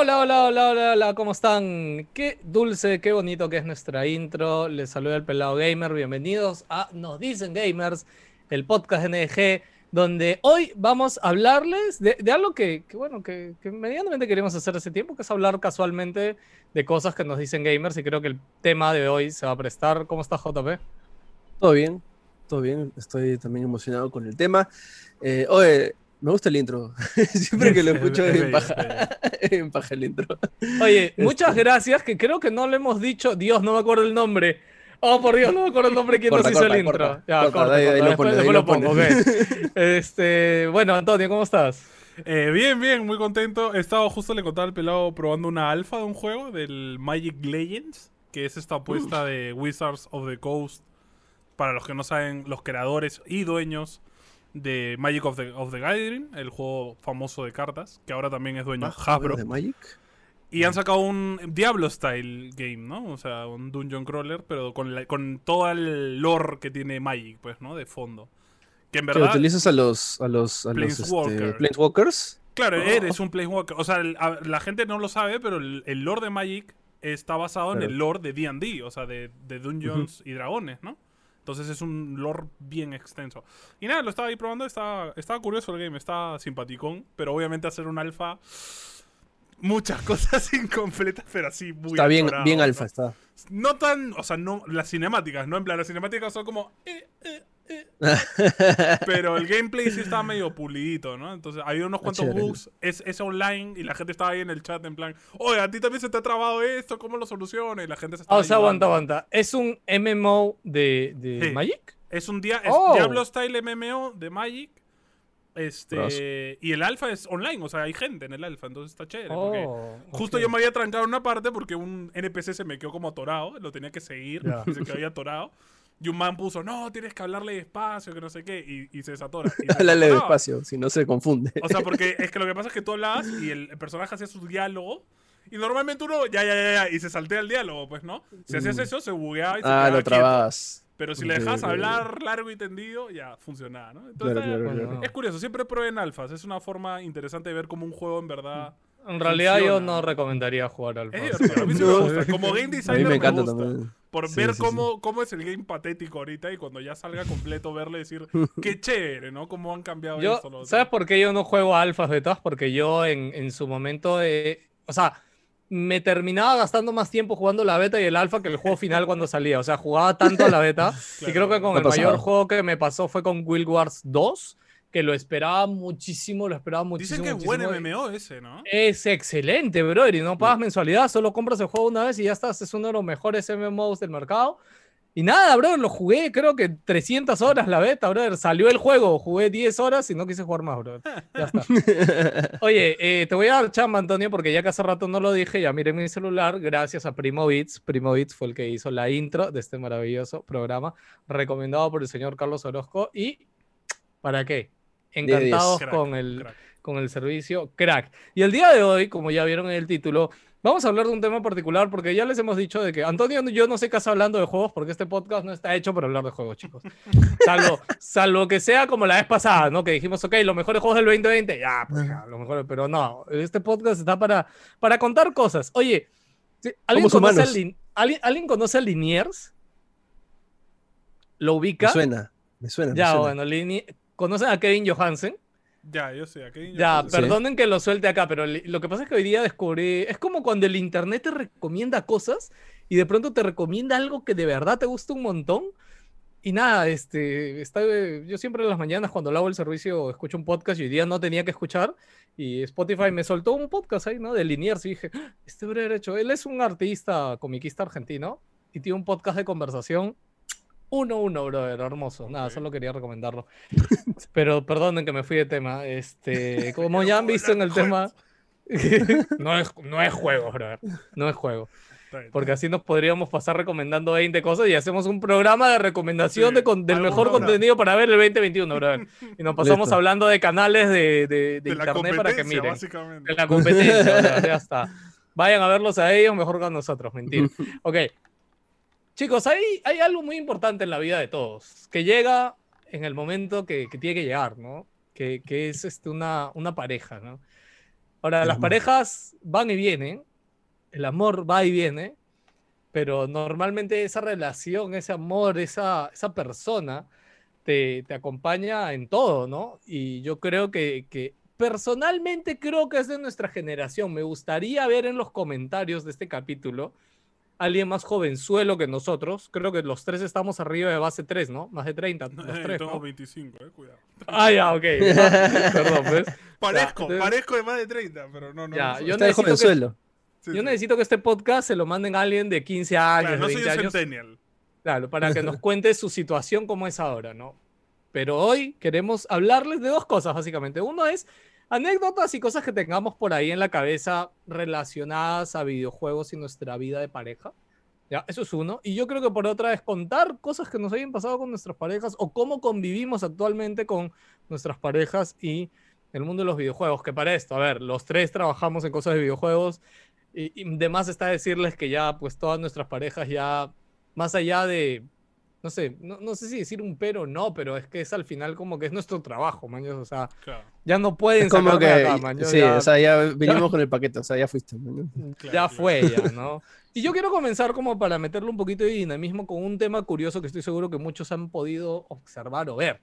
Hola, hola, hola, hola, hola, ¿cómo están? Qué dulce, qué bonito que es nuestra intro. Les saluda el pelado gamer. Bienvenidos a Nos Dicen Gamers, el podcast NG, donde hoy vamos a hablarles de, algo que, bueno, que, que, medianamente queríamos hacer hace tiempo, que es hablar casualmente de cosas que nos dicen gamers. Y creo que el tema de hoy se va a prestar. ¿Cómo está JP? Todo bien, todo bien. Estoy también emocionado con el tema. Eh, oye, me gusta el intro. Siempre que lo escucho es en paja, el intro. Oye, este. muchas gracias, que creo que no le hemos dicho, Dios, no me acuerdo el nombre. Oh, por Dios, no me acuerdo el nombre quién nos hizo el intro. ya, corta, ahí, lo pongo. Este, bueno, Antonio, ¿cómo estás? Eh, bien, bien, muy contento. He estado justo le contaba al pelado probando una alfa de un juego del Magic Legends, que es esta apuesta de Wizards of the Coast. Para los que no saben, los creadores y dueños de Magic of the, of the Gathering, el juego famoso de cartas, que ahora también es dueño de ah, Hasbro. ¿De Magic? Y han sacado un Diablo style game, ¿no? O sea, un dungeon crawler, pero con, con todo el lore que tiene Magic, pues, ¿no? De fondo. Que en verdad. utilizas a los, a los, a los este, Planeswalkers? Claro, oh. eres un Planeswalker. O sea, la gente no lo sabe, pero el, lore de Magic está basado en el lore de DD, o sea, de, de Dungeons y Dragones, ¿no? Entonces es un lore bien extenso. Y nada, lo estaba ahí probando, estaba, estaba curioso el game, estaba simpaticón, pero obviamente hacer un alfa muchas cosas incompletas, pero así muy Está bien, bien alfa, está. No tan, o sea, no las cinemáticas, no en plan, las cinemáticas son como eh, eh, Pero el gameplay sí estaba medio pulidito, ¿no? Entonces había unos cuantos bugs, es, es, online y la gente estaba ahí en el chat en plan, oye, a ti también se te ha trabado esto, ¿cómo lo solucionas? Y la gente se estaba... Ah, o sea, aguanta, aguanta. ¿Es un MMO de, de Magic? Es un dia oh. Diablo Style MMO de Magic. Este, y el alfa es online, o sea, hay gente en el alfa, entonces está chévere. Oh, justo yo me había trancado una parte porque un NPC se me quedó como atorado, lo tenía que seguir, se quedó ahí atorado. Y un man puso, no, tienes que hablarle despacio, que no sé qué, y, se desatora. Háblale despacio, si no se confunde. O sea, porque es que lo que pasa es que tú hablas y el, personaje hacía su diálogo, y normalmente uno, ya, ya, ya, ya, y se saltea el diálogo, pues, ¿no? Si hacías mm. eso, se bugueaba y se Ah, lo trabas. Pero si le dejas hablar largo y tendido, ya funcionaba, ¿no? Entonces, es curioso, siempre prueben alfas. Es una forma interesante de ver cómo un juego en verdad. En realidad, yo no recomendaría jugar alfas. Como game designer, me, encanta También. Por ver cómo, cómo es el game patético ahorita y cuando ya salga completo verle decir, qué chévere, ¿no? Cómo han cambiado yo, ¿Sabes por qué yo no juego alfas de todas? Porque yo en, en su momento, eh, o sea, me terminaba gastando más tiempo jugando la beta y el alfa que el juego final cuando salía. O sea, jugaba tanto a la beta y creo que con el mayor juego que me pasó fue con Guild Wars 2 que lo esperaba muchísimo, lo esperaba muchísimo. Dicen que es buen MMO ese, ¿no? Es excelente, brother, y no pagas mensualidad, solo compras el juego una vez y ya estás, es uno de los mejores MMOs del mercado. Y nada, brother, lo jugué creo que 300 horas la beta, brother. Salió el juego, jugué 10 horas y no quise jugar más, brother. Ya está. Oye, eh, te voy a dar chamba, Antonio, porque ya que hace rato no lo dije, ya miré mi celular, gracias a Primo Beats. Primo Beats fue el que hizo la intro de este maravilloso programa, recomendado por el señor Carlos Orozco. ¿Y para qué? Encantados con, el, con el servicio crack. Y el día de hoy, como ya vieron en el título, vamos a hablar de un tema particular porque ya les hemos dicho de que Antonio, yo no sé qué hace hablando de juegos porque este podcast no está hecho para hablar de juegos, chicos. Salvo, salvo que sea como la vez pasada, ¿no? Que dijimos, ok, los mejores juegos del 2020, ya, pues ya, los mejores, pero no, este podcast está para, para contar cosas. Oye, ¿alguien, conoce ¿alguien, ¿alguien conoce a Liniers? ¿Lo ubica? Me suena, me suena. Ya, me bueno, Liniers ¿Conocen a Kevin Johansen? Ya, yo sé, a Kevin Ya, perdonen que lo suelte acá, pero lo que pasa es que hoy día descubrí. Es como cuando el internet te recomienda cosas y de pronto te recomienda algo que de verdad te gusta un montón. Y nada, este, está, yo siempre en las mañanas cuando hago el servicio escucho un podcast y hoy día no tenía que escuchar y Spotify me soltó un podcast ahí, ¿no? De Liniers y dije, ah, este brother hecho, él es un artista, comiquista argentino y tiene un podcast de conversación uno, uno, brother, hermoso. Nada, solo quería recomendarlo. Pero perdonen que me fui de tema. Este, como ya han visto en el tema, no, es, no es juego, brother. No es juego. Porque así nos podríamos pasar recomendando 20 cosas y hacemos un programa de recomendación de del mejor contenido para ver el 2021, brother. Y nos pasamos hablando de canales de, de, de, internet para que miren. De la competencia, ya está. Vayan a verlos a ellos mejor que a nosotros, mentira. Ok, Chicos, hay, hay algo muy importante en la vida de todos, que llega en el momento que, tiene que llegar, ¿no? Que, es este, una, una pareja, ¿no? Ahora, las parejas van y vienen, el amor va y viene, pero normalmente esa relación, ese amor, esa, esa persona te, te acompaña en todo, ¿no? Y yo creo que, que personalmente creo que es de nuestra generación. Me gustaría ver en los comentarios de este capítulo alguien más jovenzuelo que nosotros. Creo que los tres estamos arriba de base 3, ¿no? Más de 30, los Eh, tres, tengo ¿no? 25, eh, cuidado. Ah, ya, ok. Perdón, pues. Parezco, entonces- parezco de más de 30, pero no, no. Ya, no soy. yo Está de necesito que- jovenzuelo. Sí, Yo sí. necesito que este podcast se lo manden a alguien de 15 años, Claro, no de soy 20 un años. centennial. Claro, para que nos cuente su situación como es ahora, ¿no? Pero hoy queremos hablarles de dos cosas, básicamente. Uno es anécdotas y cosas que tengamos por ahí en la cabeza relacionadas a videojuegos y nuestra vida de pareja. ¿Ya? Eso es uno. Y yo creo que por otra es contar cosas que nos hayan pasado con nuestras parejas o cómo convivimos actualmente con nuestras parejas y el mundo de los videojuegos. Que para esto, a ver, los tres trabajamos en cosas de videojuegos y, y de más está decirles que ya, pues todas nuestras parejas ya, más allá de, no sé, no, no sé si decir un pero o no, pero es que es al final como que es nuestro trabajo, man. O sea, Claro, ya no pueden Es como de que, acá, man. Yo sí, ya- o sea, ya vinimos con el paquete, o sea, ya fuiste. ¿no? claro, ya fue, ya, ¿no? Y yo quiero comenzar como para meterle un poquito de dinamismo con un tema curioso que estoy seguro que muchos han podido observar o ver.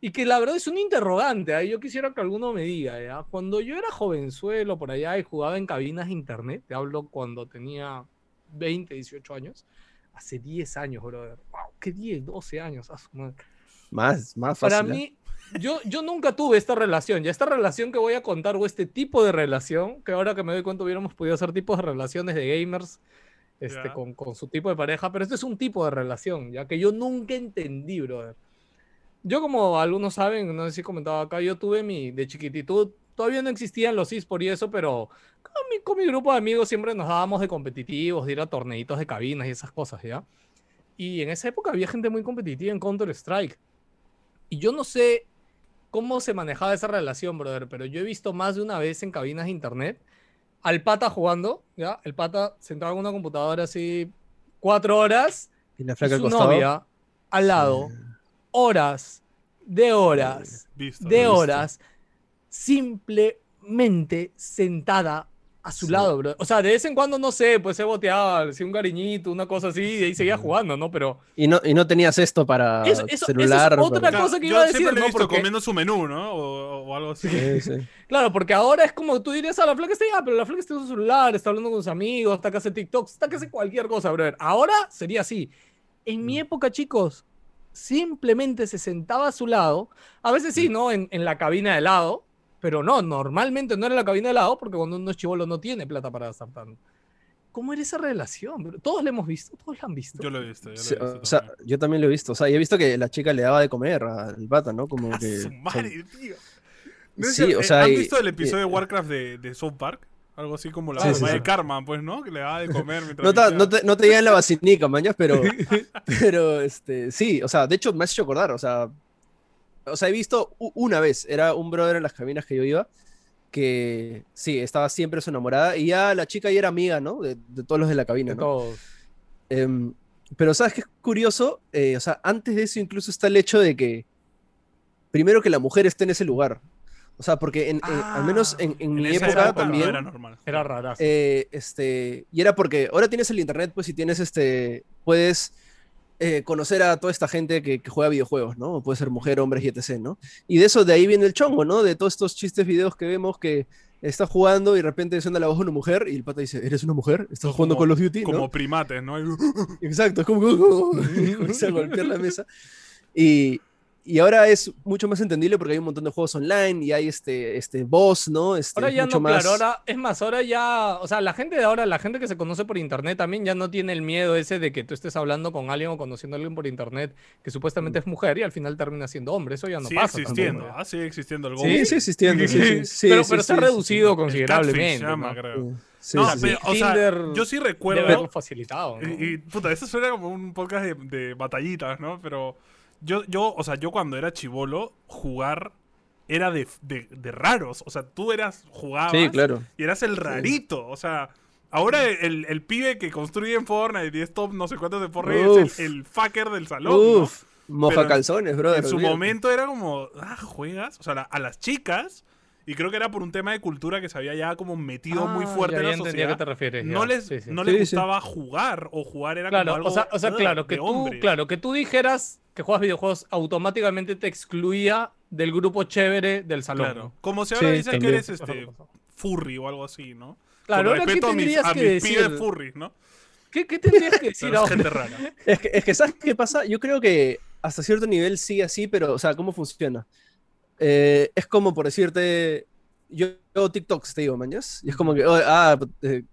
Y que la verdad es un interrogante, ¿ah? yo quisiera que alguno me diga, ¿ya? Cuando yo era jovenzuelo por allá y jugaba en cabinas de internet, te hablo cuando tenía 20, 18 años, hace 10 años, brother. Wow, ¿qué 10, 12 años? a su madre. Más, más fácil. Para ¿eh? mí, yo, yo nunca tuve esta relación. Ya esta relación que voy a contar, o este tipo de relación, que ahora que me doy cuenta hubiéramos podido hacer tipos de relaciones de gamers este, con, con su tipo de pareja, pero este es un tipo de relación, ya que yo nunca entendí, brother. Yo, como algunos saben, no sé si he comentado acá, yo tuve mi, de chiquititud, todavía no existían los eSports y eso, pero con mi, con mi grupo de amigos siempre nos dábamos de competitivos, de ir a torneitos de cabinas y esas cosas, ¿ya? Y en esa época había gente muy competitiva en Counter-Strike. Y yo no sé cómo se manejaba esa relación, brother, pero yo he visto más de una vez en cabinas de internet al pata jugando, ¿ya? El pata sentado en una computadora así cuatro horas Y la y flaca al su costado. novia al lado, horas, de horas, Visto, de visto. horas, simplemente sentada a su Sí. lado, bro. O sea, de vez en cuando, no sé, pues se boteaba, decía un cariñito, una cosa así, y ahí seguía jugando, ¿no? Pero Y no, y no tenías esto para Eso- eso- eso es celular. otra Claro, cosa que yo iba a decir, lo he ¿no? Porque- comiendo su menú, ¿no? O, o algo así. Sí, sí. Claro, porque ahora es como tú dirías a la flaca está ya, pero la flaca está en su celular, está hablando con sus amigos, está que hace TikTok, está que hace cualquier cosa, brother. Ahora sería así. En mi época, chicos, simplemente se sentaba a su lado. A veces sí, ¿no? En, en la cabina de lado, pero no, normalmente no era la cabina de lado porque cuando uno es chivolo no tiene plata para gastar tanto. ¿Cómo era esa relación? bro? Todos la hemos visto, todos la han visto. Yo lo he visto. Yo lo he Sí, visto o sea, también. yo también lo he visto. O sea, y he visto que la chica le daba de comer al pata, ¿no? Como ¡A que. su o sea, madre, tío! ¿No Sí, el- o eh, sea, ¿Han y- visto el episodio y- de Warcraft de, de South Park? Algo así como la Sí, sí, de sí. Karma, pues, ¿no? Que le daba de comer mientras no, te, limpiaba. no, te, no te llega en la vacinica, mañas, pero, pero este, sí, o sea, de hecho me has hecho acordar, o sea, o sea, he visto una vez, era un brother en las cabinas que yo iba, que sí, estaba siempre su enamorada y ya la chica ya era amiga, ¿no? De, de todos los de la cabina, De ¿no? todos. Em, pero sabes qué es curioso, Eh, o sea, antes de eso incluso está el hecho de que primero que la mujer esté en ese lugar. O sea, porque en- al menos en, en mi época no también era normal. Era rara. eh, este, y era porque ahora tienes el internet, pues, y tienes este, puedes eh, conocer a toda esta gente que, que juega videojuegos, ¿no? Puede ser mujer, hombres y etc., ¿no? Y de eso, de ahí viene el chongo, ¿no? De todos estos chistes, videos que vemos que está jugando y de repente suena la voz de una mujer y el pata dice, ¿eres una mujer? ¿Estás jugando Call of Duty? ¿no? Como primates, ¿no? Exacto, es como a golpear la mesa. Y, y ahora es mucho más entendible porque hay un montón de juegos online y hay este, este boss, ¿no? Este, Ahora ya mucho no, más... claro, ahora, es más, ahora ya, o sea, la gente de ahora, la gente que se conoce por internet también ya no tiene el miedo ese de que tú estés hablando con alguien o conociendo a alguien por internet que supuestamente es mujer y al final termina siendo hombre, eso ya no sigue pasa. existiendo, tampoco, ¿ah? Sigue existiendo el Sí, ghosting. sí existiendo, sí, sí, sí, pero sí, pero se ha reducido sí. considerablemente. Llama, ¿no? creo. Sí, No, sí, sí. pero, o sea, Tinder yo sí recuerdo... facilitado. ¿no? Y, y, puta, eso suena como un podcast de, de batallitas, ¿no? Pero yo, yo, o sea, yo cuando era chivolo, jugar era de, de, de raros. O sea, tú eras, jugabas Sí, claro. y eras el rarito. O sea, ahora el, el pibe que construye en Fortnite y es top no sé cuántos de Fortnite Uf. es el, el fucker del salón, ¿no? Uf, moja Pero calzones, brother. En su olvídate. momento era como, ah, juegas. O sea, la- a las chicas Y creo que era por un tema de cultura que se había ya como metido muy Ah, fuerte ya, en la entendí a sociedad. qué te refieres. no les, Sí, sí. no les sí. gustaba jugar o jugar era Claro, como algo o sea, o sea, claro, que tú, claro, que tú dijeras que juegas videojuegos automáticamente te excluía del grupo chévere del salón. Claro. ¿no? Como si ahora Sí, dices que eres este furry o algo así, ¿no? Claro, Con ahora, ¿qué respeto a mis, a que mis decir? pibes furries, ¿no? ¿Qué, qué tendrías que decir ahora? gente rara. Es que, es que, ¿sabes qué pasa? Yo creo que hasta cierto nivel sí así, pero, o sea, ¿cómo funciona? Eh, es como por decirte, yo hago TikToks, te digo, mañas, y es como que, oh, ah, eh,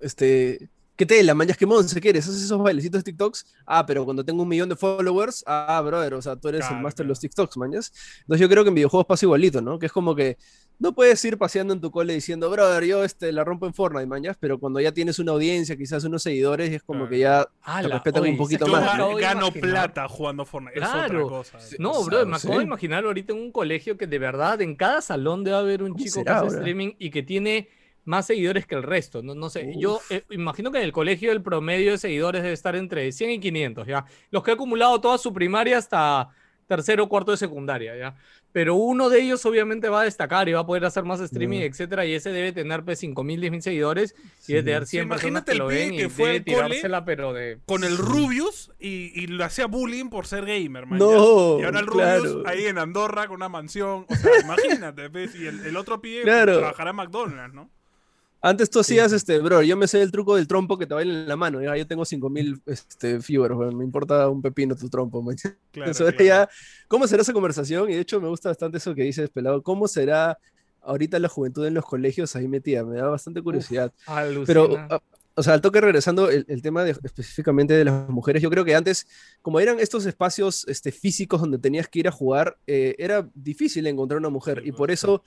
este, ¿qué tela, mañas? ¿Qué monse quieres? ¿Haces esos bailecitos de TikToks? Ah, pero cuando tengo un millón de followers, ah, brother, o sea, tú eres Claro, el máster de claro. los TikToks, mañas. Entonces yo creo que en videojuegos pasa igualito, ¿no? Que es como que no puedes ir paseando en tu cole diciendo, brother, yo este, la rompo en Fortnite, mañas, pero cuando ya tienes una audiencia, quizás unos seguidores, es como Claro. que ya Ala, respetan un oye, poquito ¿sabes Yo qué más, de gano plata jugando Fortnite. Es otra Claro. cosa. Sí. No, O bro, sea, me no acabo de imaginar ahorita en un colegio que de verdad en cada salón debe haber un ¿Cómo chico que hace streaming y que tiene más seguidores que el resto. No, no sé, yo eh, imagino que en el colegio el promedio de seguidores debe estar entre 100 y 500, ¿ya? Los que ha acumulado toda su primaria hasta tercero o cuarto de secundaria, ¿ya? Pero uno de ellos obviamente va a destacar y va a poder hacer más streaming, Ya. etcétera, y ese debe tener pues 5000, 10000 seguidores Sí. y debe tener Sí, 100 personas imagínate que el lo ven que y fue debe tirársela, pero de... Con el Rubius y, y le hacía bullying por ser gamer, man. No, Y ahora el claro. Rubius ahí en Andorra con una mansión. O sea, imagínate, ¿ves? Y el, el otro pibe Claro. trabajará en McDonald's, ¿no? Antes tú hacías, este, bro, yo me sé el truco del trompo que te baila en la mano. Ya, yo tengo 5000 este, viewers, me importa un pepino tu trompo, man. Claro, claro. ya, ¿Cómo será esa conversación? Y de hecho me gusta bastante eso que dices, pelado. ¿Cómo será ahorita la juventud en los colegios ahí metida? Me da bastante curiosidad. Pero, Alucina. a- o sea, al toque regresando el, el tema de, específicamente de las mujeres, yo creo que antes, como eran estos espacios este, físicos donde tenías que ir a jugar, eh, era difícil encontrar una mujer. Sí, y por eso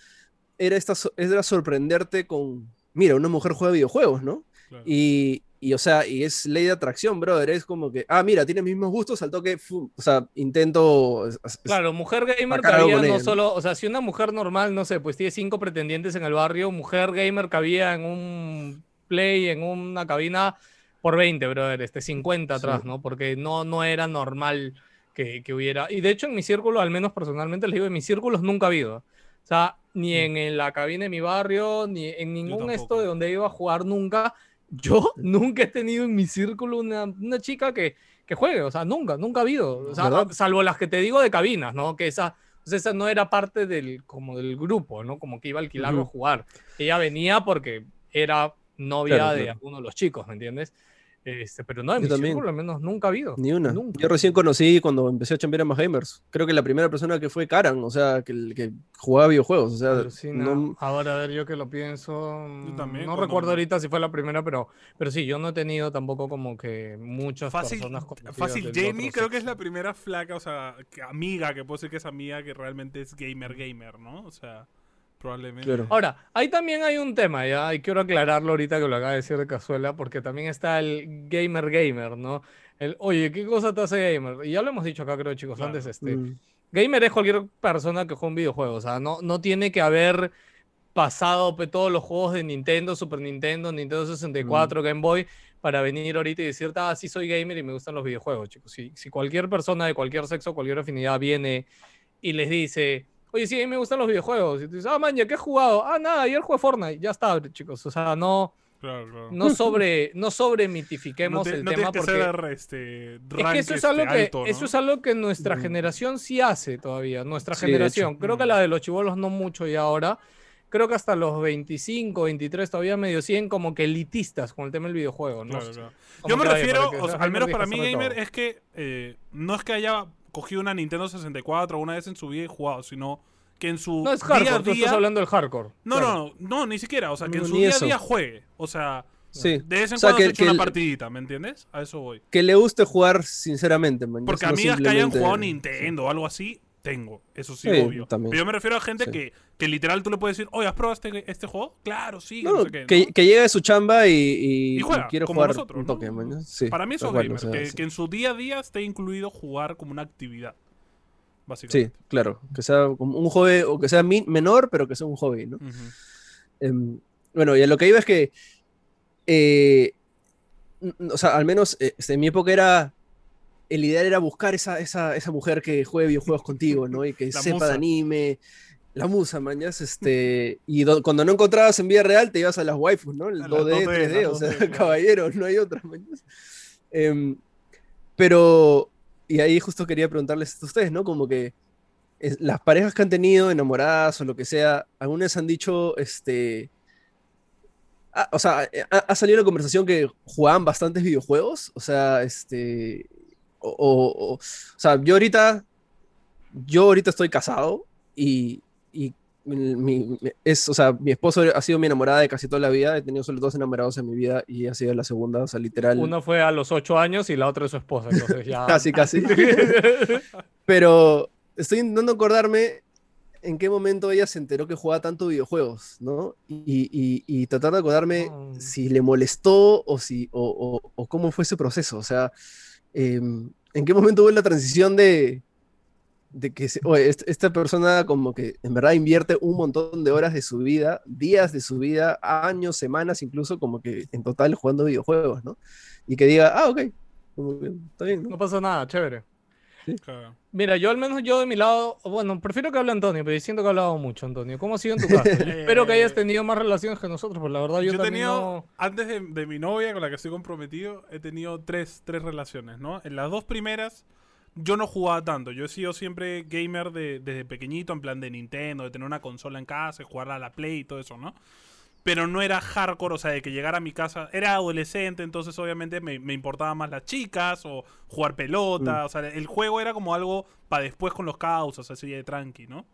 era, esta, era sorprenderte con, mira, una mujer juega videojuegos, ¿no? Claro. Y, y, o sea, y es ley de atracción, brother. Es como que, ah, mira, tienes mis mismos gustos, al toque, o sea, intento. Claro, mujer gamer cabía no ella, ¿no? solo, o sea, si una mujer normal, no sé, pues tiene cinco pretendientes en el barrio, mujer gamer cabía en un play, en una cabina por 20, brother, este 50 atrás, Sí. ¿no? Porque no, no era normal que, que hubiera. Y de hecho, en mi círculo, al menos personalmente les digo, en mis círculos nunca ha habido. O sea, ni en, en la cabina de mi barrio, ni en ningún esto de donde iba a jugar nunca. Yo nunca he tenido en mi círculo una, una chica que, que juegue, o sea, nunca, nunca ha habido. O sea, salvo las que te digo de cabinas, ¿no? Que esa, o sea, esa no era parte del, como del grupo, ¿no? Como que iba a alquilarlo a Ujú. jugar. Ella venía porque era novia Claro, de claro. alguno de los chicos, ¿me entiendes? Este, pero no, en Yo mi también. círculo al menos nunca ha habido. Ni una. Nunca. Yo recién conocí cuando empecé a chambear a más gamers. Creo que la primera persona que fue Karan, o sea, que, el- que jugaba videojuegos. O sea, Alucina. no- Ahora, a ver, yo que lo pienso. Yo también, no cuando- recuerdo ahorita si fue la primera, pero, pero sí, yo no he tenido tampoco como que muchas Fácil, personas fácil Jamie otro creo que es la primera flaca, o sea, que- amiga, que puedo decir que es amiga que realmente es gamer gamer, ¿no? O sea, probablemente. Claro. Ahora, ahí también hay un tema, ¿ya? Y quiero aclararlo ahorita que lo acaba de decir de cazuela, porque también está el gamer gamer, ¿no? El, oye, ¿qué cosa te hace gamer? Y ya lo hemos dicho acá, creo, chicos, Claro. antes, este, Mm. gamer es cualquier persona que juega un videojuego, o sea, no, no tiene que haber pasado todos los juegos de Nintendo, Super Nintendo, Nintendo 64, Game Boy, para venir ahorita y decir, ah, sí soy gamer y me gustan los videojuegos, chicos. Si, si cualquier persona de cualquier sexo, cualquier afinidad viene y les dice, oye, sí, a mí me gustan los videojuegos, y tú dices, ah, man, ¿ya qué has jugado? Ah, nada, ayer jugué Fortnite, ya está, chicos, o sea, no, Claro, claro. no sobre, no sobremitifiquemos no, te- el no tema que porque... ser este, Es que eso es este, algo que, alto, ¿no? eso es algo que nuestra Mm. generación sí hace todavía, nuestra Sí, generación. Creo que Mm. la de los chivolos no mucho y ahora. Creo que hasta los 25, 23 todavía medio 100 como que elitistas con el tema del videojuego, ¿no? Claro, Yo me que, refiero, que o sea, al menos para mí que gamer todo. es que eh, no es que haya cogido una Nintendo 64 una vez en su vida y jugado, sino que en su No es día hardcore, a tú estás día... hablando del hardcore. No, claro. no, no, ni siquiera. O sea, que en No, su día a día juegue. O sea, Sí. de vez en O sea, cuando que- se echa que una el- partidita, ¿me entiendes? A eso voy. Que le guste jugar sinceramente, man. Porque no amigas que hayan jugado Nintendo o algo así, tengo. Eso sí, Sí, obvio. también. Pero yo me refiero a gente Sí. que, que literal tú le puedes decir, oye, ¿has probado este, este juego? Claro, sí, No, no, sé qué. que, ¿no? que llegue de su chamba y, y, Y juega, quiere como jugar nosotros, un toque. Sí, Para mí eso es gamer. o sea, que, sí. que en su día a día esté incluido jugar como una actividad. Sí, Básicamente. claro. Que sea como un hobby, o que sea menor, pero que sea un hobby, ¿no? Em, bueno, y a lo que iba es que, eh, o sea, al menos eh, este, en mi época era, el ideal era buscar esa, esa, esa mujer que juegue videojuegos contigo, ¿no? Y que La sepa musa. de anime. la musa, mañas, este, y do- cuando no encontrabas en vida real te ibas a las waifus, ¿no? El A las 2D, 2D, 3D, las o sea, 2D, claro. caballero, no hay otra, mañas. Em, pero, y ahí justo quería preguntarles a ustedes, ¿no? Como que es- las parejas que han tenido enamoradas o lo que sea, algunas han dicho, este, ah, o sea, ha, ha salido la conversación que jugaban bastantes videojuegos, o sea, este, o, o- o- o sea, yo ahorita, yo ahorita estoy casado y, y mi, mi- es, o sea, mi esposo ha sido mi enamorada de casi toda la vida, he tenido solo dos enamorados en mi vida y ha sido la segunda, o sea, literal. Uno fue a los ocho años y la otra es su esposa, entonces ya... Casi, casi. Pero estoy intentando acordarme en qué momento ella se enteró que jugaba tanto videojuegos, ¿no? Y, y, y tratar de acordarme Mm. si le molestó o, si, o, o- o cómo fue ese proceso. O sea, em, ¿en qué momento hubo la transición de, de que se- oye, est- esta persona como que en verdad invierte un montón de horas de su vida, días de su vida, años, semanas incluso, como que en total jugando videojuegos, ¿no? Y que diga, ah, ok, como que está bien, ¿no? No pasa nada, chévere. Claro. Mira, yo al menos yo de mi lado, bueno, prefiero que hable Antonio, pero siento que ha hablado mucho, Antonio. ¿Cómo ha sido en tu caso? Yo espero que hayas tenido más relaciones que nosotros, pues la verdad yo, Yo, he tenido, no... antes de, de mi novia con la que estoy comprometido, he tenido tres, tres relaciones, ¿no? En las dos primeras, yo no jugaba tanto. Yo he sido siempre gamer de- desde pequeñito, en plan de Nintendo, de tener una consola en casa, de jugar a la Play y todo eso, ¿no? Pero no era hardcore, o sea, de que llegara a mi casa. Era adolescente, entonces obviamente me, me importaban más las chicas o jugar pelota. O sea, el juego era como algo para después con los causas, así de tranqui, ¿no?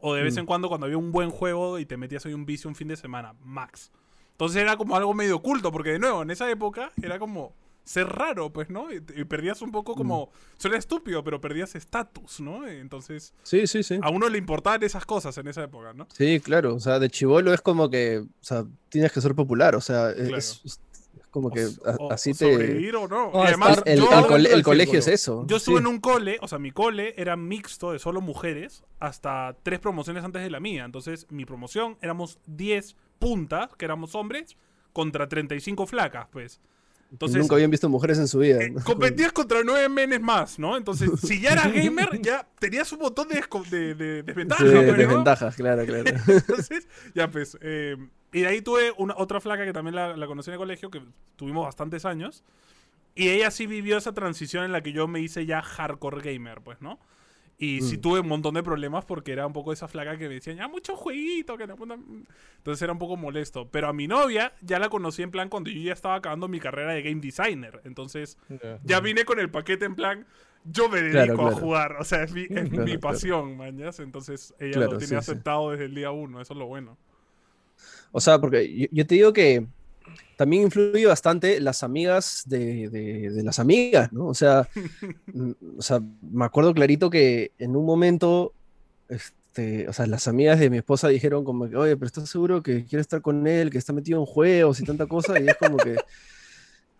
O de vez Mm. en cuando cuando había un buen juego y te metías ahí un vicio un fin de semana, max. Entonces era como algo medio oculto, porque de nuevo, en esa época era como ser raro, pues, ¿no? Y, y perdías un poco como... Suena estúpido, pero perdías estatus, ¿no? Entonces, Sí, sí, sí. a uno le importaban esas cosas en esa época, ¿no? Sí, claro, o sea, de chivolo es como que, o sea, tienes que ser popular, o sea, es, Claro. es como que O- a- o- así o te... sobrevivir o no. Y además, estar- El, yo, el cole- dentro el del colegio es eso. yo estuve sí. en un cole, o sea, mi cole era mixto de solo mujeres hasta tres promociones antes de la mía. Entonces, mi promoción éramos 10 puntas, que éramos hombres, contra 35 flacas, pues. Entonces, Nunca habían visto mujeres en su vida. eh, ¿no? competías contra nueve menes más, ¿no? Entonces, si ya eras gamer, ya tenías un montón de, desco- de, de desventajas, Sí, desventajas, claro, claro. Entonces, ya pues. eh, y de ahí tuve una, otra flaca que también la, la conocí en el colegio, que tuvimos bastantes años. Y ella sí vivió esa transición en la que yo me hice ya hardcore gamer, pues, ¿no? Y sí Mm. tuve un montón de problemas porque era un poco esa flaca que me decían, ya mucho jueguito, que la puta-". Entonces era un poco molesto. Pero a mi novia ya la conocí en plan cuando yo ya estaba acabando mi carrera de game designer. Entonces ya vine con el paquete en plan, yo me dedico Claro, a jugar. O sea, es mi, es Claro, mi pasión, mañas. Entonces ella lo tiene sí. aceptado desde el día uno. Eso es lo bueno. O sea, porque yo, yo te digo que también influye bastante las amigas de, de- de las amigas, ¿no? O sea, mm, o sea, me acuerdo clarito que en un momento, este, o sea, las amigas de mi esposa dijeron como que, oye, pero ¿estás seguro que quiere estar con él, que está metido en juegos y tanta cosa? Y es como que,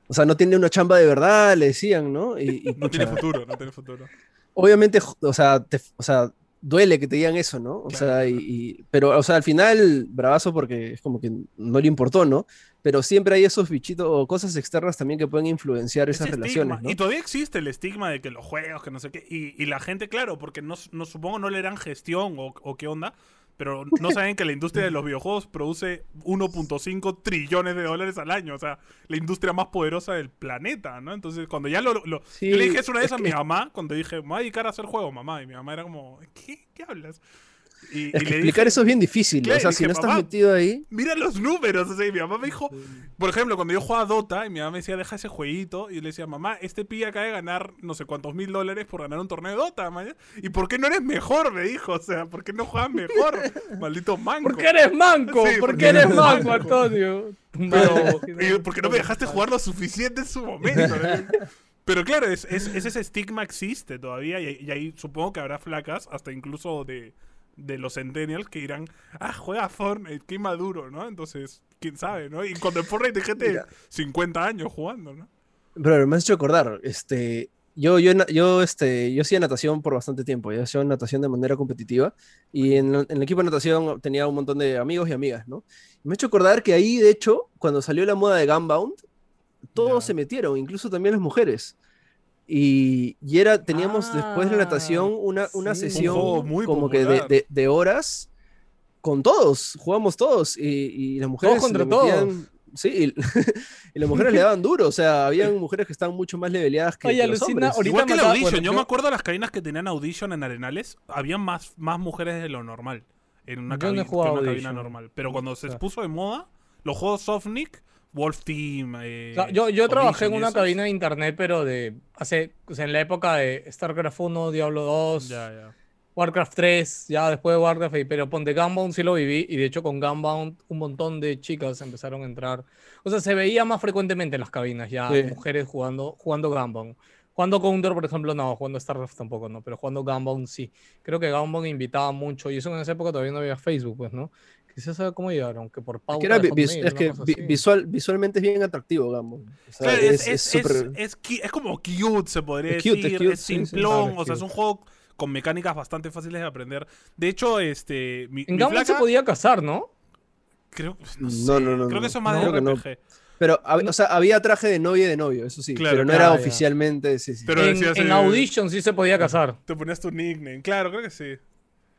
o sea, no tiene una chamba de verdad, le decían, ¿no? Y, y, No tiene futuro, no tiene futuro. obviamente, o sea, te- o sea, duele que te digan eso, ¿no? O Claro, sea, y- pero, o sea, al final, bravazo porque es como que no le importó, ¿no? Pero siempre hay esos bichitos o cosas externas también que pueden influenciar esas Ese relaciones. ¿no? Y todavía existe el estigma de que los juegos, que no sé qué. Y, y la gente, claro, porque no, no supongo no le dan gestión o, o qué onda. Pero no saben que la industria de los videojuegos produce 1.5 trillones de dólares al año. O sea, la industria más poderosa del planeta, ¿no? Entonces, cuando ya lo. lo- Sí, yo le dije eso una vez es a mi mamá, cuando dije, me voy a dedicar a hacer juegos, mamá. Y mi mamá era como, ¿qué? ¿Qué hablas? Y, Es y que le explicar dije, eso es bien difícil, Claro, o sea, y si dije, no estás "Mamá, metido ahí, Mira los números. O sea, y mi mamá me dijo, por ejemplo, cuando yo jugaba Dota y mi mamá me decía, deja ese jueguito. Y yo le decía, mamá, este pilla acaba de ganar no sé cuántos mil dólares por ganar un torneo de Dota, maña. ¿Y por qué no eres mejor? Me dijo, o sea, ¿por qué no juegas mejor? Maldito manco. ¿Por qué eres manco? Sí, ¿Por porque qué eres manco. Antonio? Pero, y ¿por qué no me dejaste jugar lo suficiente en su momento? Pero claro, es, es- es ese estigma existe todavía y, y ahí supongo que habrá flacas, hasta incluso de, de los centennials, que dirán, ah, juega Fortnite, qué maduro, ¿no? Entonces, quién sabe, ¿no? Y cuando en Fortnite hay gente Mira. 50 años jugando, ¿no? pero me has hecho acordar, este, yo, yo, yo, este, yo hacía natación por bastante tiempo, yo hacía natación de manera competitiva y en, en el equipo de natación tenía un montón de amigos y amigas, ¿no? Me ha hecho acordar que ahí, de hecho, cuando salió la moda de Gunbound, todos se metieron, incluso también las mujeres. Y, y era, teníamos después de la natación una, una sí. Sesión muy como que de, de- de horas con todos, jugamos todos. Y, y las mujeres. contra le metían- Sí, y, y las mujeres le daban duro. O sea, habían mujeres que estaban mucho más leveleadas que, Oye, que los alucina, hombres. ahorita Igual que la Audition. bueno, yo, yo- me acuerdo de las cabinas que tenían Audition en Arenales. Había más, más mujeres de lo normal. En una, no cabina, jugado una cabina normal. Pero cuando se O sea. puso de moda, los juegos Softnik, Wolf Team. eh, O sea, yo, yo trabajé en una cabina de internet, pero de hace, o sea, en la época de StarCraft 1, Diablo 2, Ya, ya. Warcraft 3, ya después de Warcraft, pero ponte Gunbound sí lo viví, y de hecho con Gunbound un montón de chicas empezaron a entrar. O sea, se veía más frecuentemente en las cabinas ya Sí. mujeres jugando, jugando Gunbound. Jugando Counter, por ejemplo, no, jugando StarCraft tampoco, no, pero jugando Gunbound sí. Creo que Gunbound invitaba mucho, y eso en esa época todavía no había Facebook, pues, ¿no? Quizás sabe cómo llegaron, que por Es pauta que, vis- es que vi- visual, visualmente es bien atractivo. O sea, Claro, es, es, es como cute, se podría Es cute, decir. es Es, cute, sí, sí, simplón. o sea, es un juego con mecánicas bastante fáciles de aprender. De hecho, este. Mi, En mi se podía casar, ¿no? Creo, no, No, sé, no, no, creo no. que eso es más No, de no. RPG. Pero, o sea, había traje de novia y de novio, eso sí. Claro, pero no claro, era ya. oficialmente. Sí, sí. Pero en, decías, en eh, Audition sí se podía casar. Te ponías tu nickname. Claro, creo que sí.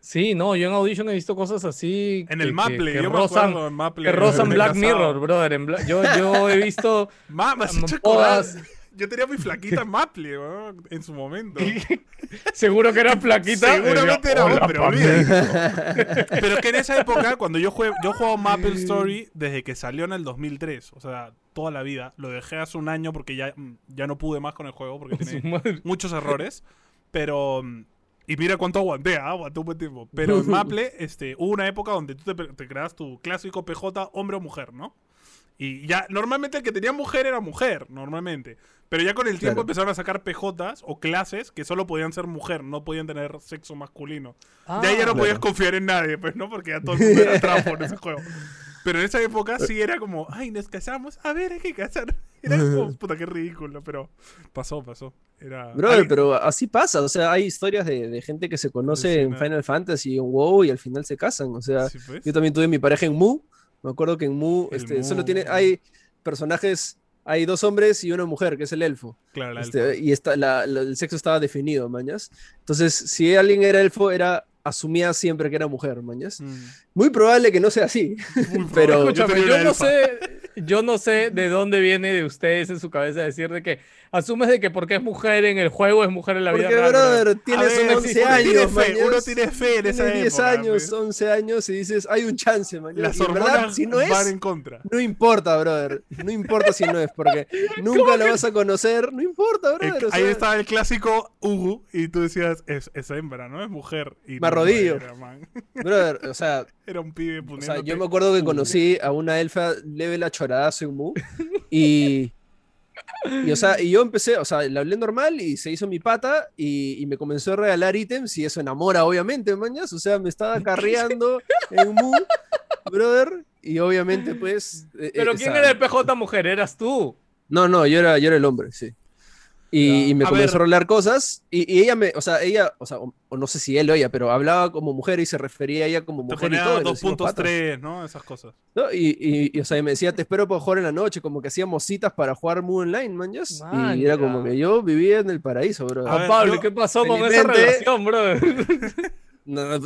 Sí, no, yo en Audition he visto cosas así. En que- el que- Maple, que yo me rozan, acuerdo en Maple. que rozan me Black casaba. Mirror, brother. en Bla- yo, yo he visto. Ma, me has Mm, hecho acordar. todas. Yo tenía mi flaquita Maple, weón, en su momento. Seguro que era flaquita. Seguramente Decía, era vos, "Hola, pero papi". olvídate. Pero es que en esa época, cuando yo jugué, yo jugaba Maple Story desde que salió en el 2003. O sea, toda la vida. Lo dejé hace un año porque ya, mm, ya no pude más con el juego porque tiene muchos errores. Pero. Y mira cuánto aguanté, ¿ah? aguanté un buen tiempo. Pero en Maple, este, hubo una época donde tú te, te creas tu clásico PJ hombre o mujer, ¿no? Y ya, normalmente el que tenía mujer era mujer, normalmente. Pero ya con el tiempo Claro. empezaron a sacar PJs o clases que solo podían ser mujer, no podían tener sexo masculino. Ah, ahí ya no Claro. podías confiar en nadie, pues, ¿no? Porque ya todo el mundo era trapo en ese juego. Pero en esa época sí era como, ay, nos casamos, a ver, hay que casar. Era como, puta, qué ridículo, pero pasó, pasó. Era... Brother, Ay, pero así pasa. O sea, hay historias de, de gente que se conoce en. Final Fantasy, en WoW y al final se casan. O sea, sí, pues. yo también tuve mi pareja en Mu. Me acuerdo que en Mu, este, Mu. solo tiene, hay personajes, hay dos hombres y una mujer, que es el elfo. Claro, la Este, elfa. y está, la- la- el sexo estaba definido, mañas. Entonces, si alguien era elfo, era asumía siempre que era mujer, mañas. Mm. Muy probable que no sea así. Muy Pero- yo, no sé, yo no sé de dónde viene de ustedes en su cabeza decir de que asumes de que porque es mujer en el juego es mujer en la vida real. brother, tienes ver, 11 años, fe, uno tiene fe en esa época, 10 años, pues. man. 11 años y dices, hay un chance, man. Las y hormonas verdad, si no es. No importa, brother. No importa si no es, porque nunca lo vas a conocer. No importa, brother. Ahí estaba el clásico Hugo y tú decías, es, hembra, ¿no? Es mujer. Y me arrodillo. Brother, o sea... Era un pibe o sea, yo me acuerdo que conocí a una elfa level 8 chorada hace un mu. Y, y, o sea, y yo empecé, o sea, le hablé normal y se hizo mi pata y, y me comenzó a regalar ítems y eso enamora, obviamente, mañas. O sea, me estaba carreando en un mu, brother. Y obviamente, pues. Eh, ¿Pero eh, quién era el PJ mujer? ¿Eras tú? No, no, yo era, yo era el hombre, sí. Y, me A comenzó ver. a hablar cosas y, y ella me, o sea, ella, o sea, o, o no sé si él o ella, pero hablaba como mujer y se refería a ella como Te mujer y todo. y patas. 2.3, ¿no? Esas cosas. ¿no? Y, y, y, o sea, y me decía, te espero para jugar en la noche, como que hacíamos citas para jugar muy online, man. yes? Man, Y era ya. como que yo vivía en el paraíso, bro. A Ah, ver, Pablo, yo- ¿qué pasó con esa relación, no,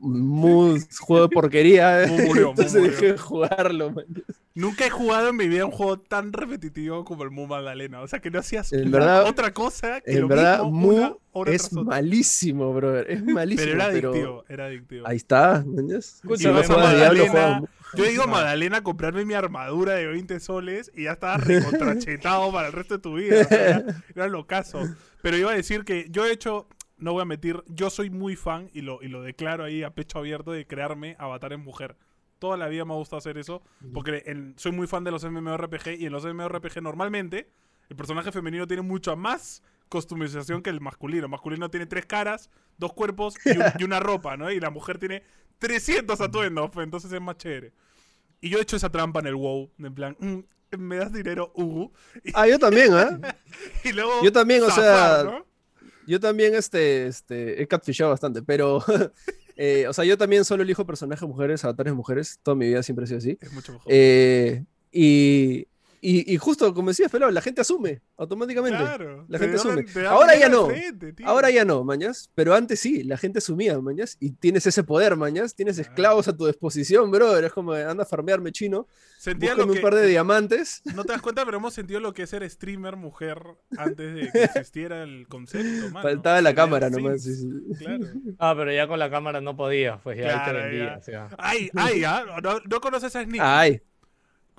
muy juego de porquería. Mu murió, Mu Entonces murió. dejé de jugarlo, man. Nunca he jugado en mi vida un juego tan repetitivo como el Mu Magdalena. O sea, que no hacías En la- verdad- otra cosa que En lo verdad, mismo Mu una hora es tras malísimo, bro. Es malísimo. Pero era pero adictivo, era adictivo. Ahí está, yes? Escucha, Si vas a Diablo, Magdalena-. Yo he ido a Magdalena a comprarme mi armadura de 20 soles y ya estaba recontrachetado para el resto de tu vida. O sea, era, era locazo. Pero iba a decir que yo he hecho, no voy a mentir, yo soy muy fan y lo, y lo declaro ahí a pecho abierto de crearme avatar en mujer. Toda la vida me ha gustado hacer eso porque en- soy muy fan de los MMORPG y en los MMORPG normalmente el personaje femenino tiene mucha más customización que el masculino. El masculino tiene tres caras, dos cuerpos y, un- y una ropa, ¿no? Y la mujer tiene 300 atuendos, pues, entonces es más chévere. Y yo he hecho esa trampa en el WoW, en plan, mm, me das dinero. Y, Ah, yo también, ¿ah? y luego. Yo también, o sea, ¿no? Yo también este, este, he catfishado bastante, pero, eh, o sea, yo también solo elijo personajes mujeres, avatares mujeres, toda mi vida siempre ha sido así. Es mucho mejor. Eh, y, Y, y justo como decías, Pelado, la gente asume automáticamente. Claro. La te gente asume. te Ahora ya no. frente. Ahora ya no, mañas. Pero antes sí, la gente asumía, mañas. Y tienes ese poder, mañas. Tienes Claro. esclavos a tu disposición, brother. Es como, anda a farmearme chino. Sentía lo un que... par de diamantes. No te das cuenta, pero hemos sentido lo que es ser streamer mujer antes de que existiera el concepto, mano. Faltaba la cámara nomás. Sims, sí, sí. Claro. Ah, pero ya con la cámara no podías, pues ya ahí Claro, te vendía. ya. o sea. Ay, ay, ah, ¿no, no conoces a Sneaky? Ay,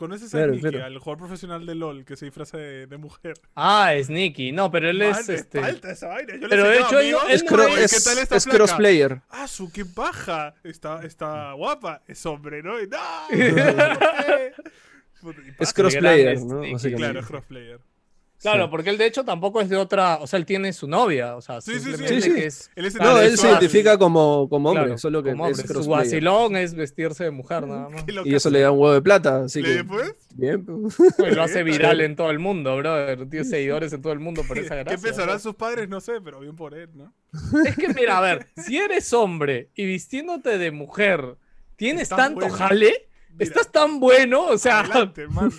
¿Conoces a claro, Sneaky, claro. al jugador profesional de LOL que se disfraza de, de mujer? Ah, Sneaky. No, pero él Man, es este. falta esa vaina. Yo le Pero de hecho, él es, no cro- "Oye, es- ¿qué tal esta es flaca?". crossplayer. Ah, su qué paja. Está, está guapa. Es hombre, ¿no? Y, ¡No! ¿por qué? Puta, y Es crossplayer, ¿no? Claro, es crossplayer. Claro, Sí. porque él de hecho tampoco es de otra. O sea, él tiene su novia. O sea, Sí, sí, sí. simplemente Sí, sí. que es. Él es No, él se identifica como, como hombre, claro, solo que como es hombre. Su vacilón es vestirse de mujer, nada más. Qué Y eso le da un huevo de plata, así ¿Le que... pues? Bien, pues. Lo hace viral en todo el mundo, brother. Tiene seguidores en todo el mundo por esa ¿Qué gracia. pensarán ¿no? sus padres? No sé, pero bien por él, ¿no? Es que mira, a ver, si eres hombre y vistiéndote de mujer, tienes tanto bueno. jale, Mira, estás tan bueno, o sea, adelante, man.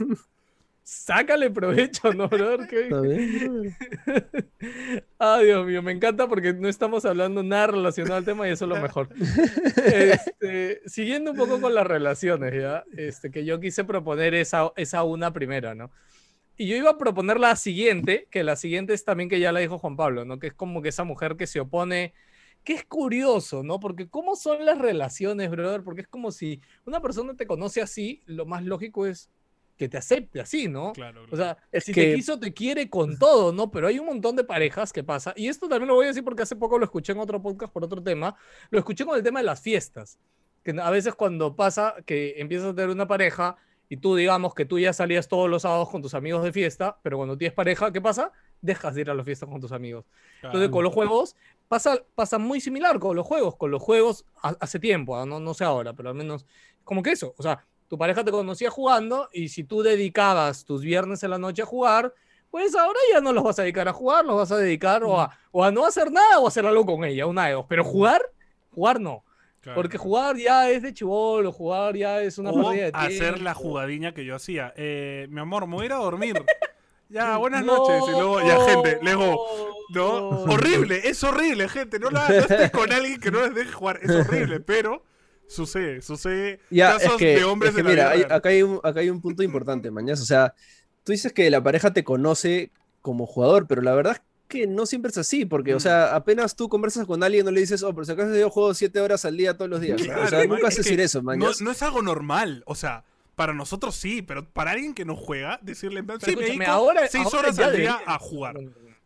Sácale provecho, ¿no, brother? ¿Qué- Está bien, brother. Ay, Dios mío, me encanta porque no estamos hablando nada relacionado al tema y eso es lo mejor. Este, siguiendo un poco con las relaciones, ¿ya? Este, que yo quise proponer esa, esa una primera, ¿no? Y yo iba a proponer la siguiente, que la siguiente es también que ya la dijo Juan Pablo, ¿no? Que es como que esa mujer que se opone, que es curioso, ¿no? Porque ¿cómo son las relaciones, brother? Porque es como si una persona te conoce así, lo más lógico es que te acepte así, ¿no? Claro, O claro. sea, Es si que- te quiso, te quiere con todo, ¿no? Pero hay un montón de parejas que pasa. Y esto también lo voy a decir porque hace poco lo escuché en otro podcast por otro tema. Lo escuché con el tema de las fiestas. Que a veces cuando pasa que empiezas a tener una pareja y tú digamos que tú ya salías todos los sábados con tus amigos de fiesta, pero cuando tienes pareja, ¿qué pasa? Dejas de ir a las fiestas con tus amigos. Entonces, con los juegos pasa, pasa muy similar con los juegos. Con los juegos ha- hace tiempo, ah, no, no sé ahora, pero al menos como que eso. O sea, tu pareja te conocía jugando y si tú dedicabas tus viernes en la noche a jugar, pues ahora ya no los vas a dedicar a jugar, los vas a dedicar o a, o a no hacer nada o a hacer algo con ella, una de dos. Pero jugar, jugar no. Claro, Porque jugar ya es de chivolo, jugar ya es una o de hacer la jugadiña que yo hacía. Eh, mi amor, me voy a ir a dormir. Ya, buenas No, noches. Y luego, ya, gente, luego, no, horrible, es horrible, gente. No, la, no estés con alguien que no les deje jugar. Es horrible, pero sucede, sucede. Ya, es casos que, de hombres es que de la mira, vida hay- real. acá, hay un, acá hay un punto importante, Mañas. O sea, tú dices que la pareja te conoce como jugador, pero la verdad es que no siempre es así, porque, o Mm. sea, apenas tú conversas con alguien, no le dices, oh, pero si acaso yo juego siete horas al día todos los días. Claro, o sea, nunca es que decir eso, No, Mañas. no es algo normal, o sea, para nosotros sí, pero para alguien que no juega, decirle, en plan, Pero sí, me ahora, seis ahora horas ya al día a jugar.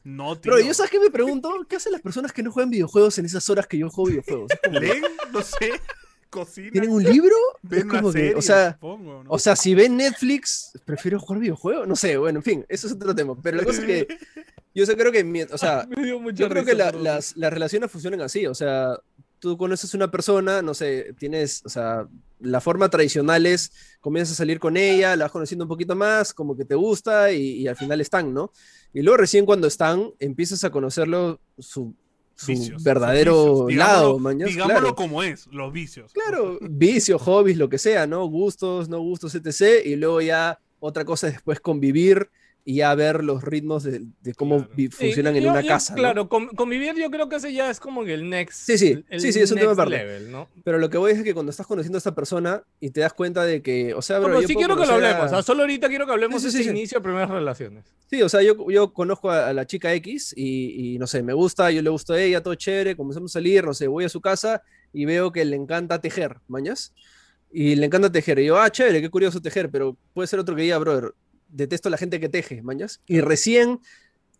No, tío. Pero yo, ¿sabes qué me pregunto? ¿Qué hacen las personas que no juegan videojuegos en esas horas que yo juego videojuegos? Es ¿Leen? No sé. ¿Cocinan? ¿Tienen un libro? ¿Ven como que, o sea, supongo, ¿no? O sea, si ven Netflix, prefiero jugar videojuegos. No sé, bueno, en fin, eso es otro tema. Pero la cosa es que yo creo que, o sea, yo creo que la- las, las relaciones funcionan así. O sea, tú conoces una persona, no sé, tienes, o sea, la forma tradicional es comienzas a salir con ella, la vas conociendo un poquito más, como que te gusta y, y al final están, ¿no? Y luego recién cuando están, empiezas a conocerlo su, su Vicios, verdadero vicios. lado, Digámoslo- mañas, Digámoslo claro. como es, los vicios. Claro, vicios, hobbies, lo que sea, ¿no? Gustos, no gustos, etc. Y luego ya otra cosa es después convivir y ya ver los ritmos de, de cómo Claro. vi- Sí, funcionan en yo- una yo, casa. ¿no? Claro, con- convivir yo creo que ese ya es como que el next. Sí, sí, el sí, sí, es un tema aparte. level, ¿no? Pero lo que voy es que cuando estás conociendo a esta persona y te das cuenta de que, o sea, No, bro, pero yo sí quiero que lo hablemos. a- o sea, solo ahorita quiero que hablemos Sí, sí, de ese sí. inicio de primeras relaciones. Sí, o sea, yo, yo conozco a, a la chica X y, y, no sé, me gusta, yo le gusto a ella, todo chévere, comenzamos a salir, no sé, voy a su casa y veo que le encanta tejer, ¿mañas? Y le encanta tejer. Y yo, ah, chévere, qué curioso tejer, pero puede ser otro que diga, brother, detesto a la gente que teje, ¿mañas? Y recién,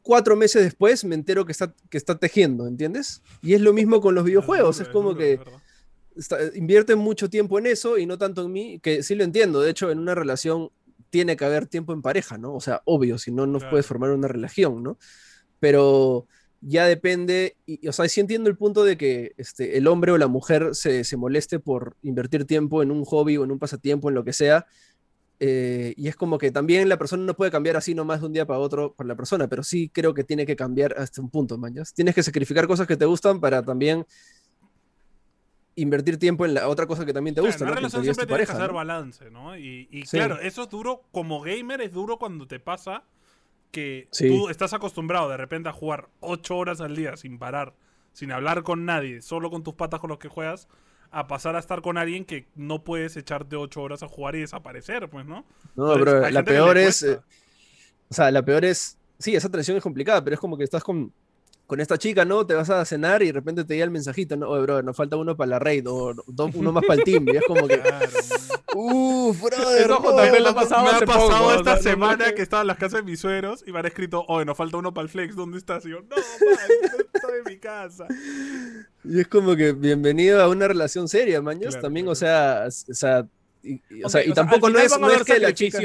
cuatro meses después, me entero que está, que está tejiendo, ¿entiendes? Y es lo mismo con los videojuegos, es como que está- invierten mucho tiempo en eso y no tanto en mí, que sí lo entiendo. De hecho, en una relación tiene que haber tiempo en pareja, ¿no? O sea, obvio, si no, no Claro. puedes formar una relación, ¿no? Pero ya depende, y, y, o sea, sí entiendo el punto de que este, el hombre o la mujer se, se moleste por invertir tiempo en un hobby o en un pasatiempo, en lo que sea. Eh, y es como que también la persona no puede cambiar así nomás de un día para otro por la persona, pero sí creo que tiene que cambiar hasta un punto, mañas. Tienes que sacrificar cosas que te gustan para también invertir tiempo en la otra cosa que también te Claro, gusta, en ¿no? una en relación siempre tienes que hacer ¿no? balance, ¿no? Y, y Sí. claro, eso es duro, como gamer es duro cuando te pasa que Sí. tú estás acostumbrado de repente a jugar 8 horas al día sin parar, sin hablar con nadie, solo con tus patas con los que juegas, a pasar a estar con alguien que no puedes echarte 8 horas a jugar y desaparecer, pues, ¿no? No, Entonces, hay la peor es. eh, o sea, la peor es. Sí, esa transición es complicada, pero es como que estás con, con esta chica, ¿no? Te vas a cenar y de repente te llega el mensajito, ¿no? Oye, bro, nos falta uno para la raid o do- uno más para el team. Y es como que. Claro. Uff, brother. Eso no, JP le ha pasado me ha pasado poco, esta no semana que estaba en las casas de mis suegros y me han escrito, oye, nos falta uno para el flex, ¿dónde estás? Y yo, no, man, estoy en mi casa. Y es como que bienvenido a una relación seria, maños. Claro, También, claro. o sea, o sea, y, y- o sea, y o sea, tampoco no es, no es que la chica.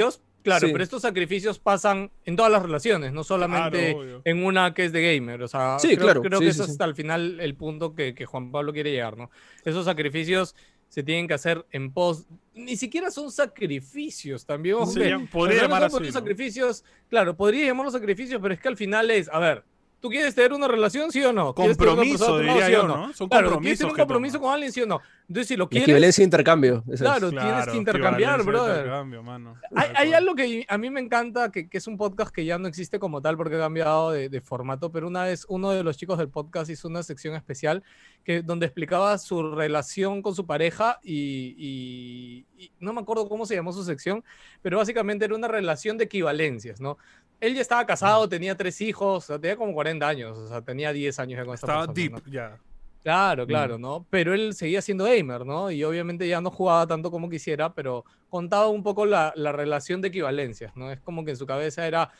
Claro, Sí. pero estos sacrificios pasan en todas las relaciones, no solamente Claro, en una que es de gamer. O sea, Sí, creo, claro, creo sí, que eso es hasta el final el punto que, que Juan Pablo quiere llegar, ¿no? Esos sacrificios se tienen que hacer en pos. Ni siquiera son sacrificios también. ojo podría llamar son así, muchos ¿no? sacrificios, claro, podría llamarlos sacrificios, pero es que al final es, a ver, ¿tú quieres tener una relación, sí o no? ¿Quieres tener una Compromiso, diría sí o yo, no? ¿no? Son Claro, ¿quieres tener un compromiso con alguien, sí o no? Entonces, si lo quieres, equivalencia intercambio. es. claro, tienes que intercambiar, brother. intercambio, mano. Hay, hay algo que a mí me encanta, que, que es un podcast que ya no existe como tal porque ha cambiado de, de formato, pero una vez uno de los chicos del podcast hizo una sección especial que, donde explicaba su relación con su pareja y, y- y no me acuerdo cómo se llamó su sección, pero básicamente era una relación de equivalencias, ¿no? Él ya estaba casado, tenía tres hijos, o sea, tenía como 40 años, o sea, tenía 10 años ya con esta Estaba persona, deep, ¿no? ya. Claro, Mm. claro, ¿no? Pero él seguía siendo gamer, ¿no? Y obviamente ya no jugaba tanto como quisiera, pero contaba un poco la, la relación de equivalencias, ¿no? Es como que en su cabeza era,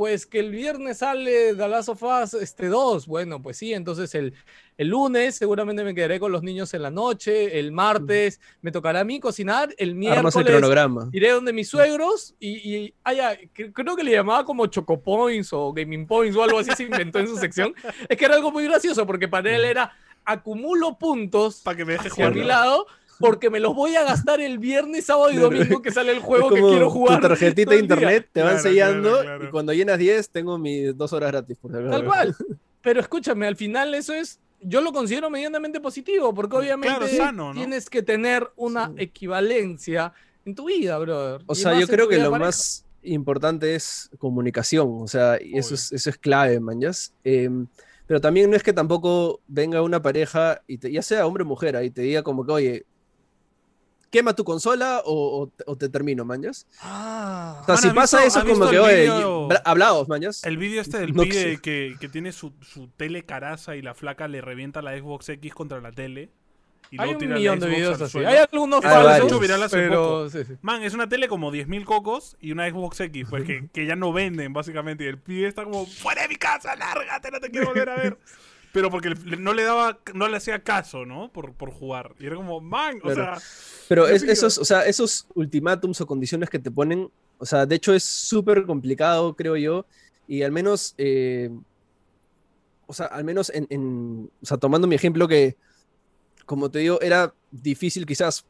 pues que el viernes sale The Last of Us este, 2, bueno, pues sí, entonces el, el lunes seguramente me quedaré con los niños en la noche, el martes me tocará a mí cocinar, el Armas el miércoles cronograma. iré donde mis suegros y, y ah, ya, cre- creo que le llamaba como Choco Points o Gaming Points o algo así se inventó en su sección. Es que era algo muy gracioso porque para él era acumulo puntos Para que me deje hacia jugar. mi lado porque me los voy a gastar el viernes, sábado y domingo que sale el juego que quiero jugar. Tu tarjetita de internet te van Claro, sellando claro, claro. y cuando llenas 10 tengo mis dos horas gratis. Por. Tal cual. Pero escúchame, al final eso es, yo lo considero medianamente positivo porque obviamente Claro, sano, ¿no? tienes que tener una Sí. equivalencia en tu vida, brother. O Y sea, yo creo que lo pareja. más importante es comunicación, o sea, y eso es, eso es clave, manjas. Em, pero también no es que tampoco venga una pareja, y te- ya sea hombre o mujer, y te diga como que, oye, quema tu consola o, o te- o te termino, manjas. Ah. O sea, Man, si ¿has pasa visto- eso, como que, oye, hablaos, manjas. El vídeo este del No pibe que, que tiene su, su tele caraza y la flaca le revienta la Xbox X contra la tele. Y Hay luego un millón de videos así. suelo. Hay algunos Hay falsos, varios. viral hace pero poco. sí, sí. Man, es una tele como 10.000 cocos y una Xbox X, pues que, que ya no venden, básicamente. Y el pibe está como, fuera de mi casa, lárgate, no te quiero volver a ver. Pero porque no le daba, no le hacía caso, ¿no? Por, por jugar. Y era como, man, o Claro. sea. Pero es- esos, o sea, esos ultimátums o condiciones que te ponen, o sea, de hecho es súper complicado, creo yo, y al menos, eh, o sea, al menos en, en- o sea, tomando mi ejemplo que, como te digo, era difícil quizás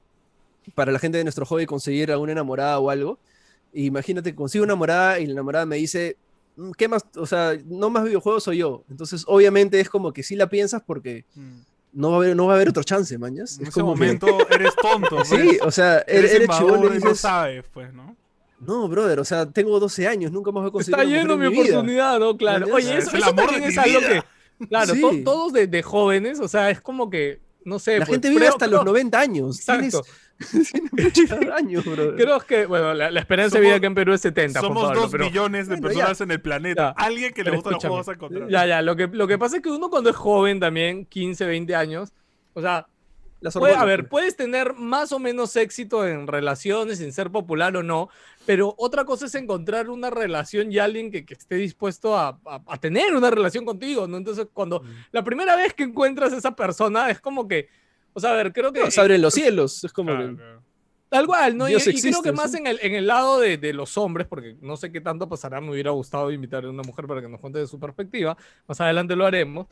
para la gente de nuestro hobby conseguir a una enamorada o algo. Imagínate, consigo una enamorada y la enamorada me dice, "Mm, ¿qué más? O sea, no más videojuegos soy yo. Entonces, obviamente es como que sí la piensas porque mm, no va a haber, no va a haber otro chance, mañas. En Es ese como que- momento eres tonto, pues. Sí, o sea, eres, eres, eres y dices, sabes, pues, ¿no? no, brother, o sea, tengo 12 años, nunca más voy a conseguir Está mujer mi vida. oportunidad, ¿no? Claro. Oye, Es eso, el eso amor también de es mi algo vida. que, claro, Sí. to- todos de, de jóvenes, o sea, es como que, no sé. La pues, gente vive creo- hasta creo- los 90 años. Exacto. Tienes, tienes muchos años, brother. Creo que, bueno, la, la esperanza de Somos- vida aquí en Perú es 70, Juan Somos Pablo, dos pero- billones de Bueno, personas en el planeta. Ya. Alguien que le gusta los juegos a encontrar. Ya, ya, lo que, lo que pasa es que uno cuando es joven también, 15, 20 años, o sea, Las puede- a ver, pues. puedes tener más o menos éxito en relaciones, en ser popular o no, pero otra cosa es encontrar una relación y alguien que, que esté dispuesto a, a- a tener una relación contigo, ¿no? Entonces, cuando la primera vez que encuentras a esa persona es como que, o sea, a ver, creo que... No, se abren los cielos. Es como Claro, que- claro. Tal cual, ¿no? Y, Dios y creo existe, que más sí. en el, en el lado de, de los hombres, porque no sé qué tanto pasará, me hubiera gustado invitar a una mujer para que nos cuente de su perspectiva, más adelante lo haremos,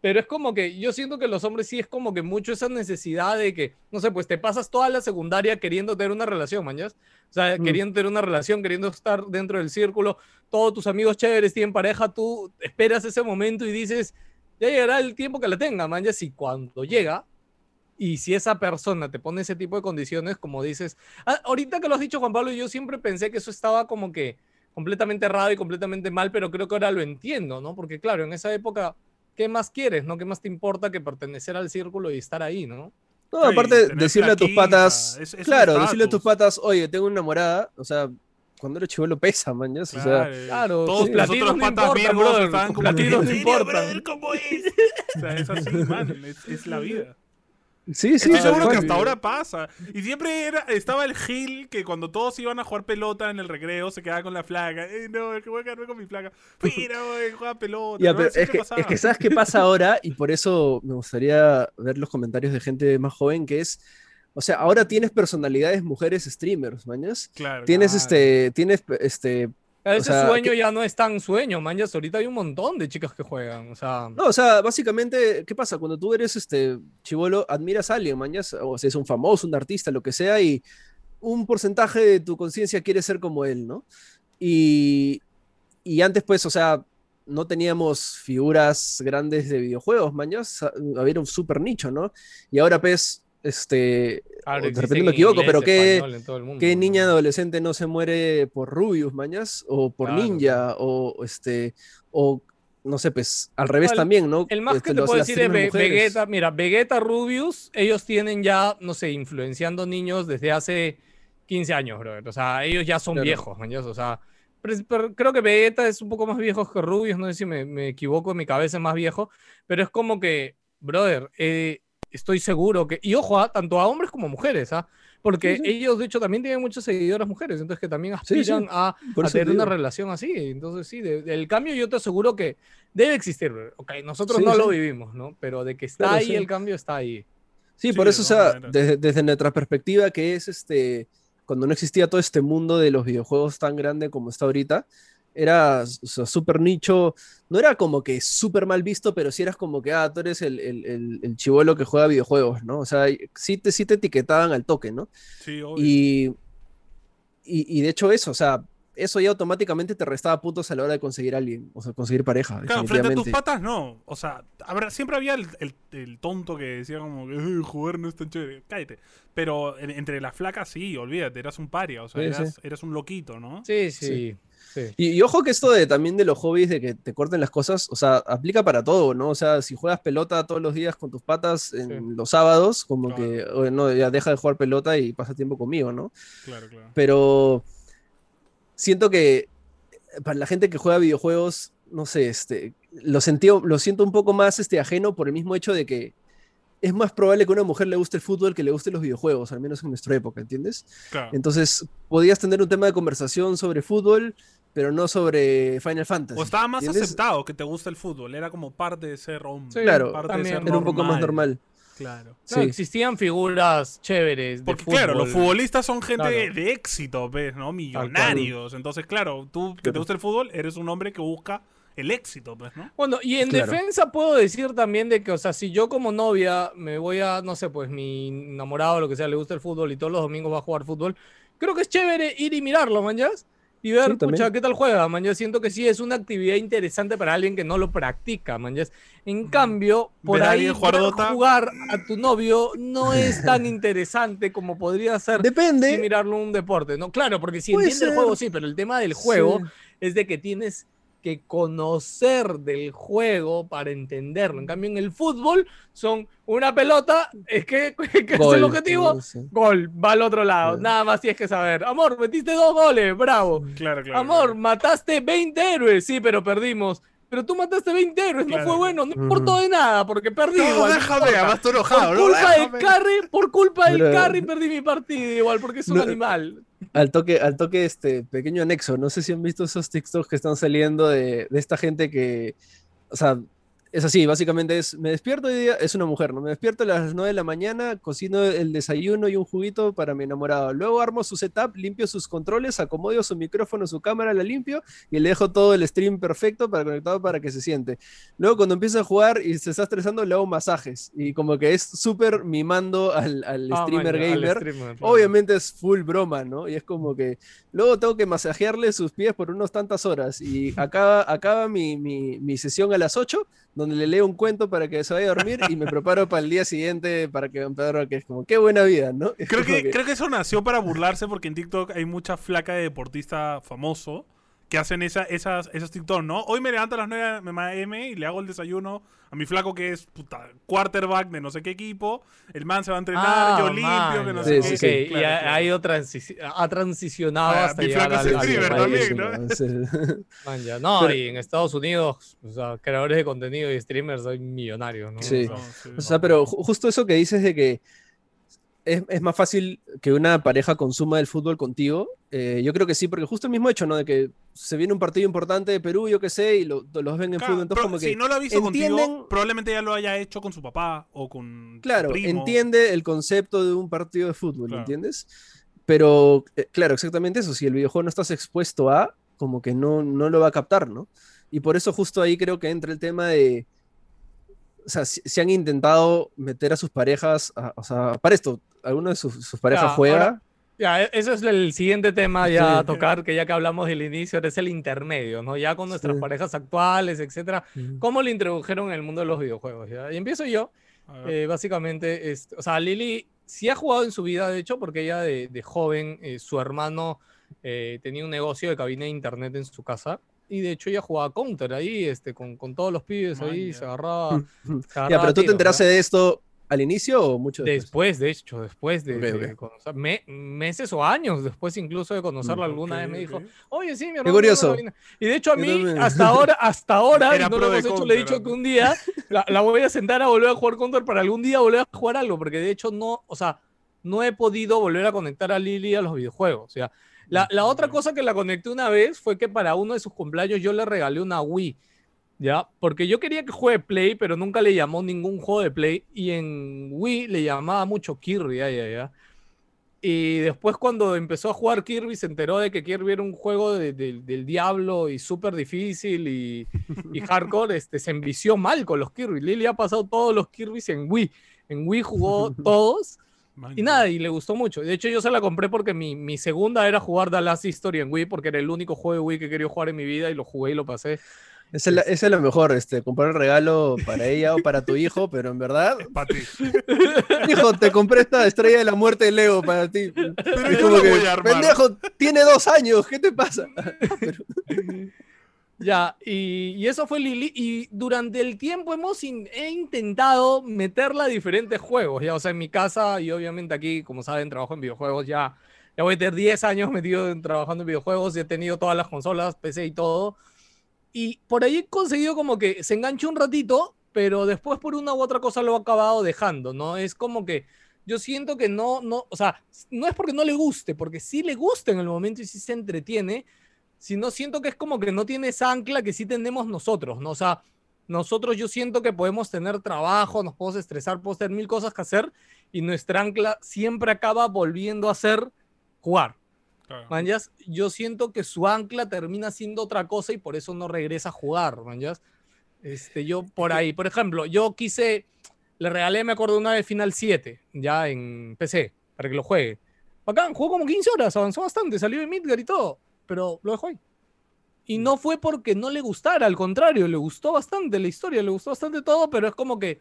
pero es como que yo siento que los hombres sí es como que mucho esa necesidad de que, no sé, pues te pasas toda la secundaria queriendo tener una relación, mañas, o sea, Mm. queriendo tener una relación, queriendo estar dentro del círculo, todos tus amigos chéveres tienen pareja, tú esperas ese momento y dices, ya llegará el tiempo que la tenga, mañas, y cuando llega, Y si esa persona te pone ese tipo de condiciones, como dices, ah, ahorita que lo has dicho Juan Pablo, yo siempre pensé que eso estaba como que completamente errado y completamente mal, pero creo que ahora lo entiendo, ¿no? Porque claro, en esa época, ¿qué más quieres, no? ¿Qué más te importa que pertenecer al círculo y estar ahí, ¿no? No, Sí, aparte, decirle a tus patas, es- es un claro, decirle a tus patas, oye, tengo una enamorada, o sea, cuando eres chivolo pesa, man, ya, o sea, Claro, todos tus los otros no patas virgos estaban como platinos "¿En no serio, importan". brother? ¿Cómo es? O sea, es así, man, es, es la vida. Sí, sí, Estoy seguro que hasta ahora pasa. Y siempre era, estaba el Gil que cuando todos iban a jugar pelota en el recreo se quedaba con la flaca. Eh, no, es que voy a quedarme con mi flaca. Mira, güey, juega pelota. Ya, ¿no? pero es que, pasaba. es que sabes qué pasa ahora y por eso me gustaría ver los comentarios de gente más joven que es, o sea, ahora tienes personalidades mujeres streamers, mañas. Claro, Tienes Claro. este, tienes este, A ese sea, sueño que- ya no es tan sueño, man. Ya ahorita hay un montón de chicas que juegan. O sea, no, o sea, básicamente, ¿qué pasa? Cuando tú eres este chivolo, admiras a alguien, mañas, o sea, es un famoso, un artista, lo que sea, y un porcentaje de tu conciencia quiere ser como él, ¿no? Y, y antes, pues, o sea, no teníamos figuras grandes de videojuegos, mañas, había un súper nicho, ¿no? Y ahora, pues, este, claro, de repente en me equivoco, inglés, pero ¿qué, mundo, ¿qué ¿no? niña adolescente no se muere por Rubius, mañas? O por Claro, Ninja, o este, o no sé, pues, al revés también, ¿no? El más Este, que te los- puedo decir es mujeres. Vegeta. Mira, Vegeta, Rubius, ellos tienen ya, no sé, influenciando niños desde hace 15 años, brother. O sea, ellos ya son Claro. viejos, ya, O sea, creo que Vegeta es un poco más viejo que Rubius. No sé si me, me equivoco, mi cabeza es más viejo. Pero es como que, brother, eh, estoy seguro que. Y ojo, ah, tanto a hombres como a mujeres, ¿ah? Porque Sí, sí. ellos, de hecho, también tienen muchas seguidoras mujeres, entonces que también Sí, sí. aspiran a a tener te una relación así. Entonces, sí, de- del cambio yo te aseguro que debe existir. bro. Ok, nosotros Sí, no sí. lo vivimos, ¿no? Pero de que está Claro, ahí sí. el cambio, está ahí. Sí, Sí, por de eso, o sea, desde, desde nuestra perspectiva, que es este, cuando no existía todo este mundo de los videojuegos tan grande como está ahorita, era o sea, súper nicho, no era como que súper mal visto, pero sí eras como que, ah, tú eres el, el, el, el chivolo que juega videojuegos, ¿no? O sea, sí te, sí te etiquetaban al toque, ¿no? Sí, obvio. Y, y, y de hecho eso, o sea, eso ya automáticamente te restaba puntos a la hora de conseguir a alguien, o sea, conseguir pareja, Claro, frente a tus patas no. O sea, habrá- siempre había el, el- el tonto que decía como que "Eh, jugar no es tan chévere. Cállate. Pero en- entre las flacas sí, olvídate, eras un paria. O sea, Sí, eras, sí. eras un loquito, ¿no? Sí, sí. sí. Y, y ojo que esto de también de los hobbies, de que te corten las cosas, o sea, aplica para todo, ¿no? O sea, si juegas pelota todos los días con tus patas en Sí. los sábados, como Claro. que, oye, no, ya deja de jugar pelota y pasa tiempo conmigo, ¿no? Claro, claro. Pero siento que eh, para la gente que juega videojuegos, no sé, este, lo, sentí, lo siento un poco más este, ajeno por el mismo hecho de que es más probable que a una mujer le guste el fútbol que le guste los videojuegos, al menos en nuestra época, ¿entiendes? Claro. Entonces, podías tener un tema de conversación sobre fútbol, pero no sobre Final Fantasy. O estaba más ¿entiendes? aceptado que te gusta el fútbol. Era como parte de ser hombre. Sí, Claro, parte de también. ser Era un poco más normal. Claro. No, Sí. existían figuras chéveres. de Porque claro, los futbolistas son gente Claro. de éxito, ¿ves? ¿no? Millonarios. Entonces, claro, tú que te gusta el fútbol, eres un hombre que busca el éxito, pues, ¿no? Bueno, y en Claro. defensa puedo decir también de que, o sea, si yo como novia me voy a, no sé, pues mi enamorado o lo que sea, le gusta el fútbol y todos los domingos va a jugar fútbol, creo que es chévere ir y mirarlo, manjas. Y ver, Sí, pucha, qué tal juega, man. Yo siento que sí es una actividad interesante para alguien que no lo practica, man. En cambio, por ahí jugar a tu novio no es tan interesante como podría ser si Depende. mirarlo un deporte, ¿no? Claro, porque si Puede entiende el juego, sí, pero el tema del juego Sí. es de que tienes que conocer del juego para entenderlo. En cambio, en el fútbol son una pelota, es que, que es el objetivo, sí, gol, va al otro lado. Sí. Nada más tienes que saber. Amor, metiste dos goles, bravo. Claro, claro. Amor, claro. mataste 20 héroes, sí, pero perdimos. Pero tú mataste 20 héroes, Claro. no fue bueno, no importó de nada, porque perdí No, igual. déjame, además tú Por enojado, ¿no? culpa del carry, por culpa del carry perdí mi partido igual, porque es un No. animal. Al toque, al toque, este pequeño anexo. No sé si han visto esos TikToks que están saliendo de, de esta gente que, o sea, es así, básicamente es, me despierto hoy día, es una mujer, ¿no? Me despierto a las 9 de la mañana, cocino el desayuno y un juguito para mi enamorado. Luego armo su setup, limpio sus controles, acomodo su micrófono, su cámara, la limpio y le dejo todo el stream perfecto para conectado para que se siente. Luego cuando empieza a jugar y se está estresando, le hago masajes y como que es súper mimando al, al Ah, streamer al gamer. streamer. Obviamente es full broma, ¿no? Y es como que luego tengo que masajearle sus pies por unos tantas horas y acaba, acaba mi, mi- mi sesión a las 8, donde le leo un cuento para que se vaya a dormir y me preparo para el día siguiente para que vean Pedro, que es como, qué buena vida, ¿no? Creo que, creo que eso nació para burlarse porque en TikTok hay mucha flaca de deportista famoso que hacen esa, esas, esos TikTok, ¿no? Hoy me levanto a las 9 m y le hago el desayuno a mi flaco que es puta, quarterback de no sé qué equipo. El man se va a entrenar, Ah, yo limpio, man, que no ya. sé Sí, qué. sí, Claro, y ha, claro. ha ido transi- ha transicionado Ah, hasta mi llegar flaco al, es al- streamer al- también, Sí, ¿no? sí. Man, ya. No, Pero- y en Estados Unidos, o sea, creadores de contenido y streamers son millonarios, ¿no? Sí. No, sí. O sea, pero ju- justo eso que dices de que es, es más fácil que una pareja consuma el fútbol contigo, eh, yo creo que sí, porque justo el mismo hecho, ¿no? De que se viene un partido importante de Perú, yo qué sé, y lo- los ven en Claro, fútbol, entonces como que... si no lo ha visto entienden- contigo, probablemente ya lo haya hecho con su papá o con su Claro, primo. entiende el concepto de un partido de fútbol, Claro. ¿entiendes? Pero, eh, claro, exactamente eso. Si el videojuego no estás expuesto a, como que no, no lo va a captar, ¿no? Y por eso justo ahí creo que entra el tema de... O sea, si, si han intentado meter a sus parejas, a- o sea, para esto, ¿alguno de sus, sus parejas Ya, juega? ahora- Ya, e- eso es el siguiente tema ya Sí. a tocar, que ya que hablamos del inicio, es el intermedio, ¿no? Ya con nuestras Sí. parejas actuales, etcétera, Mm. ¿cómo le introdujeron en el mundo de los videojuegos? ¿ya? Y empiezo yo, eh, básicamente, este, o sea, Lili sí ha jugado en su vida, de hecho, porque ella de, de joven, eh, su hermano eh, tenía un negocio de cabina de internet en su casa, y de hecho ella jugaba Counter ahí, este, con, con todos los pibes ahí, Maña. se agarraba... Ya, agarraba pero tú te enteraste ¿ya? de esto al inicio o mucho después? Después, de hecho, después de, Ok, de ok. conocer, me- meses o años después incluso de conocerla Mm. alguna Ok, vez me dijo, oye, sí, mi hermano. curioso. cabina". Y de hecho a mí, hasta ahora, hasta ahora, Era no lo hemos hecho, Counter, le he dicho ¿no? que un día la, la voy a sentar a volver a jugar Counter para algún día volver a jugar algo, porque de hecho no, o sea, no he podido volver a conectar a Lili a los videojuegos. O sea, la, la otra cosa que la conecté una vez fue que para uno de sus cumpleaños yo le regalé una Wii. ¿Ya? Porque yo quería que juegue Play, pero nunca le llamó ningún juego de Play. Y en Wii le llamaba mucho Kirby, ya, ya, ya. Y después cuando empezó a jugar Kirby se enteró de que Kirby era un juego de- de- del diablo y súper difícil y, y hardcore, este, se envició mal con los Kirby. Lily ha pasado todos los Kirby's en Wii. En Wii jugó todos y nada, y le gustó mucho. De hecho, yo se la compré porque mi, mi segunda era jugar The Last History en Wii, porque era el único juego de Wii que quería jugar en mi vida y lo jugué y lo pasé. Esa es, la- esa es lo mejor, este, comprar el regalo para ella o para tu hijo, pero en verdad, Pa' ti. hijo, te compré esta estrella de la muerte de Lego para ti. Pero Es yo como la que, voy a armar. pendejo, tiene dos años, ¿qué te pasa? Ya, y, y eso fue Lili. Y durante el tiempo hemos in- he intentado meterla a diferentes juegos. Ya, o sea, en mi casa y obviamente aquí, como saben, trabajo en videojuegos. Ya, ya voy a tener 10 años metido en, trabajando en videojuegos y he tenido todas las consolas, PC y todo. Y por ahí he conseguido como que se enganche un ratito, pero después por una u otra cosa lo ha acabado dejando, ¿no? Es como que yo siento que no, no, o sea, no es porque no le guste, porque sí le gusta en el momento y sí se entretiene, sino siento que es como que no tiene esa ancla que sí tenemos nosotros, ¿no? O sea, nosotros yo siento que podemos tener trabajo, nos podemos estresar, podemos tener mil cosas que hacer y nuestra ancla siempre acaba volviendo a ser jugar. Claro. Manjas, yo siento que su ancla termina siendo otra cosa y por eso no regresa a jugar, manjas. Este, yo por ahí, por ejemplo, yo quise, le regalé, me acuerdo una vez Final 7, ya en PC, para que lo juegue. Bacán, jugó como 15 horas, avanzó bastante, salió de Midgar y todo, pero lo dejó ahí. Y no fue porque no le gustara, al contrario, le gustó bastante la historia, le gustó bastante todo, pero es como que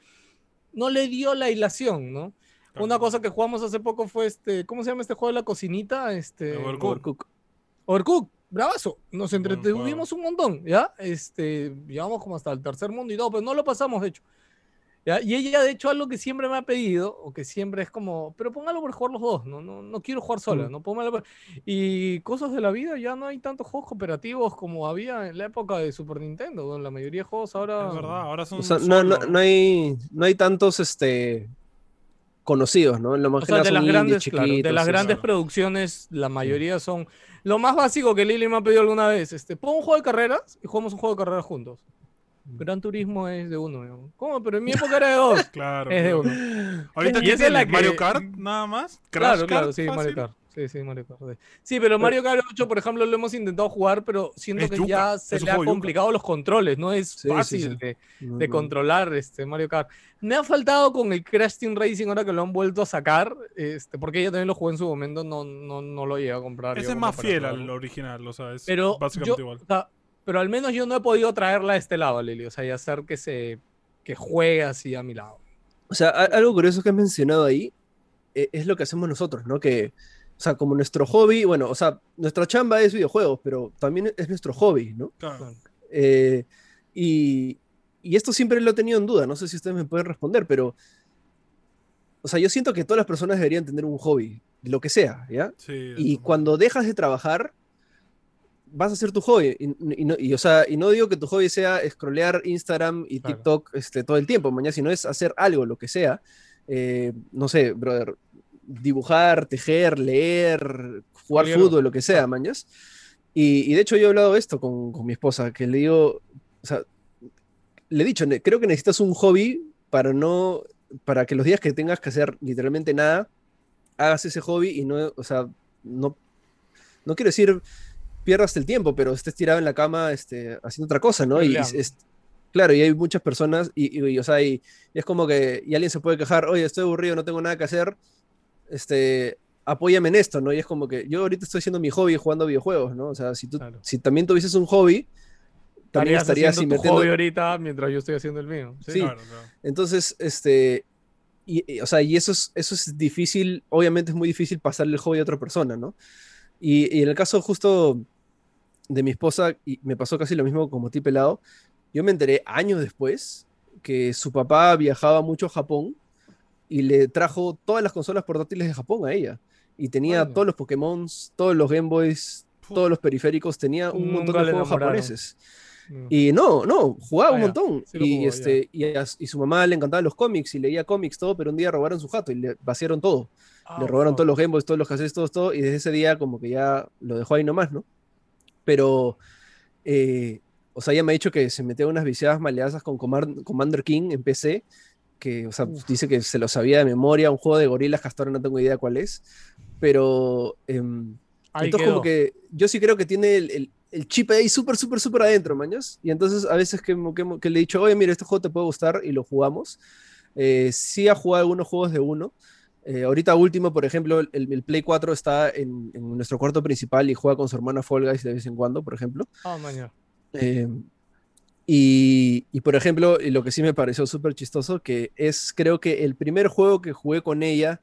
no le dio la hilación, ¿no? Una cosa que jugamos hace poco fue este, ¿cómo se llama este juego de la cocinita? Este. Overcooked. Overcooked, bravazo. Nos entretuvimos un montón, ¿ya? Este, llegamos como hasta el tercer mundo y todo, pero no lo pasamos, de hecho. ¿ya? Y ella, de hecho, algo que siempre me ha pedido, o que siempre es como, pero póngalo por jugar los dos, no, no, no quiero jugar sola, Mm. no póngalo por... Y cosas de la vida, ya no hay tantos juegos cooperativos como había en la época de Super Nintendo, donde la mayoría de juegos ahora... Es verdad, ahora son O sea, no, no, no hay, no hay tantos este, conocidos, ¿no? Lo más O sea, de las grandes, claro, de las grandes claro. producciones, la mayoría son lo más básico que Lili me ha pedido alguna vez. Este, pon un juego de carreras y jugamos un juego de carreras juntos. Mm. Gran Turismo es de uno. ¿Cómo? Pero en mi época era de dos. Claro. es de uno. Ahorita Y ¿qué esa es la tienes? ¿Mario Kart nada más? ¿Crash Claro, claro, sí, Mario? Kart. Sí, sí, Mario Kart. sí. Sí, pero Mario Kart 8, por ejemplo, lo hemos intentado jugar, pero siento Es que yuca, ya se le ha yuca. complicado los controles, no es Sí, fácil sí. de, No, de no. controlar este Mario Kart. Me ha faltado con el Crash Team Racing ahora que lo han vuelto a sacar, este, porque ella también lo jugó en su momento, no, no, no lo llegué a comprar. Ese yo es más fiel al original, o sea, es Pero básicamente yo- igual. o sea, pero al menos yo no he podido traerla a este lado, Lili, o sea, y hacer que se que juegue así a mi lado. O sea, algo curioso que has mencionado ahí eh, es lo que hacemos nosotros, ¿no? Que, o sea, como nuestro hobby, bueno, o sea, nuestra chamba es videojuegos, pero también es nuestro hobby, ¿no? Claro. Eh, y, y esto siempre lo he tenido en duda, no sé si ustedes me pueden responder, pero, o sea, yo siento que todas las personas deberían tener un hobby, lo que sea, ¿ya? Sí, Y cuando dejas de trabajar, vas a hacer tu hobby. Y, y no, y, o sea, y no digo que tu hobby sea scrollear Instagram y Claro. TikTok este, todo el tiempo, mañana, sino es hacer algo, lo que sea. Eh, no sé, brother, dibujar, tejer, leer, jugar fútbol, lo que sea, claro. mañas. Y, y de hecho yo he hablado esto con, con mi esposa, que le digo, o sea, le he dicho, "Ne- creo que necesitas un hobby para no, para que los días que tengas que hacer literalmente nada, hagas ese hobby y no, o sea, no, no quiero decir pierdas el tiempo, pero estés tirado en la cama este, haciendo otra cosa, ¿no? Y, es- claro, y hay muchas personas, y, y- y, o sea, y, es como que, y alguien se puede quejar, oye, estoy aburrido, no tengo nada que hacer, este, apóyame en esto, ¿no? Y es como que yo ahorita estoy haciendo mi hobby jugando videojuegos, ¿no? O sea, si tú, Claro. si también tuvieses un hobby, también Estarías invirtiendo, hobby ahorita mientras yo estoy haciendo el mío. Sí. Claro, claro. entonces, este, y, y, o sea, y eso es, eso es difícil, obviamente es muy difícil pasarle el hobby a otra persona, ¿no? Y, y en el caso justo de mi esposa, y me pasó casi lo mismo como ti pelado, yo me enteré años después que su papá viajaba mucho a Japón y le trajo todas las consolas portátiles de Japón a ella. Y tenía todos los Pokémon, todos los Game Boys, Puh. todos los periféricos, tenía un Nunca montón de juegos enamoraron. japoneses. Mm. Y no, no, jugaba Ah, un montón. Sí y, jugó, este, y, a, y su mamá le encantaban los cómics y leía cómics, todo, pero un día robaron su jato y le vaciaron todo. Ah, le robaron todos los Game Boys, todos los cassettes, todo, todo, y desde ese día como que ya lo dejó ahí nomás, ¿no? Pero, eh, o sea, ella me ha dicho que se metió unas viciadas maleazas con Commander King en PC, que, o sea, Uf. dice que se lo sabía de memoria, un juego de gorilas que hasta ahora no tengo idea cuál es, pero... em, entonces, quedó. como que yo sí creo que tiene el, el- el chip ahí súper, súper, súper adentro, mañas. Y entonces, a veces que, que- que le he dicho, oye, mira, este juego te puede gustar y lo jugamos. Eh, sí ha jugado algunos juegos de uno. Eh, ahorita último, por ejemplo, el, el Play 4 está en, en nuestro cuarto principal y juega con su hermana Fall Guys de vez en cuando, por ejemplo. Mañana. Eh, y, y, por ejemplo, lo que sí me pareció súper chistoso, que es creo que el primer juego que jugué con ella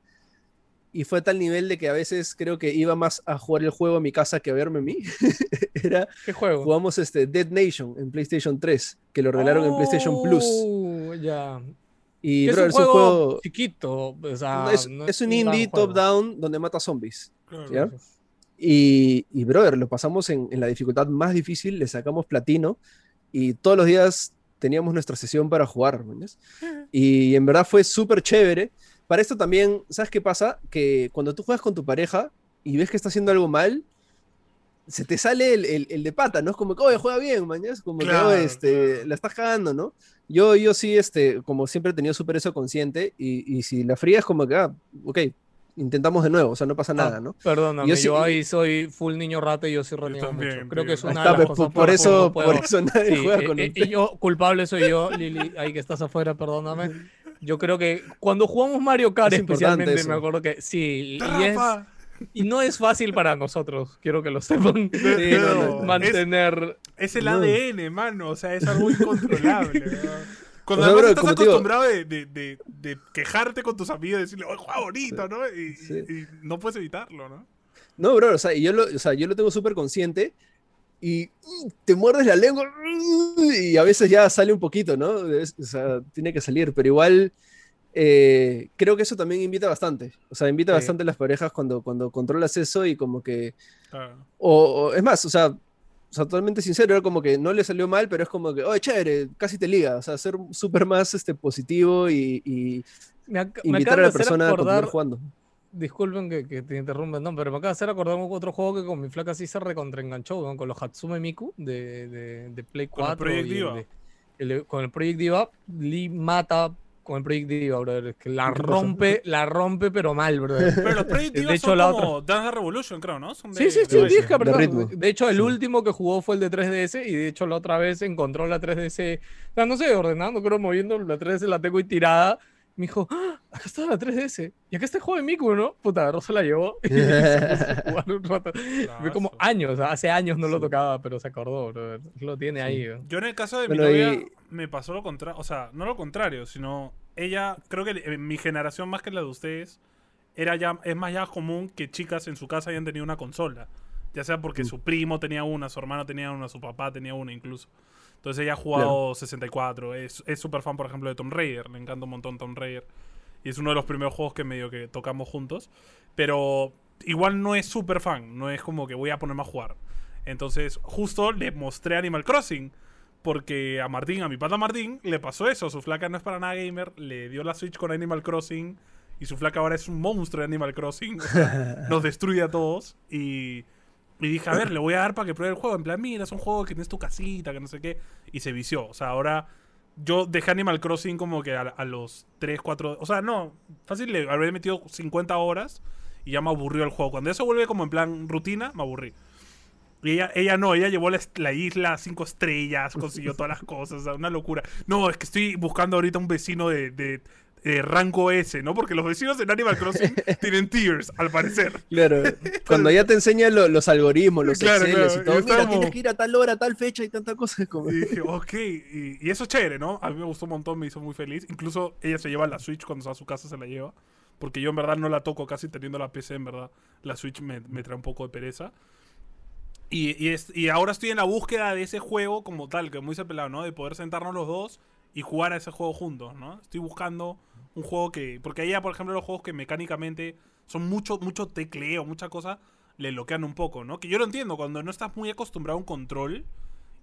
y fue a tal nivel de que a veces creo que iba más a jugar el juego a mi casa que a verme a mí. Era, ¿Qué juego? jugamos este Dead Nation en PlayStation 3, que lo regalaron en PlayStation Plus. Oh, Ya. Y bro, es un juego, chiquito. chiquito. O sea, es, no es un indie top-down donde mata zombies. Claro. ¿Ya? Y, y brother, lo pasamos en, en la dificultad más difícil, le sacamos platino y todos los días teníamos nuestra sesión para jugar. ¿mañas? Y en verdad fue súper chévere. Para esto también, ¿sabes qué pasa? Que cuando tú juegas con tu pareja y ves que está haciendo algo mal, se te sale el, el- el de pata, ¿no? Es como que, oye, juega bien, mañas. Como Claro, que, "Oye, este, claro. la estás cagando, ¿no? Yo, yo sí, este, como siempre he tenido súper eso consciente y, y si la fría es como que, ah, ok, intentamos de nuevo, o sea, no pasa nada, Ah, ¿no? Perdóname, Yo yo, sí- ahí soy full niño rata y yo sí reniego también, mucho. Creo que es una está, de las cosas por, eso, no puedo- por eso nadie Sí, juega eh, con eh, y yo, culpable soy yo, Lili, ahí que estás afuera, perdóname. Yo creo que cuando jugamos Mario Kart Es especialmente, me acuerdo que sí, y, es- Rafa, y no es fácil para nosotros, quiero que lo sepan, Sí, no, no, no. mantener... es el No. ADN, mano. O sea, es algo incontrolable. ¿no? Cuando O sea, además bro, estás digo- acostumbrado de, de- de- de quejarte con tus amigos y decirle, oye, juega bonito, ¿no? Y, Sí. y- y no puedes evitarlo, ¿no? No, bro, o sea, y yo lo, o sea, yo lo tengo súper consciente y mm, te muerdes la lengua mm, y a veces ya sale un poquito, ¿no? Es- o sea, tiene que salir, pero igual eh, creo que eso también invita bastante. O sea, invita Sí. bastante a las parejas cuando, cuando controlas eso y como que... Claro. O, o- es más, o sea, o sea, totalmente sincero, era como que no le salió mal, pero es como que, oye, chévere, casi te liga. O sea, ser súper más este, positivo y, y Me, ac- me invitar acaban a de la persona a continuar jugando. disculpen que, que te interrumpa, no, pero me acaba de hacer acordar un otro juego que con mi flaca sí se recontraenganchó, weón, con los Hatsume Miku de, de, de Play Con el 4 Project el Diva. de- el de- con el Project Diva, Lee mata con el Project Diva, brother, es que la rompe, la rompe pero mal, brother. Pero los Project De Divas hecho, son la como Dance Revolution, creo, ¿no? Son de- Sí, sí, de sí, de apretar. ritmo. De hecho, el Sí. último que jugó fue el de 3DS y de hecho la otra vez encontró la 3DS, o sea, no sé, ordenando, creo, moviendo la 3DS, la tengo ahí tirada Me dijo, ¡Ah! acá está la 3DS. Y acá está el juego de Miku, ¿no? Puta, se la llevó. Y se puso a jugar un rato. Fue como años, hace años no lo tocaba, pero se acordó, bro. Lo tiene ahí. bro. Yo en el caso de mi novia y- me pasó lo contrario, o sea, no lo contrario, sino ella, creo que en mi generación más que la de ustedes, era ya, es más ya común que chicas en su casa hayan tenido una consola. Ya sea porque Mm. su primo tenía una, su hermano tenía una, su papá tenía una incluso. Entonces ella ha jugado 64, es es súper fan, por ejemplo, de Tomb Raider, le encanta un montón Tomb Raider. Y es uno de los primeros juegos que medio que tocamos juntos. Pero igual no es súper fan, no es como que voy a ponerme a jugar. Entonces, justo le mostré Animal Crossing. Porque a Martín, a mi pata Martín, le pasó eso. Su flaca no es para nada gamer. Le dio la Switch con Animal Crossing. Y su flaca ahora es un monstruo de Animal Crossing. O sea, nos destruye a todos. Y, y dije, a ver, le voy a dar para que pruebe el juego. En plan, mira, es un juego que tienes tu casita, que no sé qué. Y se vició. O sea, ahora yo dejé Animal Crossing como que a, a los 3, 4... O sea, no, fácil, le habré metido 50 horas y ya me aburrió el juego. Cuando eso vuelve como en plan rutina, me aburrí. Y ella, ella no, ella llevó la, la isla cinco estrellas, consiguió todas las cosas, o sea, una locura. No, es que estoy buscando ahorita un vecino de, de, de rango S, ¿no? Porque los vecinos en Animal Crossing tienen tiers, al parecer. Claro, cuando ya te enseñan lo- los algoritmos, los Claro, Exceles claro, y todo, y mira, estábamos- tienes que ir a tal hora, a tal fecha y tanta cosa. Como... Y dije, ok, y, y eso es chévere, ¿no? A mí me gustó un montón, me hizo muy feliz. Incluso ella se lleva la Switch cuando va a su casa, se la lleva. Porque yo en verdad no la toco casi teniendo la PC, en verdad. La Switch me, me trae un poco de pereza. Y, y, es- y ahora estoy en la búsqueda de ese juego como tal, que como dice Pelado, ¿no? De poder sentarnos los dos y jugar a ese juego juntos, ¿no? Estoy buscando un juego que... Porque ella, por ejemplo, los juegos que mecánicamente son mucho, mucho tecleo, mucha cosa, le bloquean un poco, ¿no? Que yo lo entiendo, cuando no estás muy acostumbrado a un control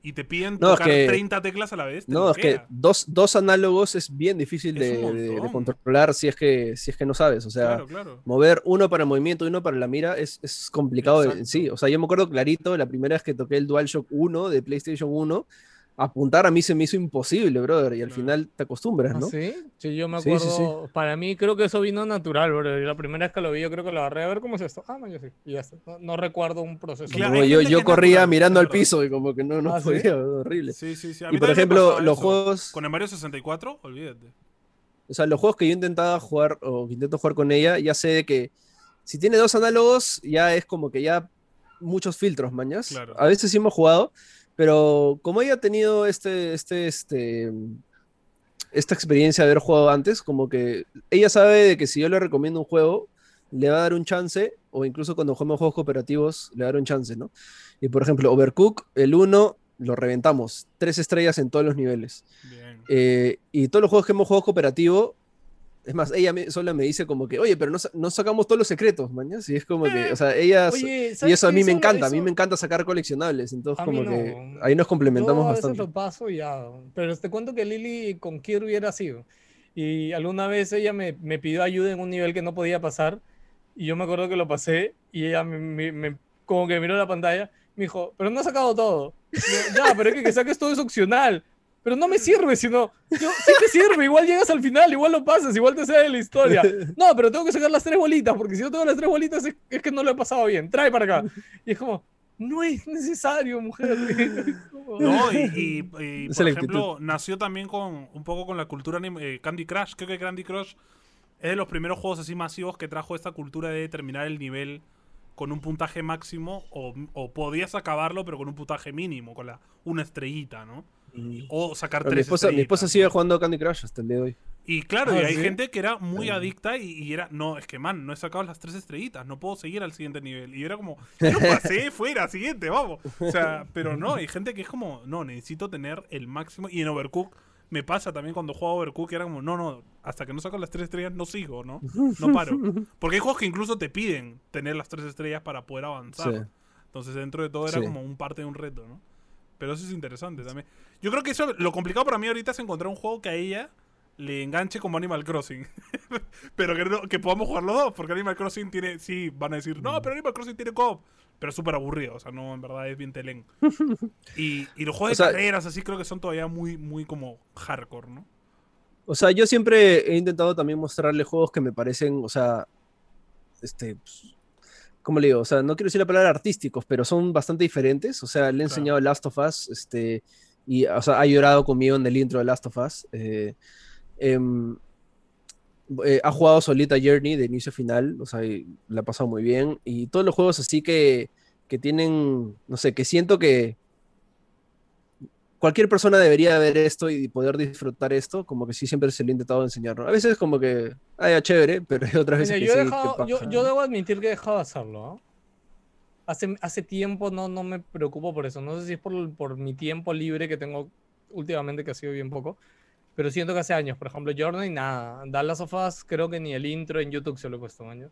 y te piden No, es tocar que- 30 teclas a la vez, No, es que dos, dos análogos es bien difícil Es de, controlar si es que si es que no sabes. O sea, Claro, claro. mover uno para el movimiento y uno para la mira es, es complicado en Exacto. sí. O sea, yo me acuerdo clarito, la primera vez que toqué el DualShock 1 de PlayStation 1, apuntar a mí se me hizo imposible, brother, y al final te acostumbras, ¿Ah, ¿no? sí? Sí, yo me Sí, acuerdo. sí, sí. Para mí creo que eso vino natural, bro. Y La primera vez que lo vi, yo creo que lo agarré a ver cómo es esto. Ah, no, yo sí. Y ya está. No, no recuerdo un proceso. Claro, hay yo yo corría natural, mirando al piso y como que no, no Ah, ¿sí? podía, horrible. Sí, sí, sí. A Y por ejemplo, los eso. juegos, Con el Mario 64, olvídate. o sea, los juegos que yo intentaba jugar o que intento jugar con ella, ya sé que si tiene dos análogos, ya es como que ya muchos filtros, mañas. Claro. A veces sí hemos jugado, pero como ella ha tenido este, este, este, esta experiencia de haber jugado antes, como que ella sabe de que si yo le recomiendo un juego, le va a dar un chance, o incluso cuando jugamos juegos cooperativos, le va a dar un chance, ¿no? Y por ejemplo, Overcook, el 1, lo reventamos, tres estrellas en todos los niveles. Eh, y todos los juegos que hemos jugado cooperativo, es más, ella me- sola me dice como que, oye, pero no, no sacamos todos los secretos, mañas. Y es como que, o sea, ella. Oye, y ¿sabes eso a mí me Eso- encanta, a mí me encanta sacar coleccionables. Entonces, como que no. ahí nos complementamos Yo a veces bastante. lo paso ya. Pero te cuento que Lily con Kirby era así. ¿no? Y alguna vez ella me, me pidió ayuda en un nivel que no podía pasar. Y yo me acuerdo que lo pasé. Y ella me, me- me- como que miró la pantalla. Me dijo, pero no has sacado todo. Yo, ya, pero es que, que saques todo es opcional. Pero no me sirve, sino. Yo, sí te sirve, igual llegas al final, igual lo pasas, igual te sale la historia. No, pero tengo que sacar las tres bolitas, porque si no tengo las tres bolitas es, es que no lo he pasado bien. Trae para acá. Y es como, no es necesario, mujer. Es como- No, y, y- y, por ejemplo, nació también con un poco con la cultura eh, Candy Crush. Creo que Candy Crush es de los primeros juegos así masivos que trajo esta cultura de terminar el nivel con un puntaje máximo o, o podías acabarlo pero con un puntaje mínimo, con la una estrellita, ¿no? O sacar Pero mi tres esposa, mi esposa sigue ¿no? jugando Candy Crush hasta el día de hoy. Y claro, y Ah, hay ¿sí? gente que era muy Sí. adicta y, y era, no, es que man, no he sacado las tres estrellitas, no puedo seguir al siguiente nivel. Y yo era como, yo pasé, fuera, siguiente, vamos. O sea, pero no, hay gente que es como, no, necesito tener el máximo. Y en Overcook me pasa también cuando juego a Overcook, era como, no, no, hasta que no saco las tres estrellas no sigo, ¿no? No paro. Porque hay juegos que incluso te piden tener las tres estrellas para poder avanzar. Sí. Entonces dentro de todo era Sí. como un parte de un reto, ¿no? Pero eso es interesante también. Yo creo que eso, lo complicado para mí ahorita es encontrar un juego que a ella le enganche como Animal Crossing. pero que, no- que podamos jugar los dos, porque Animal Crossing tiene, sí, van a decir, no, pero Animal Crossing tiene co-op. Pero es súper aburrido, o sea, no, en verdad es bien telén. y, y los juegos O de carreras así creo que son todavía muy, muy como hardcore, ¿no? O sea, yo siempre he intentado también mostrarle juegos que me parecen, o sea, este, pues, ¿cómo le digo? O sea, no quiero decir la palabra artísticos, pero son bastante diferentes. O sea, le he Claro. enseñado Last of Us, este, y, o sea, ha llorado conmigo en el intro de Last of Us. eh, em, eh, ha jugado solita Journey de inicio a final, o sea, la ha pasado muy bien. Y todos los juegos así que, que tienen, no sé, que siento que cualquier persona debería ver esto y poder disfrutar esto, como que sí siempre se lo he intentado enseñar. ¿no? A veces como que, ya, chévere, pero hay otras veces Mira, que yo, he sí, dejado- yo, yo debo admitir que he dejado de hacerlo. ¿ah? Hace, hace tiempo no, no me preocupo por eso. No sé si es por, por mi tiempo libre que tengo últimamente, que ha sido bien poco. Pero siento que hace años, por ejemplo, Journey, nada. Dallas of Us, creo que ni el intro en YouTube se lo he puesto años.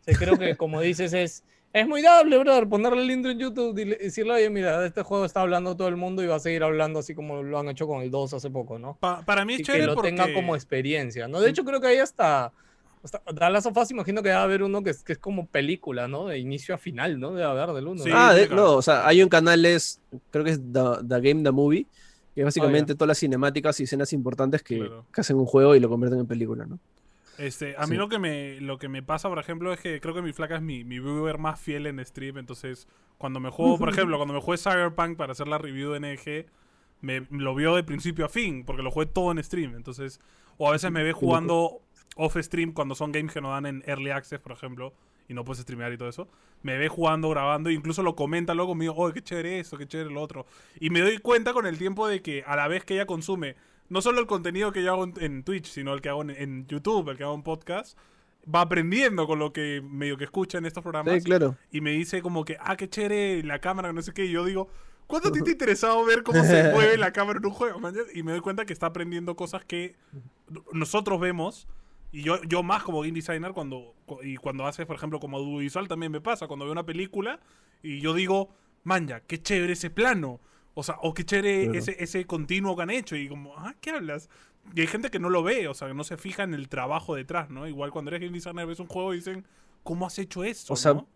O sea, creo que, como dices, es, es muy dable, brother, ponerle el intro en YouTube y le- decirle, oye, mira, de este juego está hablando todo el mundo y va a seguir hablando así como lo han hecho con el 2 hace poco, ¿no? Pa- para mí es y que chévere lo porque... tenga como experiencia, ¿no? De hecho, creo que ahí hasta, hasta Dallas of Us, imagino que va a haber uno que es, que es como película, ¿no? De inicio a final, ¿no? Debe haber del uno. Sí, ¿no? Ah, de- no, o sea, hay un canal, es, creo que es The, The Game, The Movie, que es básicamente todas las cinemáticas y escenas importantes que, Claro. que hacen un juego y lo convierten en película, ¿no? Este, a mí lo que me lo que me pasa, por ejemplo, es que creo que mi flaca es mi, mi viewer más fiel en stream. Entonces, cuando me juego, por ejemplo, cuando me jugué Cyberpunk para hacer la review de NG, me lo vio de principio a fin, porque lo jugué todo en stream. Entonces, o a veces me ve jugando off stream cuando son games que no dan en early access, por ejemplo, y no puedes streamear y todo eso. Me ve jugando, grabando, e incluso lo comenta luego conmigo, oh, qué chévere eso, qué chévere lo otro. Y me doy cuenta con el tiempo de que a la vez que ella consume no solo el contenido que yo hago en, en Twitch, sino el que hago en, en YouTube, el que hago en podcast, va aprendiendo con lo que medio que escucha en estos programas. Sí, claro. Y me dice como que, ah, qué chévere la cámara, no sé qué. Y yo digo, ¿cuánto a ti te ha interesado ver cómo se mueve la cámara en un juego? man? Y me doy cuenta que está aprendiendo cosas que nosotros vemos. Y yo, yo más como game designer, cuando, cu- y cuando haces, por ejemplo, como audiovisual también me pasa. Cuando veo una película y yo digo, manja, qué chévere ese plano. O sea, o qué chévere Claro. ese, ese continuo que han hecho. Y como, ah, ¿qué hablas? Y hay gente que no lo ve, o sea, que no se fija en el trabajo detrás, ¿no? Igual cuando eres game designer ves un juego y dicen, ¿cómo has hecho eso? O sea, no?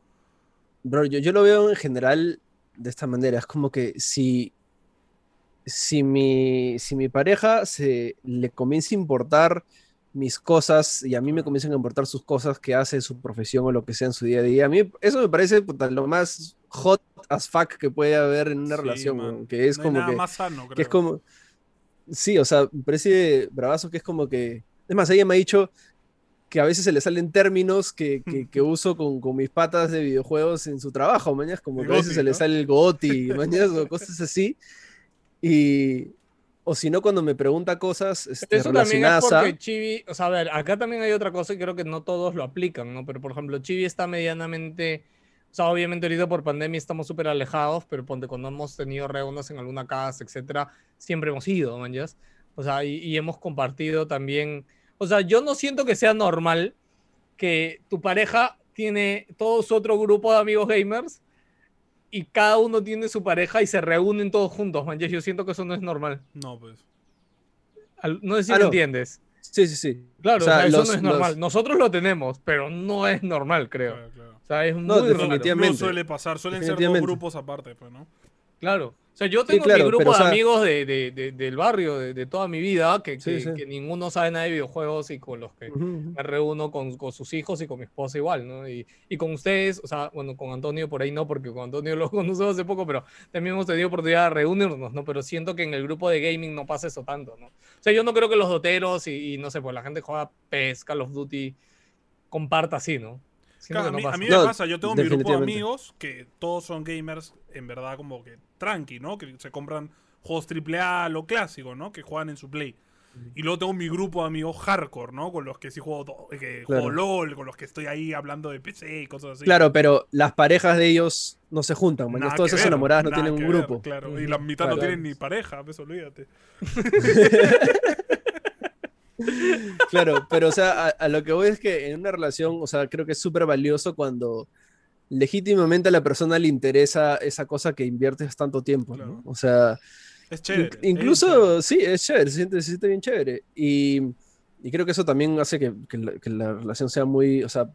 Bro, yo, yo lo veo en general de esta manera. Es como que si, si, mi, si mi pareja se le comienza a importar mis cosas y a mí me comienzan a importar sus cosas que hace, su profesión o lo que sea en su día a día, a mí eso me parece puta, lo más hot as fuck que puede haber en una Sí, relación, man. que es No como nada que... más sano, creo. que es como. Sí, o sea, me parece bravazo que es como que. Es más, ella me ha dicho que a veces se le salen términos que, que, que uso con, con mis patas de videojuegos en su trabajo, mañas, como El que a veces goti, se le sale el goti, mañas, o cosas así. Y. O si no, cuando me pregunta cosas este, eso también es porque Chibi, o sea, a ver, acá también hay otra cosa y creo que no todos lo aplican, ¿no? Pero por ejemplo, Chibi está medianamente, o sea, obviamente ahorita por pandemia estamos súper alejados, pero ponte cuando hemos tenido reuniones en alguna casa, etcétera, siempre hemos ido, man, ¿yas? O sea, y, y hemos compartido también, o sea, yo no siento que sea normal que tu pareja tiene todo su otro grupo de amigos gamers y cada uno tiene su pareja y se reúnen todos juntos, man, ¿yas? Yo siento que eso no es normal. No, pues. Al- No sé si no. entiendes. Sí, sí, sí. Claro, O sea, o sea, eso los- no es normal. los- Nosotros lo tenemos, pero no es normal, creo. Claro, claro. O sea, es No, muy raro. definitivamente. No suele pasar, suelen ser dos grupos aparte, pues, ¿no? Claro. O sea, yo Sí, tengo claro, mi grupo pero, o de sea- amigos de, de- de- del barrio, de, de toda mi vida, que, Sí, que- sí. que ninguno sabe nada de videojuegos y con los que Ujú, ujú. me reúno con, con sus hijos y con mi esposa igual, ¿no? Y, y con ustedes, o sea, bueno, con Antonio por ahí no, porque con Antonio lo conocemos hace poco, pero también hemos tenido oportunidad de reunirnos, ¿no? Pero siento que en el grupo de gaming no pasa eso tanto, ¿no? O sea, yo no creo que los doteros y, y no sé, pues la gente juega PES, Call of Duty, comparta así, ¿no? Claro, que a no mí, pasa. a mí me No, pasa, yo tengo mi grupo de amigos que todos son gamers en verdad como que tranqui, ¿no? Que se compran juegos AAA, lo clásico, ¿no? Que juegan en su Play. Y luego tengo mi grupo de amigos hardcore, ¿no? Con los que sí juego, que juego. LOL, con los que estoy ahí hablando de PC y cosas así. Claro, pero las parejas de ellos no se juntan. Nada Todas esas ver, enamoradas no tienen un ver, grupo. Claro, y la mitad no Claro. tienen ni pareja, pues olvídate. Claro, pero o sea, a, a lo que voy es que en una relación, o sea, creo que es súper valioso cuando legítimamente a la persona le interesa esa cosa que inviertes tanto tiempo, ¿no? O sea, Es chévere. inc- es chévere. incluso, sí, es chévere, se siente, se siente bien chévere. Y, y creo que eso también hace que, que la, que la relación sea muy, o sea,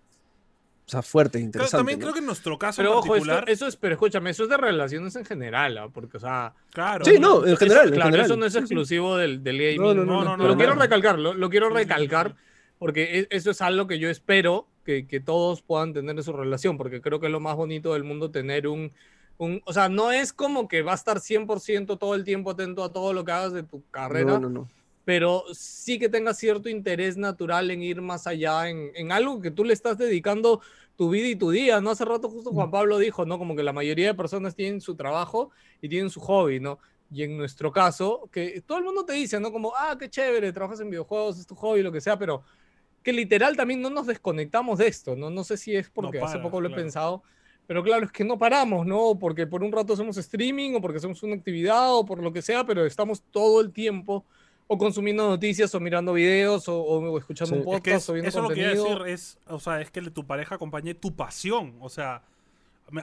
o sea fuerte, interesante. también ¿no? creo que en nuestro caso Pero en ojo, esto- particular. eso es, pero escúchame, eso es de relaciones en general, ¿ah? porque, o sea, Claro. Sí, no, en eso- general, en claro, general. eso no es Sí, sí. exclusivo del, del gaming. No, no, no, no, lo no, quiero no. recalcar, lo, lo quiero recalcar, porque e- eso es algo que yo espero que, que todos puedan tener en su relación, porque creo que es lo más bonito del mundo tener un, un, o sea, no es como que va a estar 100% todo el tiempo atento a todo lo que hagas de tu carrera, No, no, no. Pero sí que tenga cierto interés natural en ir más allá, en, en algo que tú le estás dedicando tu vida y tu día, ¿no? Hace rato justo Juan Pablo dijo, ¿no? Como que la mayoría de personas tienen su trabajo y tienen su hobby, ¿no? Y en nuestro caso, que todo el mundo te dice, ¿no? Como, ah, qué chévere, trabajas en videojuegos, es tu hobby, lo que sea, pero que literal también no nos desconectamos de esto, ¿no? No sé si es porque hace poco lo he pensado, pero claro, es que no paramos, ¿no? Porque por un rato hacemos streaming o porque hacemos una actividad o por lo que sea, pero estamos todo el tiempo o consumiendo noticias o mirando videos o, escuchando un podcast o viendo eso contenido. Eso lo que decir es, o sea, es que tu pareja acompañe tu pasión, o sea,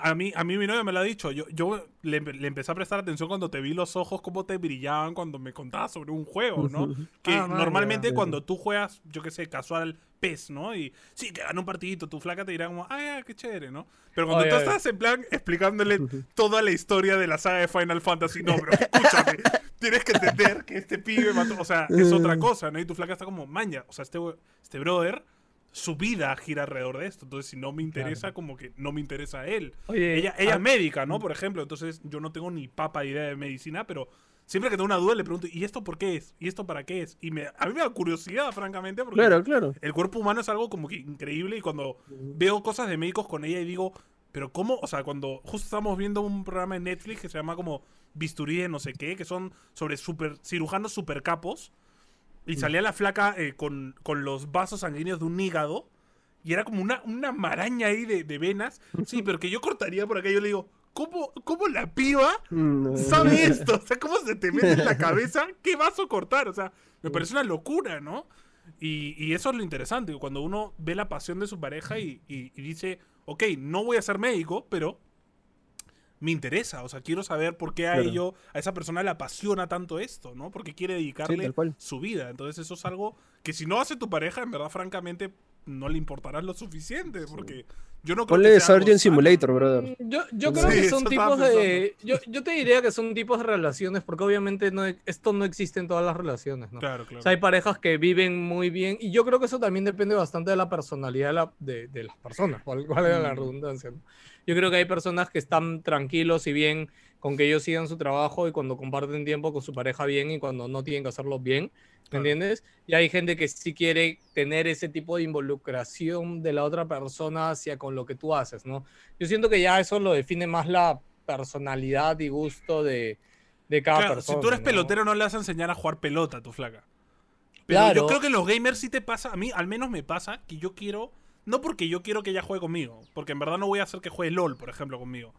a mí, a mí mi novia me lo ha dicho. Yo, yo le, empecé a prestar atención cuando te vi los ojos, cómo te brillaban cuando me contabas sobre un juego, ¿no? Que ah, normalmente cuando tú juegas, yo qué sé, casual PES, ¿no? Y sí, que gana un partidito, tu flaca te dirá como, ay, qué chévere, ¿no? Pero cuando tú estás en plan explicándole toda la historia de la saga de Final Fantasy, no, pero escúchame, tienes que entender que este pibe mató, o sea, es otra cosa, ¿no? Y tu flaca está como, maña, o sea, este, este brother su vida gira alrededor de esto. Entonces, si no me interesa, como que no me interesa a él. ella ella es médica, ¿no? Por ejemplo. Entonces, yo no tengo ni papa idea de medicina, pero siempre que tengo una duda le pregunto, ¿y esto por qué es? ¿Y esto para qué es? Y me, a mí me da curiosidad, francamente, porque claro, claro. el cuerpo humano es algo como que increíble y cuando veo cosas de médicos con ella y digo, pero ¿cómo? O sea, cuando justo estamos viendo un programa en Netflix que se llama como Bisturí de no sé qué, que son sobre super, cirujanos super capos y salía la flaca eh, con, los vasos sanguíneos de un hígado. Y era como una, una maraña ahí de, venas. Sí, pero que yo cortaría por acá. Yo le digo, ¿cómo, cómo la piba mm, sabe esto? O sea, ¿cómo se te mete en la cabeza qué vaso cortar? O sea, me parece una locura, ¿no? Y, y eso es lo interesante. Cuando uno ve la pasión de su pareja y, y dice, ok, no voy a ser médico, pero me interesa. O sea, quiero saber por qué a ello, a esa persona le apasiona tanto esto, ¿no? Porque quiere dedicarle su vida. Entonces, eso es algo que si no hace tu pareja, en verdad, francamente, no le importará lo suficiente. Porque yo no creo Ponle Surgeon Simulator, brother. Mm, yo, yo creo que son tipos de. Yo, yo, te diría que son tipos de relaciones, porque obviamente no, esto no existe en todas las relaciones, ¿no? Claro, claro. O sea, hay parejas que viven muy bien, y yo creo que eso también depende bastante de la personalidad de, la, de, de las personas, cuál, cuál era la mm. redundancia, ¿no? Yo creo que hay personas que están tranquilos y bien con que ellos sigan su trabajo y cuando comparten tiempo con su pareja bien y cuando no tienen que hacerlo bien, ¿me entiendes? Y hay gente que sí quiere tener ese tipo de involucración de la otra persona hacia con lo que tú haces, ¿no? Yo siento que ya eso lo define más la personalidad y gusto de, de cada persona. Si tú eres pelotero no le vas a enseñar a jugar pelota a tu flaca. Pero yo creo que los gamers sí te pasa, a mí al menos me pasa que yo quiero no porque yo quiero que ella juegue conmigo, porque en verdad no voy a hacer que juegue LOL, por ejemplo, conmigo.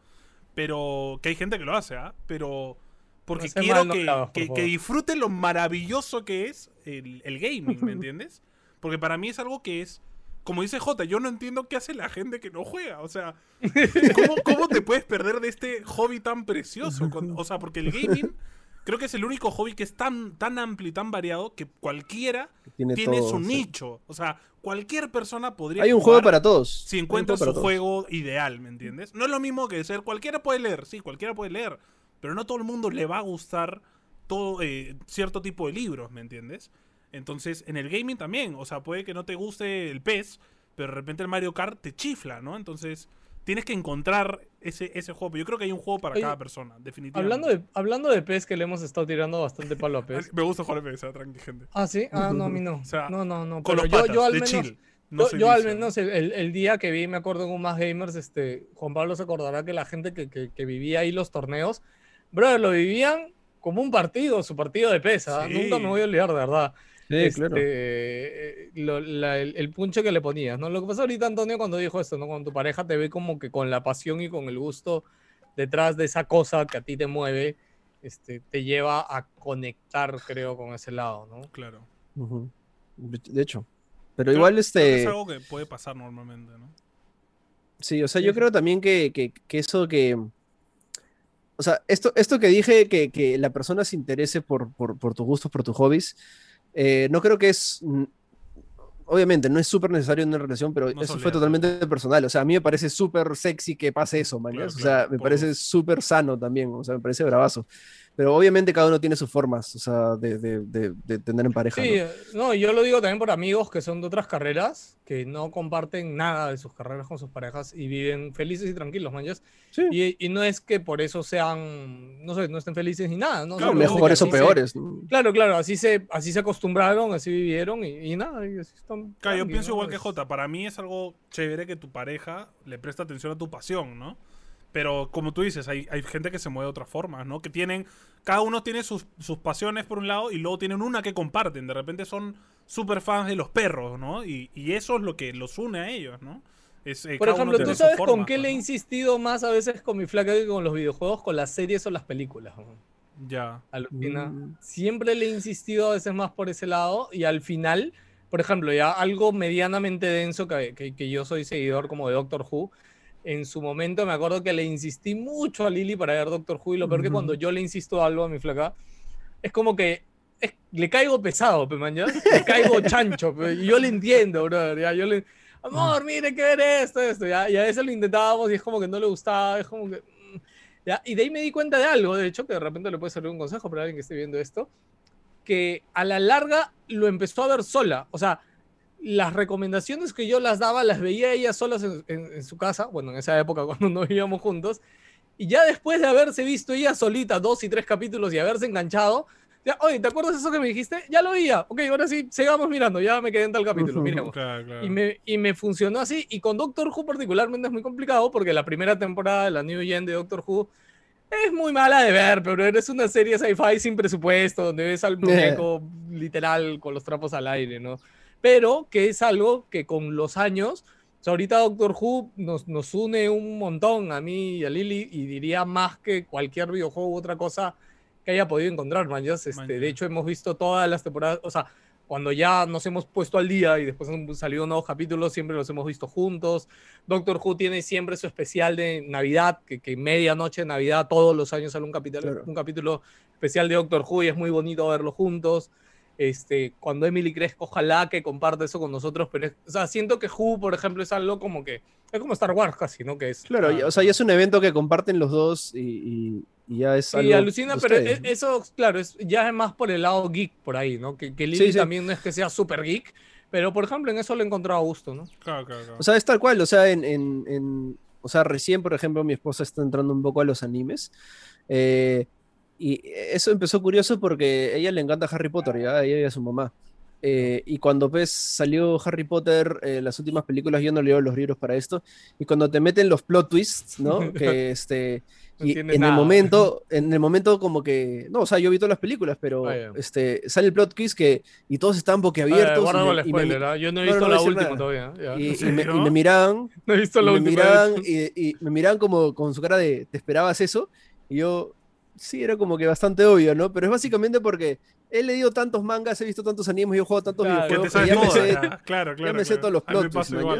Pero que hay gente que lo hace, ¿ah? Pero porque quiero que, que, disfrute lo maravilloso que es el, el gaming, ¿me entiendes? Porque para mí es algo que es, como dice J, yo no entiendo qué hace la gente que no juega. O sea, ¿cómo, cómo te puedes perder de este hobby tan precioso? o sea, porque el gaming creo que es el único hobby que es tan, tan amplio y tan variado que cualquiera tiene, su nicho. O sea, cualquier persona podría. Hay un juego para todos. Si encuentra su juego ideal, ¿me entiendes? No es lo mismo que ser cualquiera puede leer, sí, cualquiera puede leer. Pero no todo el mundo le va a gustar todo eh, cierto tipo de libros, ¿me entiendes? Entonces, en el gaming también. O sea, puede que no te guste el PES, pero de repente el Mario Kart te chifla, ¿no? Entonces tienes que encontrar ese, ese juego. Yo creo que hay un juego para cada persona, definitivamente. Hablando de, hablando de PES, que le hemos estado tirando bastante palo a PES. Me gusta jugar PES, tranqui, gente. Ah, sí. Ah, no, a mí no. no, no, no. Con yo, yo, al menos. yo, al menos el, el, día que vi, me acuerdo un más gamers, este, Juan Pablo se acordará que la gente que, que, que vivía ahí los torneos, brother, lo vivían como un partido, su partido de PES. ¿ah? Nunca me voy a olvidar, de verdad. Sí, claro. Este, el, puncho que le ponías, ¿no? Lo que pasa ahorita, Antonio, cuando dijo esto, ¿no? Cuando tu pareja te ve como que con la pasión y con el gusto detrás de esa cosa que a ti te mueve, este, te lleva a conectar, creo, con ese lado, ¿no? Claro. De hecho. Pero igual este... es algo que puede pasar normalmente, ¿no? Sí, o sea, yo creo también que, que, eso que... O sea, esto, esto que dije, que, que la persona se interese por, por, por tus gustos, por tus hobbies, eh, no creo que es. obviamente no es súper necesario en una relación, pero No eso es fue totalmente personal. O sea, a mí me parece súper sexy que pase eso, man. Claro, o sea, claro, me parece súper sano también, o sea, me parece bravazo. Pero obviamente cada uno tiene sus formas, o sea, de, de- de- de tener en pareja. Sí, ¿no? eh, no, yo lo digo también por amigos que son de otras carreras, que no comparten nada de sus carreras con sus parejas y viven felices y tranquilos, manches. Sí. Y, y no es que por eso sean, no sé, no estén felices ni nada, ¿no? Claro, mejores o así se- peores. ¿no? Claro, claro, así se, así se acostumbraron, así vivieron y, y nada, y así están. Claro, yo pienso ¿no? igual que Jota. Para mí es algo chévere que tu pareja le presta atención a tu pasión, ¿no? Pero como tú dices, hay, hay gente que se mueve de otra forma, ¿no? Que tienen. Cada uno tiene sus, sus pasiones por un lado y luego tienen una que comparten. De repente son super fans de los perros, ¿no? Y, y eso es lo que los une a ellos, ¿no? Es, eh, Por ejemplo, ¿tú sabes con formas, qué pues, le he insistido más a veces con mi flaca que con los videojuegos? Con las series o las películas. ¿no? Ya. Alucina. Mm. Siempre le he insistido a veces más por ese lado y al final, por ejemplo, ya algo medianamente denso que, que- que yo soy seguidor como de Doctor Who. En su momento me acuerdo que le insistí mucho a Lily para ver Doctor Who y lo peor que Ujú. cuando yo le insisto algo a mi flaca es como que es- le caigo pesado, pe, man, ¿ya? Le caigo chancho, pe, y yo le entiendo, brother, ya, yo le... Amor, mire que ver esto, esto, ya, y a veces lo intentábamos y es como que no le gustaba, es como que... mm, ya, y de ahí me di cuenta de algo, de hecho, que de repente le puede servir un consejo para alguien que esté viendo esto, que a la larga lo empezó a ver sola, o sea, las recomendaciones que yo las daba las veía ella solas en, en- en su casa, bueno, en esa época cuando no vivíamos juntos, y ya después de haberse visto ella solita dos y tres capítulos y haberse enganchado, ya, oye, ¿te acuerdas eso que me dijiste? Ya lo veía, ok, ahora sí, sigamos mirando, ya me quedé en tal capítulo, Ujú. miremos. Claro, claro. Y me, y me funcionó así. Y con Doctor Who particularmente es muy complicado porque la primera temporada de la New Gen de Doctor Who es muy mala de ver, pero eres una serie sci-fi sin presupuesto, donde ves al muñeco literal con los trapos al aire, ¿no? Pero que es algo que con los años, o sea, ahorita Doctor Who nos, nos une un montón a mí y a Lily, y diría más que cualquier videojuego u otra cosa que haya podido encontrar, man. ya, Este, Man, de hecho, hemos visto todas las temporadas, o sea, cuando ya nos hemos puesto al día y después han salido nuevos capítulos, siempre los hemos visto juntos. Doctor Who tiene siempre su especial de Navidad, que, que medianoche de Navidad, todos los años sale un capítulo, Claro. un capítulo especial de Doctor Who y es muy bonito verlo juntos. Este, cuando Emily crezca, ojalá que comparte eso con nosotros, pero es- o sea, siento que Who, por ejemplo, es algo como que, es como Star Wars casi, ¿no? Que es, Claro, o sea, ya es un evento que comparten los dos y, y- y ya es Sí, algo alucina, de pero e- eso, claro, es, ya es más por el lado geek por ahí, ¿no? Que, que Lily Sí, sí. también no es que sea súper geek, pero por ejemplo en eso lo he encontrado a gusto, ¿no? Claro, claro, claro. O sea, es tal cual, o sea, en, en- en- o sea, recién, por ejemplo, mi esposa está entrando un poco a los animes. eh, y eso empezó curioso porque a ella le encanta Harry Potter, ya, ella y a su mamá. Eh, y cuando pues salió Harry Potter, eh, las últimas películas, yo no leo los libros para esto, y cuando te meten los plot twists, ¿no? Que este... No Y en el nada. momento, en el momento como que, no, o sea, yo vi todas las películas, pero Ah, ya. este, sale el plot twist que, y todos están Ah, boquiabiertos. y me- con el y me- spoiler, ¿ah? Yo no he No, no, visto no la última nada. todavía. ya. y- ¿En y me- y me miraban No he visto y la me última. miraban y, y me miraban como con su cara de ¿te esperabas eso? Y yo sí era como que bastante obvio, ¿no? Pero es básicamente porque he leído tantos mangas, he visto tantos animes, yo he jugado tantos Claro, Que te videojuegos sabes que ya me sé- ya. Claro, claro. me sé todos los plot twists, igual.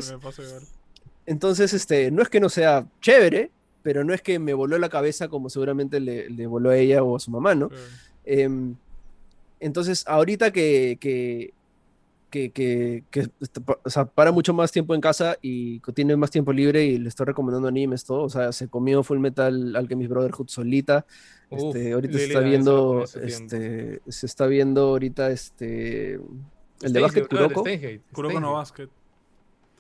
Entonces, este, no es que no sea chévere, pero no es que me voló la cabeza como seguramente le, le voló a ella o a su mamá, ¿no? Em, entonces, ahorita que, que, que, que- que o sea, para mucho más tiempo en casa y tiene más tiempo libre y le estoy recomendando animes, todo, o sea, se comió Full Metal Alchemist Brotherhood solita. Uf, Este, ahorita se está viendo, este, se está viendo ahorita este, el de básquet brother, Kuroko, Kuroko no basket.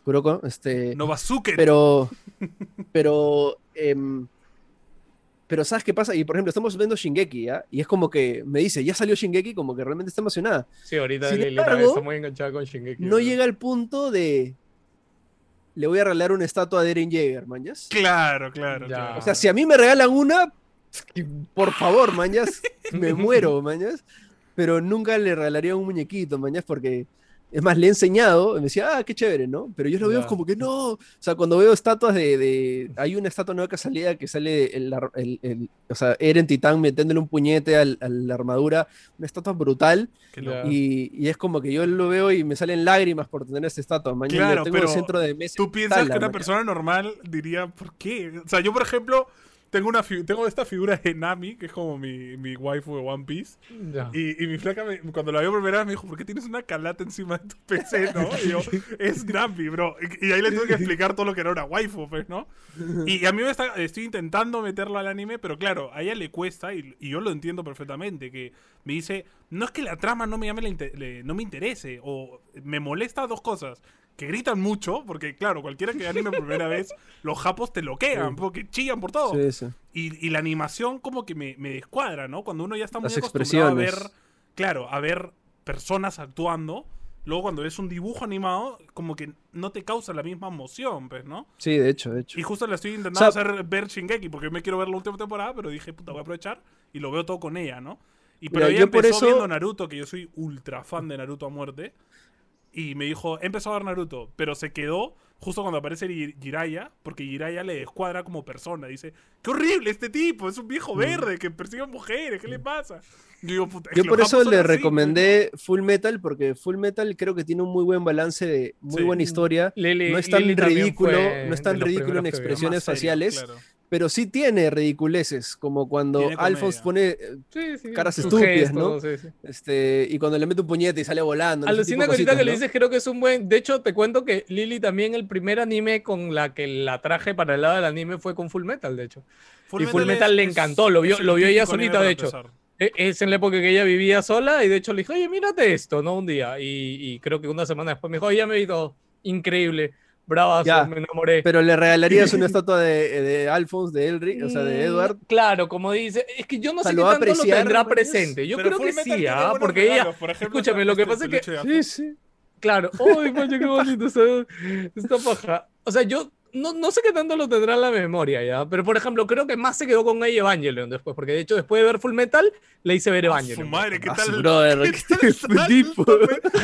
Kuroko, este, No pero, pero, em, pero ¿sabes qué pasa? Y por ejemplo, estamos viendo Shingeki, ¿ya? Y es como que me dice, ya salió Shingeki, como que realmente está emocionada. Sí, ahorita Sin embargo, está muy enganchada con Shingeki. No ¿no? llega al punto de, le voy a regalar una estatua de Eren Jaeger, mañas. Claro, claro, Ya. claro. O sea, si a mí me regalan una, por favor, mañas, me muero, mañas. Pero nunca le regalaría un muñequito, mañas, porque es más, le he enseñado, y me decía, ah, qué chévere, ¿no? Pero yo lo veo Ya. como que no. O sea, cuando veo estatuas de. de- hay una estatua nueva que salía que sale el, el- el- o sea, Eren Titán metiéndole un puñete al- a la armadura, una estatua brutal. Y, y es como que yo lo veo y me salen lágrimas por tener esta estatua. Mañana Claro, tengo pero el centro de mesa. Tú piensas que una persona normal diría, ¿por qué? O sea, yo, por ejemplo, tengo, una tengo esta figura de Nami, que es como mi, mi waifu de One Piece. Y, y mi flaca, me- cuando la vio por primera vez, me dijo, ¿por qué tienes una calata encima de tu PC, no? Y yo, es Grumpy, bro. Y, y ahí le tuve que explicar todo lo que era una waifu, pues, ¿no? Y a mí me está, estoy intentando meterlo al anime, pero claro, a ella le cuesta, y, y yo lo entiendo perfectamente, que me dice, no es que la trama no me llame la inte- le- no me interese, o me molesta dos cosas. Que gritan mucho, porque claro, cualquiera que anime por primera vez, los japos te loquean, porque chillan por todo. Sí, sí. Y, y la animación como que me, me descuadra, ¿no? Cuando uno ya está muy Las acostumbrado a ver, claro, a ver personas actuando, luego cuando ves un dibujo animado, como que no te causa la misma emoción, pues, ¿no? Sí, de hecho, de hecho. Y justo le estoy intentando O sea- hacer ver Shingeki, porque me quiero ver la última temporada, pero dije, puta, voy a aprovechar y lo veo todo con ella, ¿no? Y pero Mira, ella yo por empezó eso- viendo Naruto, que yo soy ultra fan de Naruto a muerte, y me dijo, he empezado a ver Naruto, pero se quedó justo cuando aparece Ji- Jiraiya, porque Jiraiya le descuadra como persona. Dice, qué horrible este tipo, es un viejo verde que persigue a mujeres, ¿qué le pasa? Yo digo, puta, es Mm. Yo que por eso le así, recomendé Full Metal, porque Full Metal creo que tiene un muy buen balance de muy Sí. buena historia. No es tan ridículo, no es tan ridículo en expresiones serio, faciales, claro. Pero sí tiene ridiculeces, como cuando. Alphonse pone eh, Sí, sí, caras estúpidas, ¿no? sí, sí. este y cuando le mete un puñete y sale volando. Alucina de que ahorita que le dices, creo que es un buen. De hecho, te cuento que Lily también, el primer anime con la que la traje para el lado del anime fue con Full Metal, de hecho. Y Full Metal le encantó, lo vio- lo vio ella solita, de hecho. empezar. E- Es en la época que ella vivía sola y de hecho le dije, oye, mírate esto, ¿no? Un día. Y, y creo que una semana después me dijo, oye, ya me vi todo. Increíble. Bravazo, Ya, me enamoré. Pero le regalarías una estatua de, de Alphonse, de Elric, o sea, de Mm, Edward. Claro, como dice, es que yo no O sea, sé lo qué tanto lo tendrá ¿mañas? presente. Yo creo que sí, ¿ah? Porque ella, por ejemplo, escúchame, lo que este pasa es que Afro. sí. Claro, ¡ay, macho, qué bonito! Está, está paja. O sea, yo no, no sé qué tanto lo tendrá en la memoria ya, pero por ejemplo, creo que más se quedó con ella Evangelion después, porque de hecho, después de ver Full Metal, le hice ver Su Evangelion. madre, ¿qué Ah, tal? su brother, qué ¿qué tal salto, tipo?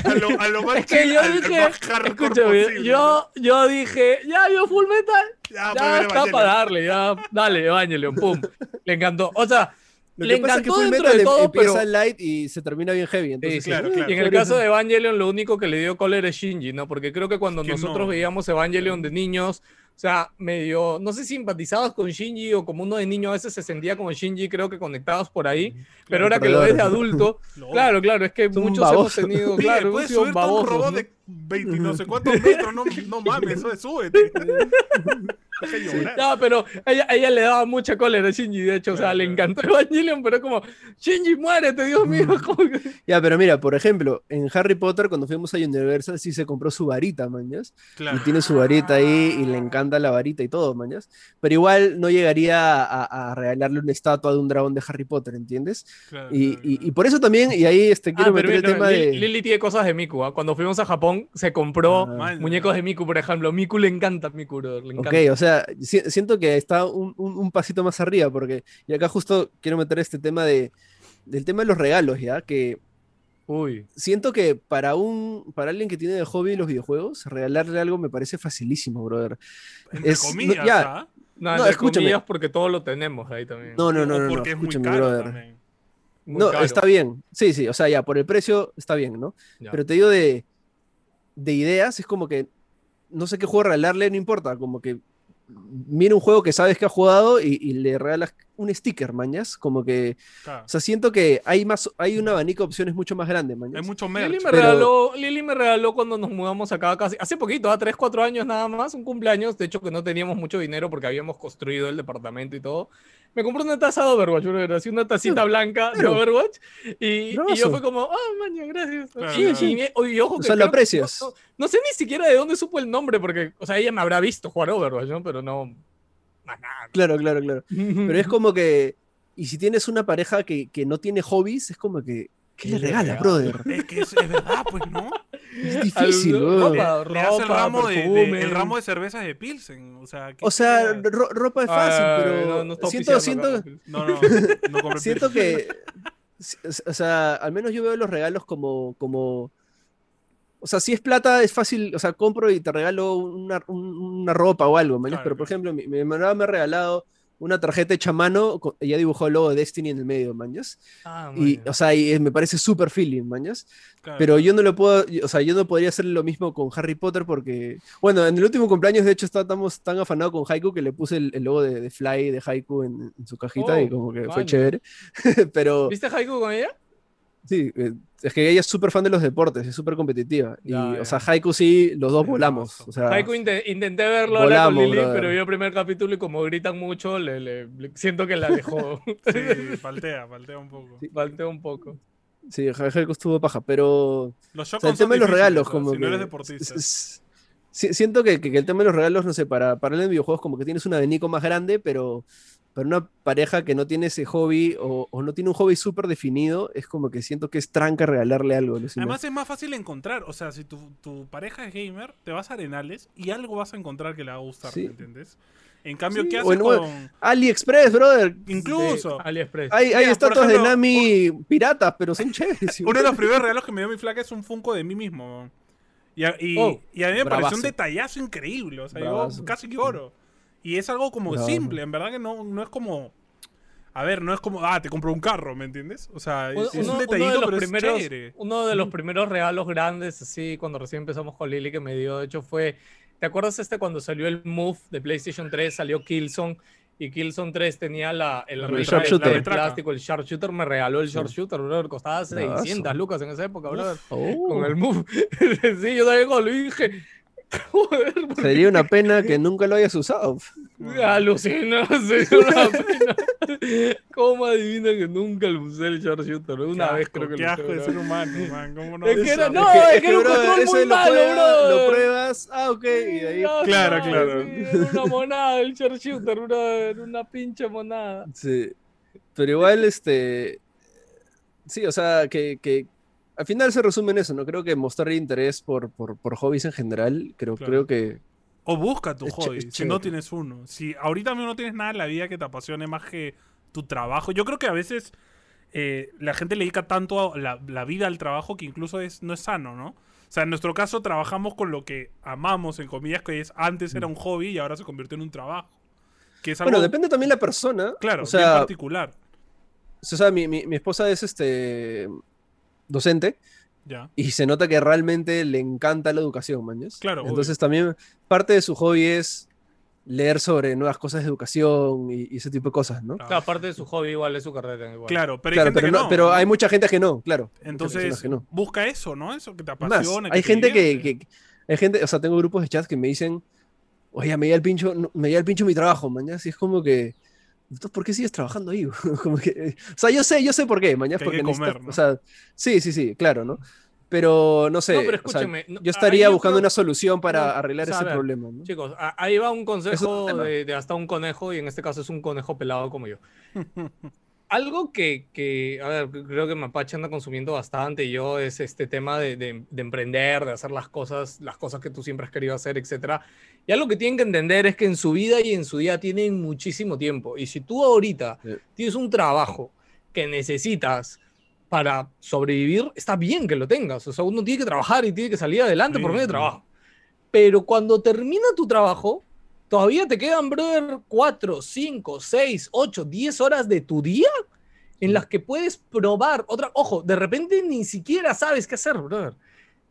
A lo, a lo más Es que yo dije, escúchame, yo, yo dije, ya vio Full Metal, Ya, ya está para darle, ya, dale, Evangelion, pum. Le encantó. O sea, Lo le que pasa es que encantó Full dentro Metal de em- todo, empieza pero... light y se termina bien heavy. Entonces, Sí, claro, uh, claro. Y en el caso de Evangelion, lo único que le dio cólera es Shinji, ¿no? Porque creo que cuando Que nosotros no. veíamos Evangelion de niños, sea, medio, no sé si empatizabas con Shinji o como uno de niño a veces se sentía como Shinji, creo que conectados por ahí, pero ahora que lo ves de adulto, No. claro, claro, es que un muchos hemos tenido, Miguel, claro, hemos sido a un babosos, robot ¿no? de 20 no sé cuántos metros, no, no mames, eso es súbete. Llorar. No, pero ella, ella le daba mucha cólera a Shinji, de hecho, o sea, Claro, le encantó Evangelion, pero como, Shinji, muérete, Dios mío, como que- Ya, pero mira, por ejemplo, en Harry Potter, cuando fuimos a Universal, sí se compró su varita, mañas. Claro. Y tiene su varita ahí y le encanta la varita y todo, mañas. Pero igual no llegaría a, a regalarle una estatua de un dragón de Harry Potter, ¿entiendes? claro, Y, claro, y- claro. y por eso también, y ahí este, quiero Ah, pero meter el tema Lili, de. Lili tiene cosas de Miku, ¿ah? Cuando fuimos a Japón, se compró Ah. Muñecos de Miku, por ejemplo. Miku le encanta Miku, brother, le encanta. Ok, o sea, si- siento que está un, un- un pasito más arriba, porque, y acá justo quiero meter este tema de, del tema de los regalos, ¿ya? Que Uy. siento que para un, para alguien que tiene de hobby los videojuegos, regalarle algo me parece facilísimo, brother. Entre es- no, comillas, ya. ¿ah? No, No, escúchame. comillas, porque todo lo tenemos ahí también. No, no, O no, no, no, es muy caro brother. también. Muy No, caro. está bien. Sí, sí, o sea, ya, por el precio está bien, ¿no? Ya. Pero te digo de, de ideas, es como que no sé qué juego regalarle, no importa, como que mira un juego que sabes que ha jugado y, y le regalas un sticker, mañas, como que, Claro. o sea, siento que hay más, hay un abanico de opciones mucho más grande, Hay mañas. mucho merch. Lili me, pero- regaló, Lili me regaló cuando nos mudamos acá casi, hace poquito, a 3, 4 años nada más, un cumpleaños, de hecho que no teníamos mucho dinero porque habíamos construido el departamento y todo. Me compró una taza de Overwatch, brother, así una tacita blanca de. Overwatch y, y yo fue como, ah, maña, gracias. Claro, y y ojo O que sea, lo creo que- aprecias. No, no- no sé ni siquiera de dónde supo el nombre porque, o sea, ella me habrá visto jugar Overwatch, ¿no? Pero no, más nada. Claro, claro, claro. Pero es como que, y si tienes una pareja que, que no tiene hobbies, es como que, ¿qué ¿Qué le regalas? brother? Es que es, es verdad, pues, ¿no? Es difícil, ropa, Le das el ramo, de, de- el ramo de cervezas de Pilsen. O sea, ¿qué O sea, ro- ropa es fácil, Ay, pero no, no está siento, siento. No, no, no siento que, o sea, al menos yo veo los regalos como, como, o sea, si es plata es fácil, o sea, compro y te regalo una, un- una ropa o algo, mañas, Claro, pero por claro. ejemplo, mi, mi enamorada me ha regalado una tarjeta hecha a mano, ella dibujó el logo de Destiny en el medio, mañas. Ah, Y, o sea, y, me parece súper feeling, mañas. Claro. Pero yo no lo puedo, o sea, yo no podría hacer lo mismo con Harry Potter porque, bueno, en el último cumpleaños, de hecho, estábamos tan afanados con Haiku que le puse el, el logo de, de Fly de Haiku en, en su cajita y Oh, como que fue chévere. Pero ¿Viste Haiku con ella? Sí, eh, es que ella es súper fan de los deportes, es súper competitiva. Y, Ya, o ya. sea, Haiku sí, los dos Sí, volamos. O sea, Haiku inte- intenté verlo ahora con volamos, Lili, brother. pero vi el primer capítulo y como gritan mucho, le, le- le- siento que la dejó. Sí, faltea, faltea un poco. Falté un poco. sí, Haiku estuvo paja, pero Los o sea, el tema de los regalos, o sea, como si no eres deportista. siento que, que- que el tema de los regalos, no sé, para, para el de videojuegos como que tienes un abanico más grande, pero para una pareja que no tiene ese hobby o, o no tiene un hobby súper definido, es como que siento que es tranca regalarle algo. Además es más fácil encontrar, o sea, si tu, tu pareja es gamer, te vas a Arenales y algo vas a encontrar que le va a gustar, Sí. ¿me entiendes? En cambio, Sí, ¿qué haces con...? AliExpress, brother. Incluso, AliExpress. Hay, estatuas de Nami piratas, pero son chéveres. uno de los primeros regalos que me dio mi flaca es un Funko de mí mismo. Y a, y- Oh, y a mí me pareció un detallazo increíble, o sea, yo casi que oro. Y es algo como Bravazo. simple, en verdad que no, no es como... A ver, no es como, ah, te compro un carro, ¿me entiendes? O sea, Uno, es, uno- un uno detallito, de los pero primeros, es chévere. uno de los primeros regalos grandes, así, cuando recién empezamos con Lily, que me dio, de hecho, fue. ¿Te acuerdas este cuando salió el Move de PlayStation 3? Salió Killzone y Killzone 3 tenía la, el, sharpshooter. el La retraca. plástico, el sharpshooter. Me regaló el sharpshooter, brother. Costaba 600 lucas en esa época, brother. Oh, Con el Move. sí, yo también lo dije. Joder, Sería una pena que nunca lo hayas usado. Alucina, sería una pena. ¿Cómo adivina que nunca lo usé el sharpshooter? Una Qué vez asco, creo que qué lo asco usé. de bro. ser humano, man. ¿Cómo no? Es que era- Eso. no, es que era un control muy lo malo, pruebas- brother. Lo pruebas, ah, ok, y de ahí. Ya Claro, claro. sí, una monada el sharpshooter, una, una pinche monada. Sí. Pero igual, este. Sí, o sea, que, que al final se resume en eso, ¿no? Creo que mostrar interés por, por, por hobbies en general, creo, Claro. creo que. O busca tu hobby, si no tienes uno. Si ahorita mismo no tienes nada en la vida que te apasione más que tu trabajo. Yo creo que a veces eh, la gente le dedica tanto a la, la vida al trabajo que incluso es, no es sano, ¿no? O sea, en nuestro caso trabajamos con lo que amamos, en comillas, que es antes era un hobby y ahora se convirtió en un trabajo. Que es algo, Bueno, depende también la persona. claro, o sea, particular. o sea mi, mi- mi esposa es este docente Ya. y se nota que realmente le encanta la educación, mañas. Claro, obvio. Entonces también parte de su hobby es leer sobre nuevas cosas de educación y, y ese tipo de cosas, ¿no? Claro. Aparte de su hobby, igual es su carrera. Igual. Claro, pero hay Claro, gente pero, que no- no. pero hay mucha gente que no, claro. Entonces, que no. busca eso, ¿no? Eso que te Más, apasiona. hay te gente que, que- hay gente, o sea, tengo grupos de chat que me dicen, oye, me llega el pincho, me llega el pincho mi trabajo, mañana, así es como que, entonces, ¿por qué sigues trabajando ahí? como que, o sea, yo sé, yo sé por qué, mañana, porque comer, ¿no? o sea, sí, sí, sí, claro, ¿no? Pero no sé, No, pero o sea, yo ahí estaría yo buscando creo- una solución para no, arreglar o sea, a ese ver, problema, ¿no? Chicos, ahí va un consejo de, de hasta un conejo, y en este caso es un conejo pelado como yo. Algo que, que, a ver, creo que Mapache anda consumiendo bastante y yo es este tema de, de- de emprender, de hacer las cosas, las cosas que tú siempre has querido hacer, etcétera. Y algo que tienen que entender es que en su vida y en su día tienen muchísimo tiempo. Y si tú ahorita Sí. tienes un trabajo que necesitas para sobrevivir, está bien que lo tengas. O sea, uno tiene que trabajar y tiene que salir adelante por Sí, medio de trabajo. Pero cuando termina tu trabajo, todavía te quedan, brother, 4, 5, 6, 8, 10 horas de tu día en las que puedes probar otra. Ojo, de repente ni siquiera sabes qué hacer, brother.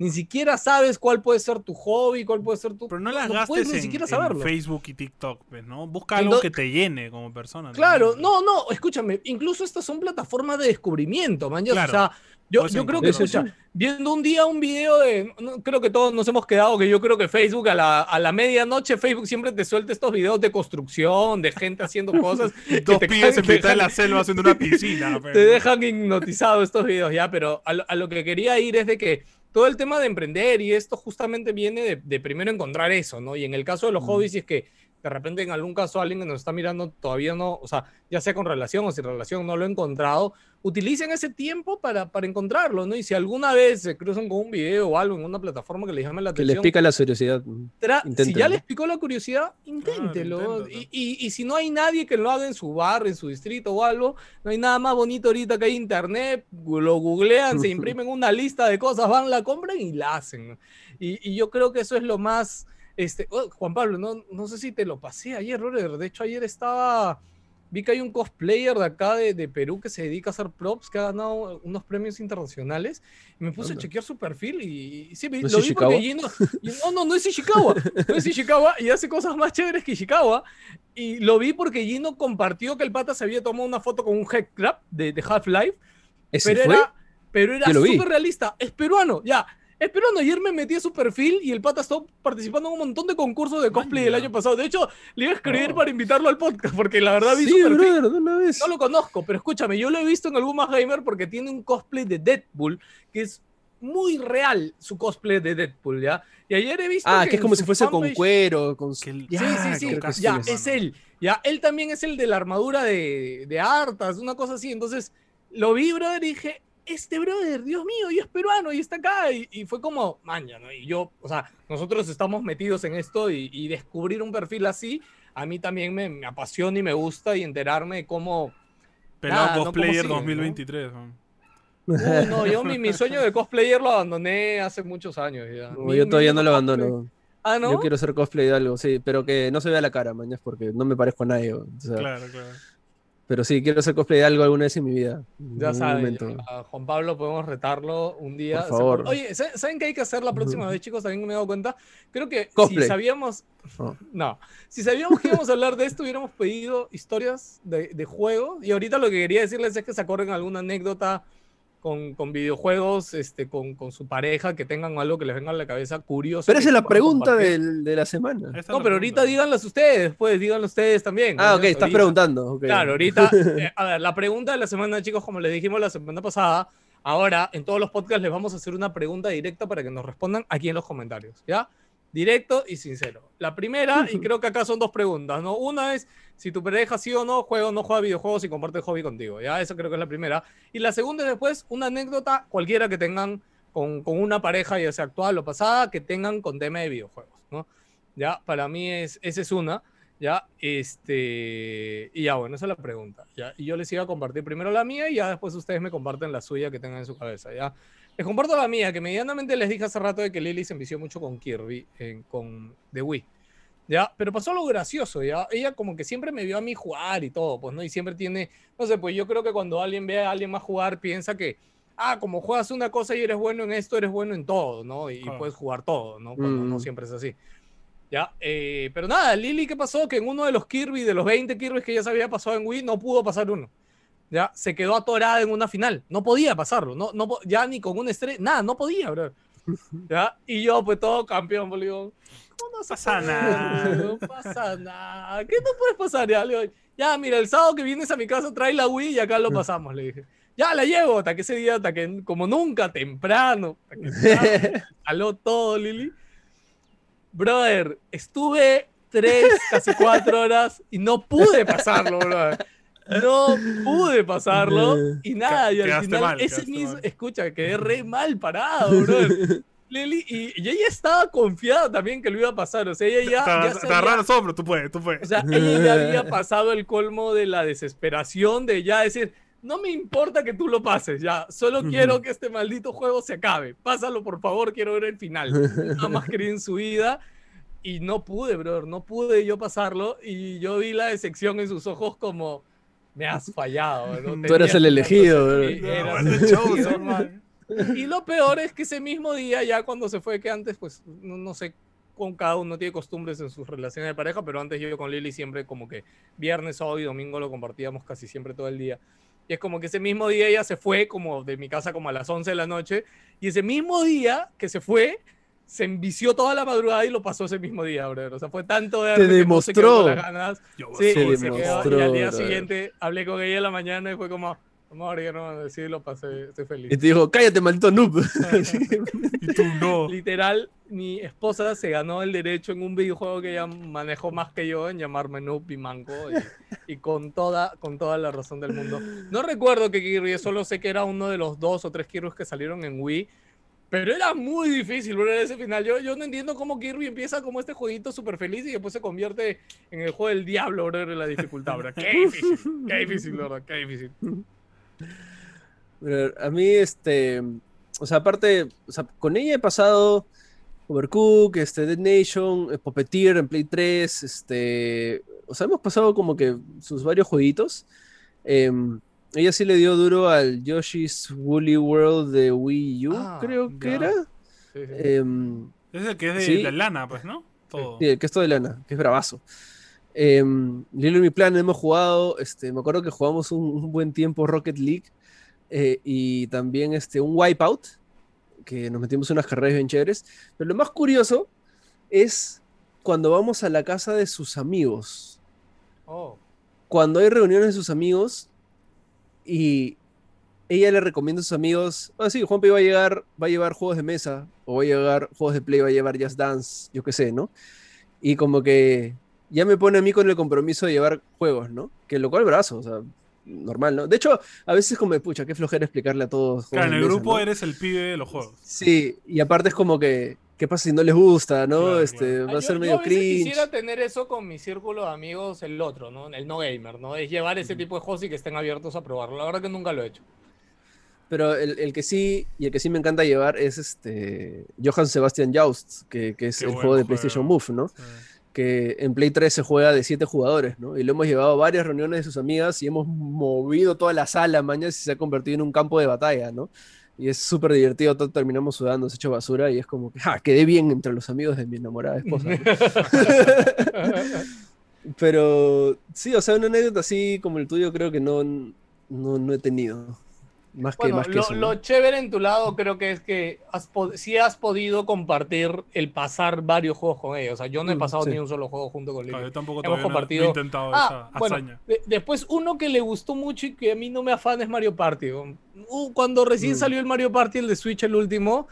Ni siquiera sabes cuál puede ser tu hobby, cuál puede ser tu. Pero no las puedes gastes ni en, siquiera en saberlo. Facebook y TikTok, pues, ¿no? Busca algo que te llene como persona. Claro, también. no, no, escúchame, incluso estas son plataformas de descubrimiento, man. Claro. O sea, yo, yo creo que, escucha, viendo un día un video de, no, creo que todos nos hemos quedado, que yo creo que Facebook a la, a la medianoche, Facebook siempre te suelta estos videos de construcción, de gente haciendo cosas. Dos te pibes en mitad de la selva haciendo una piscina. pues, te dejan hipnotizado estos videos, ya, pero a lo, a lo que quería ir es de que todo el tema de emprender y esto justamente viene de, de primero encontrar eso, ¿no? Y en el caso de los hobbies, es que de repente en algún caso alguien que nos está mirando todavía no, o sea, ya sea con relación o sin relación, no lo ha encontrado, utilicen ese tiempo para, para encontrarlo, ¿no? Y si alguna vez se cruzan con un video o algo en una plataforma que les llame la Que les atención, pica la curiosidad. tra- si ya les picó la curiosidad, inténtelo. inténtalo. y, y- y si no hay nadie que lo haga en su barrio, en su distrito o algo, no hay nada más bonito ahorita que hay internet, lo googlean, se imprimen una lista de cosas, van, la compran y la hacen. Y, y yo creo que eso es lo más... Este, oh, Juan Pablo, no, no sé si te lo pasé ayer, brother. De hecho, ayer estaba vi que hay un cosplayer de acá de, de Perú que se dedica a hacer props, que ha ganado unos premios internacionales. Y me puse a chequear su perfil y, y sí, vi- ¿No lo vi porque? Gino- y no, no, no es Ishikawa. No es Ishikawa y hace cosas más chéveres que Ishikawa. Y lo vi porque Gino compartió que el pata se había tomado una foto con un headcrab de, de Half-Life ¿Ese pero fue? era, pero era súper realista. Es peruano, ya. Es peruano. Ayer me metí a su perfil y el pata está participando en un montón de concursos de cosplay el Maña. año pasado. De hecho, le iba a escribir Oh. para invitarlo al podcast porque la verdad vi Sí, su perfil. brother, de una vez. No lo conozco, pero escúchame, yo lo he visto en algún más gamer porque tiene un cosplay de Deadpool que es muy real su cosplay de Deadpool, ¿ya? Y ayer he visto Ah, que que es como si fuese con cuero, con el- Ya, sí, sí, sí, ya, es. es él. Ya, él también es el de la armadura de, de Artas, una cosa así. Entonces, lo vi, brother, y dije, este brother, Dios mío, y es peruano, y está acá. Y, y fue como, maña, ¿no? Y yo, o sea, nosotros estamos metidos en esto y, y descubrir un perfil así, a mí también me, me apasiona y me gusta y enterarme de cómo... Pelado Nada, no, cosplayer ¿cómo sigue, no? 2023. ¿no? Uy, no, yo mi, mi sueño de cosplayer lo abandoné hace muchos años ya. No, Mi- yo todavía no lo cosplay- abandono. Ah, ¿no? Yo quiero hacer cosplay de algo, sí, pero que no se vea la cara, mañana, porque no me parezco a nadie. o sea, Claro, claro. Pero sí, quiero hacer cosplay de algo alguna vez en mi vida. Ya saben, a Juan Pablo podemos retarlo un día. Por favor. Oye, ¿sa- ¿saben qué hay que hacer la próxima vez, chicos? También me he dado cuenta. Creo que si Cosplay. sabíamos. Oh. No. Si sabíamos que íbamos a hablar de esto, hubiéramos pedido historias de, de juegos. Y ahorita lo que quería decirles es que se acuerden alguna anécdota con, con videojuegos, este, con, con su pareja, que tengan algo que les venga a la cabeza curioso. Pero esa es la pregunta del- de la semana. No, la pero ahorita pregunta. díganlas ustedes, pues, díganlo ustedes también. Ah, ok, Díganlas estás ahorita. preguntando. Claro, ahorita, eh, a ver, la pregunta de la semana, chicos, como les dijimos la semana pasada, ahora en todos los podcasts les vamos a hacer una pregunta directa para que nos respondan aquí en los comentarios, ¿ya? Directo y sincero. La primera, y creo que acá son dos preguntas, ¿no? Una es si tu pareja sí o no juega o no juega videojuegos y comparte el hobby contigo, ¿ya? Esa creo que es la primera. Y la segunda es después una anécdota cualquiera que tengan con, con una pareja, ya sea actual o pasada, que tengan con tema de videojuegos, ¿no? Ya, para mí es, esa es una. Ya, este, y ya, bueno, esa es la pregunta. Ya, y yo les iba a compartir primero la mía y ya después ustedes me comparten la suya que tengan en su cabeza. Ya, les comparto la mía, que medianamente les dije hace rato de que Lily se envició mucho con Kirby, en- con The Wii. Ya, pero pasó algo gracioso, ya. Ella como que siempre me vio a mí jugar y todo, pues, ¿no? Y siempre tiene, no sé, pues yo creo que cuando alguien ve a alguien más jugar, piensa que, ah, como juegas una cosa y eres bueno en esto, eres bueno en todo, ¿no? Y, Claro. puedes jugar todo, ¿no? Cuando no Mm. siempre es así. Ya, eh, pero nada, Lily, ¿qué pasó? Que en uno de los Kirby, de los 20 Kirby que ya se había pasado en Wii, no pudo pasar uno. Ya, se quedó atorada en una final. No podía pasarlo. No, no, ya ni con un estrella. Nada, no podía, bro. Ya, y yo, pues todo campeón, pues, digo, ¿cómo no Pasa nada. No pasa nada. ¿Qué no puedes pasar? Ya, le digo, ya, mira, el sábado que vienes a mi casa, trae la Wii y acá lo pasamos, le dije. Ya la llevo, hasta que ese día, hasta que como nunca, temprano. Jaló todo, Lili. Brother, estuve tres, casi cuatro horas y no pude pasarlo, brother. No pude pasarlo y nada, y al final mal, ese mismo, mal. escucha, quedé re mal parado. Lili, y, y ella estaba confiada también que lo iba a pasar, o sea, ella ya, Te ya te tú puedes, tú o puedes. sea, ella ya había pasado el colmo de la desesperación de ya decir, no me importa que tú lo pases, ya, solo quiero que este maldito juego se acabe. Pásalo, por favor, quiero ver el final. Nada más quería en su vida. Y no pude, brother, no pude yo pasarlo. Y yo vi la decepción en sus ojos como, me has fallado. ¿no? Tú eras el elegido, eras el. Y lo peor es que ese mismo día, ya cuando se fue, que antes, pues, no, no sé, con cada uno tiene costumbres en sus relaciones de pareja, pero antes yo con Lili siempre como que viernes, sábado y domingo lo compartíamos casi siempre todo el día. Y es como que ese mismo día ella se fue como de mi casa como a las 11 de la noche, y ese mismo día que se fue, se envició toda la madrugada y lo pasó ese mismo día, brother. O sea, fue tanto de Te que no se quedó con demostró. las ganas. Yo Sí, y, se quedó, demostró, y al día siguiente hablé con ella en la mañana y fue como, amor, ya no, sí, lo pasé, estoy feliz. Y te dijo, cállate, maldito noob. Y tú no. Literal, mi esposa se ganó el derecho en un videojuego que ella manejó más que yo en llamarme Noob y Manco y, y con, toda, con toda la razón del mundo. No recuerdo que Kirby, solo sé que era uno de los dos o tres Kirby que salieron en Wii, pero era muy difícil, bro, ese final. Yo, yo no entiendo cómo Kirby empieza como este jueguito súper feliz y después se convierte en el juego del diablo, bro, la dificultad, bro. Qué difícil, qué difícil, bro, qué difícil. A mí, este, o sea, aparte, o sea, con ella he pasado Overcook, este, Dead Nation, eh, Puppeteer en Play 3, este, o sea, hemos pasado como que sus varios jueguitos. Em, ella sí le dio duro al Yoshi's Woolly World de Wii U, Ah, creo que ya. era. Sí, sí. Em, Es el que es de, Sí. de lana, pues, ¿no? Todo. Sí, el que es todo de lana, que es bravazo. Eh, Lilo y mi plan hemos jugado, este, me acuerdo que jugamos un, un buen tiempo Rocket League eh, y también este, un Wipeout, que nos metimos en unas carreras bien chéveres. Pero lo más curioso es cuando vamos a la casa de sus amigos. Oh. Cuando hay reuniones de sus amigos y ella le recomienda a sus amigos, ah, sí, Juanpi va a llegar, va a llevar juegos de mesa, o va a llevar juegos de play, va a llevar Just Dance, yo qué sé, ¿no? Y como que ya me pone a mí con el compromiso de llevar juegos, ¿no? Que lo cual brazo, o sea, normal, ¿no? De hecho, a veces como, pucha, qué flojera explicarle a todos. Claro, en el mesa, grupo ¿no? eres el pibe de los juegos. Sí, y aparte es como que, ¿qué pasa si no les gusta, no? Claro, este, claro. va Ah, a ser yo- medio yo a veces cringe. quisiera tener eso con mi círculo de amigos, el otro, ¿no? El no gamer, ¿no? Es llevar ese tipo de juegos y que estén abiertos a probarlo. La verdad que nunca lo he hecho. Pero el, el que sí, y el que sí me encanta llevar es este Johann Sebastian Joust, que, que es Qué el juego de juego. PlayStation Move, ¿no? Sí. Que en Play 3 se juega de siete jugadores, ¿no? Y lo hemos llevado a varias reuniones de sus amigas y hemos movido toda la sala, mañas, y se ha convertido en un campo de batalla, ¿no? Y es súper divertido, todos terminamos sudando, se hecho basura y es como que. Quedé bien entre los amigos de mi enamorada esposa. ¿no? Pero sí, o sea, una anécdota así como el tuyo creo que no, no, no he tenido. Más que, Bueno, más que lo, eso, ¿no? lo chévere en tu lado creo que es que has sí has podido compartir el pasar varios juegos con ellos. O sea, yo no he Mm, pasado sí. ni un solo juego junto con Claro, Lili. yo tampoco Hemos no- compartido- he intentado Ah, esa bueno, hazaña. de- después uno que le gustó mucho y que a mí no me afana es Mario Party. Uh, cuando recién Mm. salió el Mario Party, el de Switch, el último,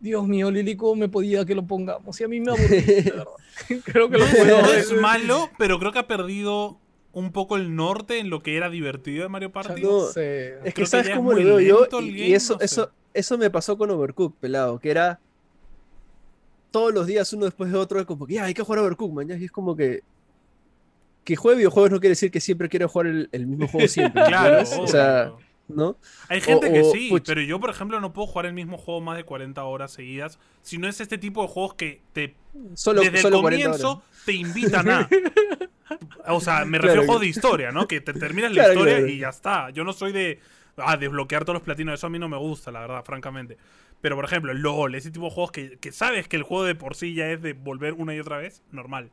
Dios mío, Lili, ¿cómo me podía que lo pongamos? Y a mí me aburrí, de verdad. Creo que lo puedo no es malo, pero creo que ha perdido un poco el norte en lo que era divertido de Mario Party. no, sé. Es que sabes cómo lo veo yo y, eso, no sé. eso, eso me pasó con Overcooked, pelado, que era todos los días uno después de otro, es como que ya hay que jugar Overcooked, man, y es como que que juegue videojuegos no quiere decir que siempre quiera jugar el, el mismo juego siempre, Claro, o sea. ¿no? Hay gente o- que o, sí, puch- pero yo, por ejemplo, no puedo jugar el mismo juego más de 40 horas seguidas. Si no es este tipo de juegos que te Solo, desde solo el 40 comienzo horas. te invitan a. O sea, me Claro, refiero a juegos de historia, ¿no? Que te terminas la Claro, historia claro. y ya está. Yo no soy de. Ah, desbloquear todos los platinos. Eso a mí no me gusta, la verdad, francamente. Pero, por ejemplo, el LOL, ese tipo de juegos que, que sabes que el juego de por sí ya es de volver una y otra vez, normal.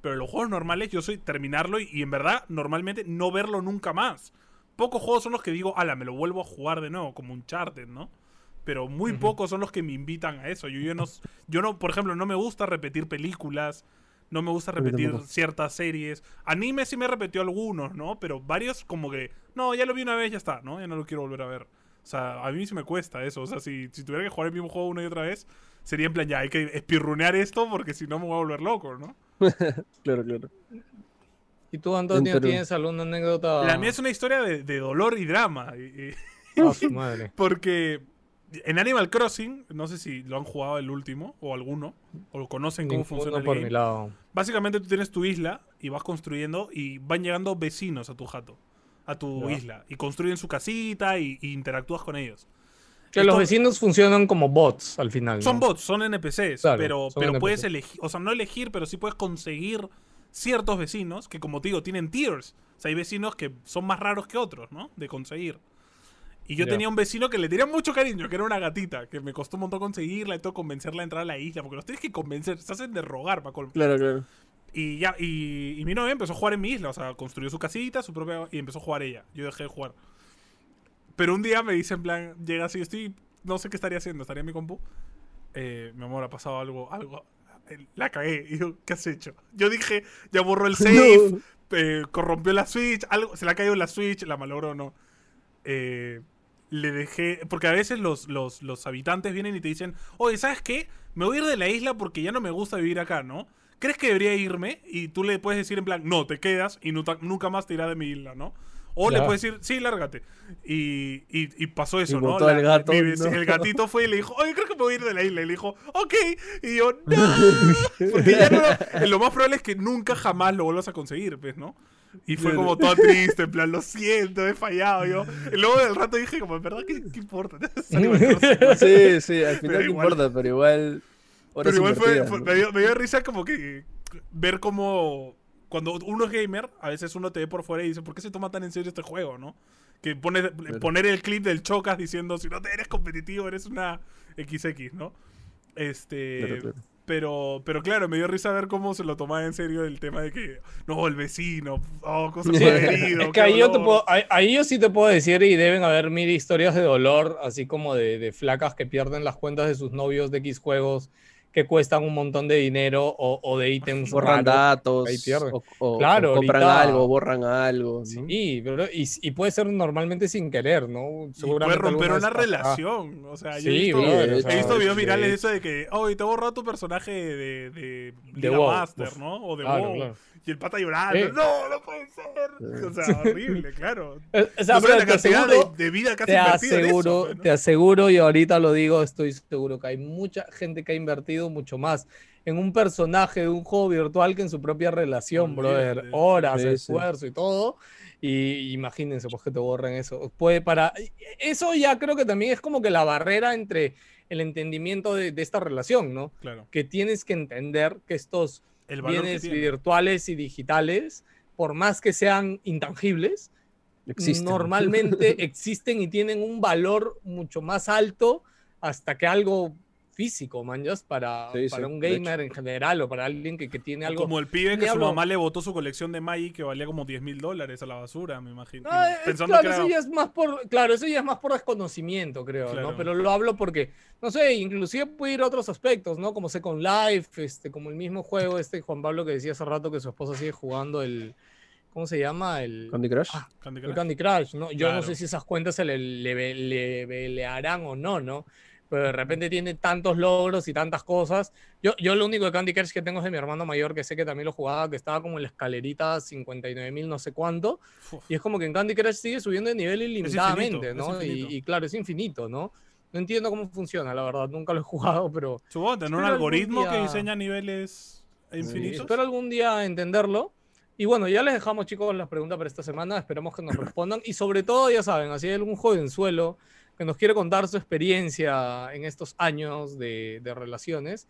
Pero los juegos normales, yo soy terminarlo y, y en verdad, normalmente no verlo nunca más. Pocos juegos son los que digo, ala, me lo vuelvo a jugar de nuevo, como un Uncharted, ¿no? Pero muy pocos son los que me invitan a eso. Yo, yo, no, yo no, por ejemplo, no me gusta repetir películas, no me gusta repetir ciertas series. Anime sí me repetió algunos, ¿no? Pero varios como que, no, ya lo vi una vez, ya está, ¿no? Ya no lo quiero volver a ver. O sea, a mí sí me cuesta eso. O sea, si, si tuviera que jugar el mismo juego una y otra vez, sería en plan, ya, hay que espirrunear esto porque si no me voy a volver loco, ¿no? Claro, claro. ¿Y tú, Antonio, Pero- tienes alguna anécdota? La mía es una historia de, de dolor y drama. y- y- Ah, su madre. porque en Animal Crossing, no sé si lo han jugado el último o alguno, o lo conocen cómo Ninguno funciona el por game. mi lado. Básicamente tú tienes tu isla y vas construyendo y van llegando vecinos a tu jato, a tu isla. Y construyen su casita y, y interactúas con ellos. Que los vecinos funcionan como bots al final. ¿no? Son bots, son NPCs, Claro, pero, son pero puedes elegir, o sea, no elegir, pero sí puedes conseguir ciertos vecinos que, como te digo, tienen tiers. O sea, hay vecinos que son más raros que otros, ¿no? De conseguir. Y yo Ya. tenía un vecino que le tenía mucho cariño, que era una gatita, que me costó un montón conseguirla y todo, convencerla a entrar a la isla, porque los tienes que convencer, se hacen de rogar para colmo. Claro, claro. Y ya, y, y mi novia empezó a jugar en mi isla, o sea, construyó su casita, su propia, y empezó a jugar ella. Yo dejé de jugar. Pero un día me dice en plan, llega así, estoy, no sé qué estaría haciendo, estaría en mi compu. Eh, mi amor, ha pasado algo, algo, eh, la cagué. Y yo, ¿qué has hecho? Yo dije, ya borró el save, No. eh, corrompió la Switch, algo, se le ha caído la Switch, la malogró no. Eh, le dejé. Porque a veces los, los, los habitantes vienen y te dicen, oye, ¿sabes qué? Me voy a ir de la isla porque ya no me gusta vivir acá, ¿no? ¿Crees que debería irme? Y tú le puedes decir en plan, no, te quedas y nunca, nunca más te irás de mi isla, ¿no? O le puedes decir, sí, lárgate. Y, y, y pasó eso, Y ¿no? gato, mi vec- no. El gatito fue y le dijo, oye, creo que me voy a ir de la isla. Y le dijo, ok. Y yo, no. Porque ya no lo, lo más probable es que nunca jamás lo vuelvas a conseguir, pues, ¿no? Y fue como todo triste, en plan, lo siento, he fallado yo. Y luego del rato dije, como, en verdad, ¿qué, qué importa? Sí, sí, al final igual- importa, pero igual. Pero igual fue, me, dio, me dio risa como que ver cómo cuando uno es gamer, a veces uno te ve por fuera y dice, ¿por qué se toma tan en serio este juego, no? Que pone, poner el clip del Chocas diciendo, si no te eres competitivo, eres una XX, ¿no? Este... Pero, pero claro, me dio risa ver cómo se lo tomaba en serio el tema de que, no, el vecino, oh, cosas sí, Es que ahí yo, te puedo, ahí, yo sí te puedo decir, y deben haber mil historias de dolor, así como de, de flacas que pierden las cuentas de sus novios de X juegos que cuestan un montón de dinero o, o de ítems. Borran datos. O, claro, compran algo, borran algo. Sí, pero, y, y, puede ser normalmente sin querer, ¿no? Seguramente puede romper una relación. O sea, yo he visto, he visto videos virales de eso de que, oh, te borró tu personaje de, de, de, Master, ¿no? O de claro, WoW. Y el pata llorando. No, no puede ser. O sea, horrible, claro. O sea, pero la cantidad de, vida has te aseguro, eso, pues, Te aseguro, y ahorita lo digo, estoy seguro que hay mucha gente que ha invertido mucho más en un personaje de un juego virtual que en su propia relación, brother. Horas, esfuerzo y todo. Y imagínense, pues que te borren eso. Puede para. Eso ya creo que también es como que la barrera entre el entendimiento de, de esta relación, ¿no? Claro. Que tienes que entender que estos bienes virtuales y digitales, por más que sean intangibles, normalmente existen y tienen un valor mucho más alto hasta que algo físico, manjas, para, para un gamer en general o para alguien que, que tiene algo. Como el pibe que su mamá le botó su colección de Magic que valía como 10 mil dólares a la basura, me imagino. Ah, claro, eso ya es más por, claro, eso ya es más por desconocimiento, creo, ¿no? Pero lo hablo porque, no sé, inclusive puede ir a otros aspectos, ¿no? Como Second Life, este, como el mismo juego, este Juan Pablo que decía hace rato que su esposa sigue jugando el. ¿Cómo se llama? El Candy Crush. Ah, Candy Crush. El Candy Crush, ¿no? Yo no sé si esas cuentas se le, le, le harán o no, ¿no? Pero de repente tiene tantos logros y tantas cosas. Yo, yo lo único de Candy Crush que tengo es de mi hermano mayor, que sé que también lo jugaba, que estaba como en la escalerita 59.000 no sé cuánto. Y es como que en Candy Crush sigue subiendo de nivel ilimitadamente, ¿no? Y, claro, es infinito, ¿no? No entiendo cómo funciona, la verdad, nunca lo he jugado, pero... Supongo tener un algoritmo que diseña niveles infinitos. espero algún día entenderlo. Y bueno, ya les dejamos, chicos, las preguntas para esta semana. Esperemos que nos respondan. Y sobre todo, ya saben, así hay algún jovenzuelo que nos quiere contar su experiencia en estos años de, relaciones,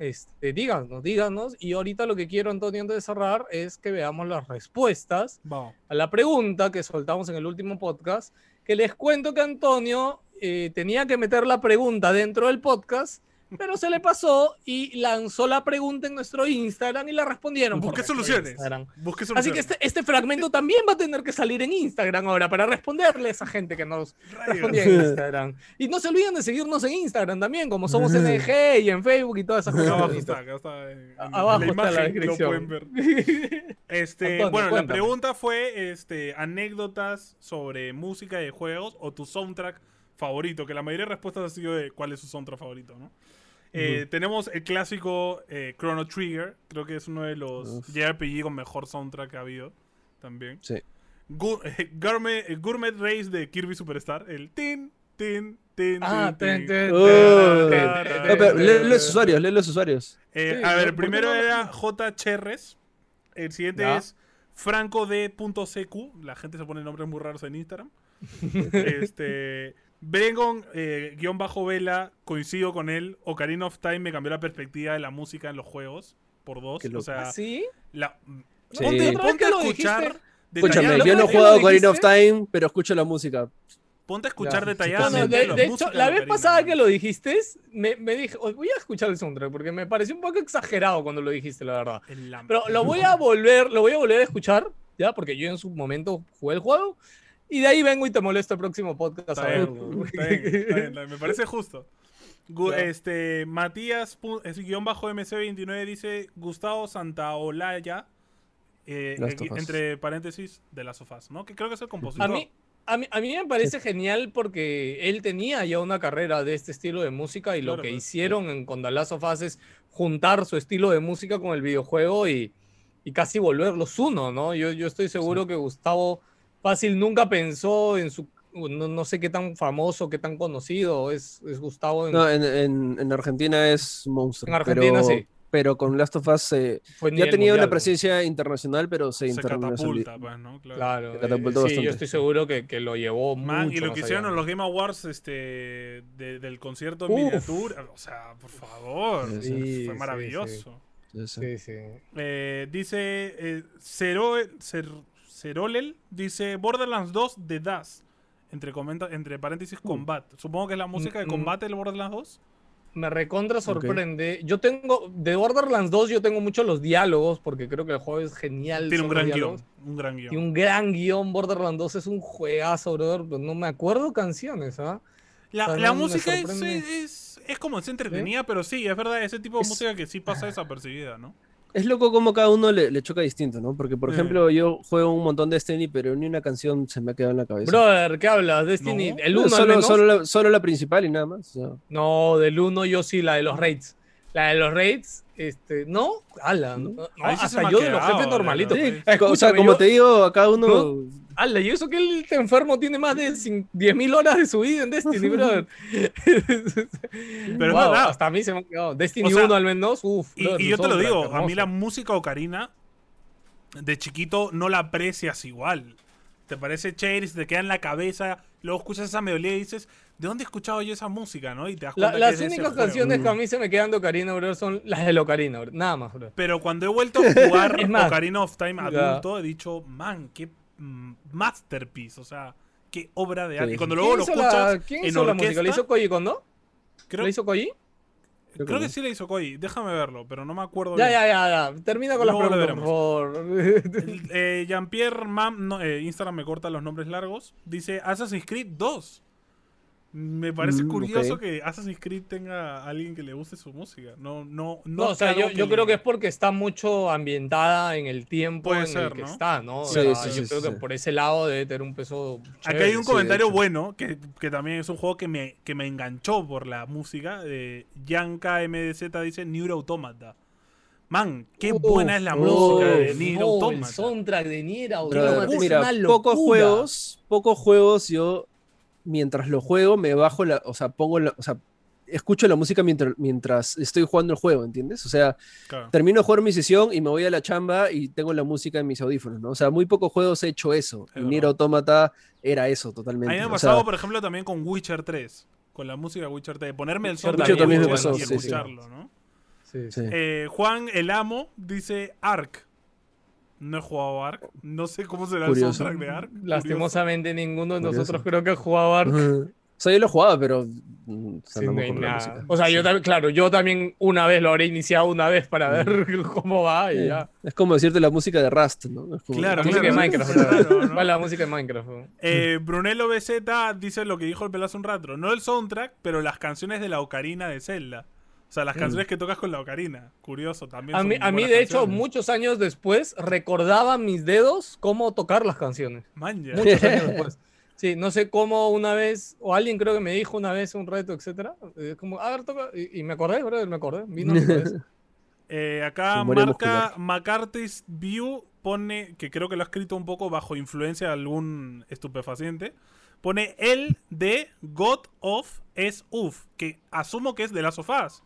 este, díganos, díganos. Y ahorita lo que quiero, Antonio, antes de cerrar, es que veamos las respuestas a la pregunta que soltamos en el último podcast, que les cuento que Antonio eh, tenía que meter la pregunta dentro del podcast pero se le pasó y lanzó la pregunta en nuestro Instagram y la respondieron. Busque soluciones. Busque soluciones. Así que este, este, fragmento también va a tener que salir en Instagram ahora para responderle a esa gente que nos respondía en Instagram. Y no se olviden de seguirnos en Instagram también, como somos NG y en Facebook y todas esas cosas. Abajo está, acá está. En, Abajo la está la descripción. Este, bueno, la pregunta fue este, anécdotas sobre música de juegos o tu soundtrack favorito, que la mayoría de respuestas ha sido de cuál es su soundtrack favorito, ¿no? Eh, tenemos el clásico eh, Chrono Trigger, creo que es uno de los JRPG con mejor soundtrack que ha habido también. Sí. gourmet, Gourmet Race de Kirby Superstar, el tin, tin, tin, ah, tin, tin, lee los usuarios, lee los usuarios. Eh, a ver, el primero era J. Cherres, el siguiente es Franco D.CQ, la gente se pone nombres muy raros en Instagram. este Brengon, eh, guion bajo vela, coincido con él. Ocarina of Time me cambió la perspectiva de la música en los juegos. Por dos. O sea, ¿Ah, ¿Sí? La, Ponte, ponte a escuchar. Escúchame, yo no he jugado Ocarina of Time, pero escucho la música. Ponte a escuchar detalladamente. de, hecho, la vez pasada que lo dijiste, me, me, dije, voy a escuchar el soundtrack, porque me pareció un poco exagerado cuando lo dijiste, la verdad. Pero lo voy a volver, lo voy a volver a escuchar, ya, porque yo en su momento jugué el juego. Y de ahí vengo y te molesto el próximo podcast. me parece justo. Este, Matías, guion bajo MC29 dice Gustavo Santaolalla, eh, entre paréntesis, de las sofás, ¿no? Que creo que es el compositor. A mí, a mí, a mí me parece genial porque él tenía ya una carrera de este estilo de música y lo que hicieron en, con The Last of Us es juntar su estilo de música con el videojuego y, y casi volverlos uno, ¿no? Yo, yo estoy seguro que Gustavo Fácil nunca pensó en su. No, sé qué tan famoso, qué tan conocido es, es Gustavo. En... No, en, en, Argentina es monstruo. En Argentina sí. Pero con Last of Us ya tenía una presencia internacional, pero se, se catapulta, pues, ¿no? Claro. sí, yo estoy seguro que, que lo llevó mucho Y lo que hicieron en los Game Awards este, del concierto en miniatura, o sea, por favor, fue maravilloso. Sí, sí. Sí, sí. Eh, dice eh, Cero- Cer- Cerolel, dice Borderlands 2 de Das. Entre, comenta, entre paréntesis, combat. Supongo que es la música de Mm, combate del Borderlands 2. Me recontra sorprende. Yo tengo, de Borderlands 2 yo tengo mucho los diálogos, porque creo que el juego es genial. Tiene un gran diálogos. guion. Un gran guion. Y un gran guion. Borderlands 2 es un juegazo, brother. No me acuerdo canciones, ¿ah? La, O sea, la no me música es, es, es como es entretenida, pero sí, es verdad, ese tipo de Es- música que sí pasa desapercibida, ¿no? Es loco como cada uno le, le choca distinto, ¿no? Porque, por ejemplo, yo juego un montón de Destiny, pero ni una canción se me ha quedado en la cabeza. Brother, ¿qué hablas? Destiny, No. el 1 al solo, menos. solo, la, solo la principal y nada más. o sea. No, del 1 yo sí, la de los raids. La de los raids, este, no, ala, no, no, Ahí sí se hasta yo de los jefes normalitos. Sí, o sea, como yo- te digo, a cada uno. Ala, y eso que el enfermo tiene más de cin- 10.000 horas de su vida en Destiny, brother. Pero es Wow, verdad. hasta a mí se me ha quedado. Destiny O sea, 1 al menos, uff. Y, y yo te lo digo, a mí la música ocarina de chiquito no la aprecias igual. Te parece chévere, se te queda en la cabeza, luego escuchas esa melodía y dices, ¿de dónde he escuchado yo esa música, no? Y te das La- cuenta que las es únicas juego. canciones que a mí se me quedan de Ocarina, brother, son las de Ocarina, brother. Nada más, brother. Pero cuando he vuelto a jugar más, Ocarina of Time adulto, he dicho, man, qué mm, masterpiece, o sea, qué obra de arte. Y cuando luego lo ¿Quién hizo, la, escuchas ¿quién en hizo la música? ¿La hizo Koji Kondo? creo, ¿La hizo Koji? Creo que sí la hizo Koji. Déjame verlo, pero no me acuerdo Ya, bien. ya, ya, ya. Termina con las Luego lo preguntas, por favor. Eh, Jean-Pierre Mam, no, eh, Instagram me corta los nombres largos. Dice Assassin's Creed 2. Me parece Mm, curioso que Assassin's Creed tenga a alguien que le guste su música. No, no, no. No, o sea, yo, yo le- creo que es porque está mucho ambientada en el tiempo Puede en ser, el que ¿no? está, ¿no? O Sí, sea, sí, yo sí, creo sí, que por ese lado debe tener un peso. Acá chévere. hay un comentario bueno que, que también es un juego que me, que me enganchó por la música. De Yanka MDZ dice Nier Automata. Man, qué buena es la música de Nier El Automata. soundtrack de Nier Automata es mira, una pocos juegos, pocos juegos yo mientras lo juego me bajo la, o sea, pongo la, o sea, escucho la música mientras, mientras estoy jugando el juego, ¿entiendes? O sea, Claro. termino de jugar mi sesión y me voy a la chamba y tengo la música en mis audífonos, ¿no? O sea, muy pocos juegos he hecho eso. Es Nier. Automata era eso A totalmente. mí me ha o pasado, sea, por ejemplo, también con Witcher 3. Con la música de Witcher 3. Ponerme el soundtrack también de me pasó, y sí, sí. escucharlo, ¿no? Sí, sí. Eh, Juan el Amo dice Ark. No he jugado Ark. No sé cómo será Curioso. el soundtrack de Ark. Lastimosamente ninguno de Curioso. nosotros creo que ha jugado Ark. o sea, yo lo jugaba, pero mm, o sea, Sí, no hay nada. O sea, yo también, claro, yo también una vez lo habré iniciado una vez para ver cómo va y ya. Es como decirte la música de Rust, ¿no? Es como- Claro, La música de. Minecraft. Claro, ¿verdad? ¿no? ¿Cuál es la música de Minecraft? Eh, Brunello BZ dice lo que dijo el pelazo un rato. No el soundtrack, pero las canciones de la ocarina de Zelda. O sea, las canciones que tocas con la ocarina. Curioso también. A mí, a mí de hecho, canciones. muchos años después, recordaba mis dedos cómo tocar las canciones. Man, ya. Muchos años después. Sí, no sé cómo una vez, o alguien creo que me dijo una vez un reto, etcétera. eh, como, a ver, toca. Y, y me acordé, brother, me acordé. Vino. Eh, acá marca. McCarthy's View pone, que creo que lo ha escrito un poco bajo influencia de algún estupefaciente, pone el de God of es Uf, que asumo que es de las sofás.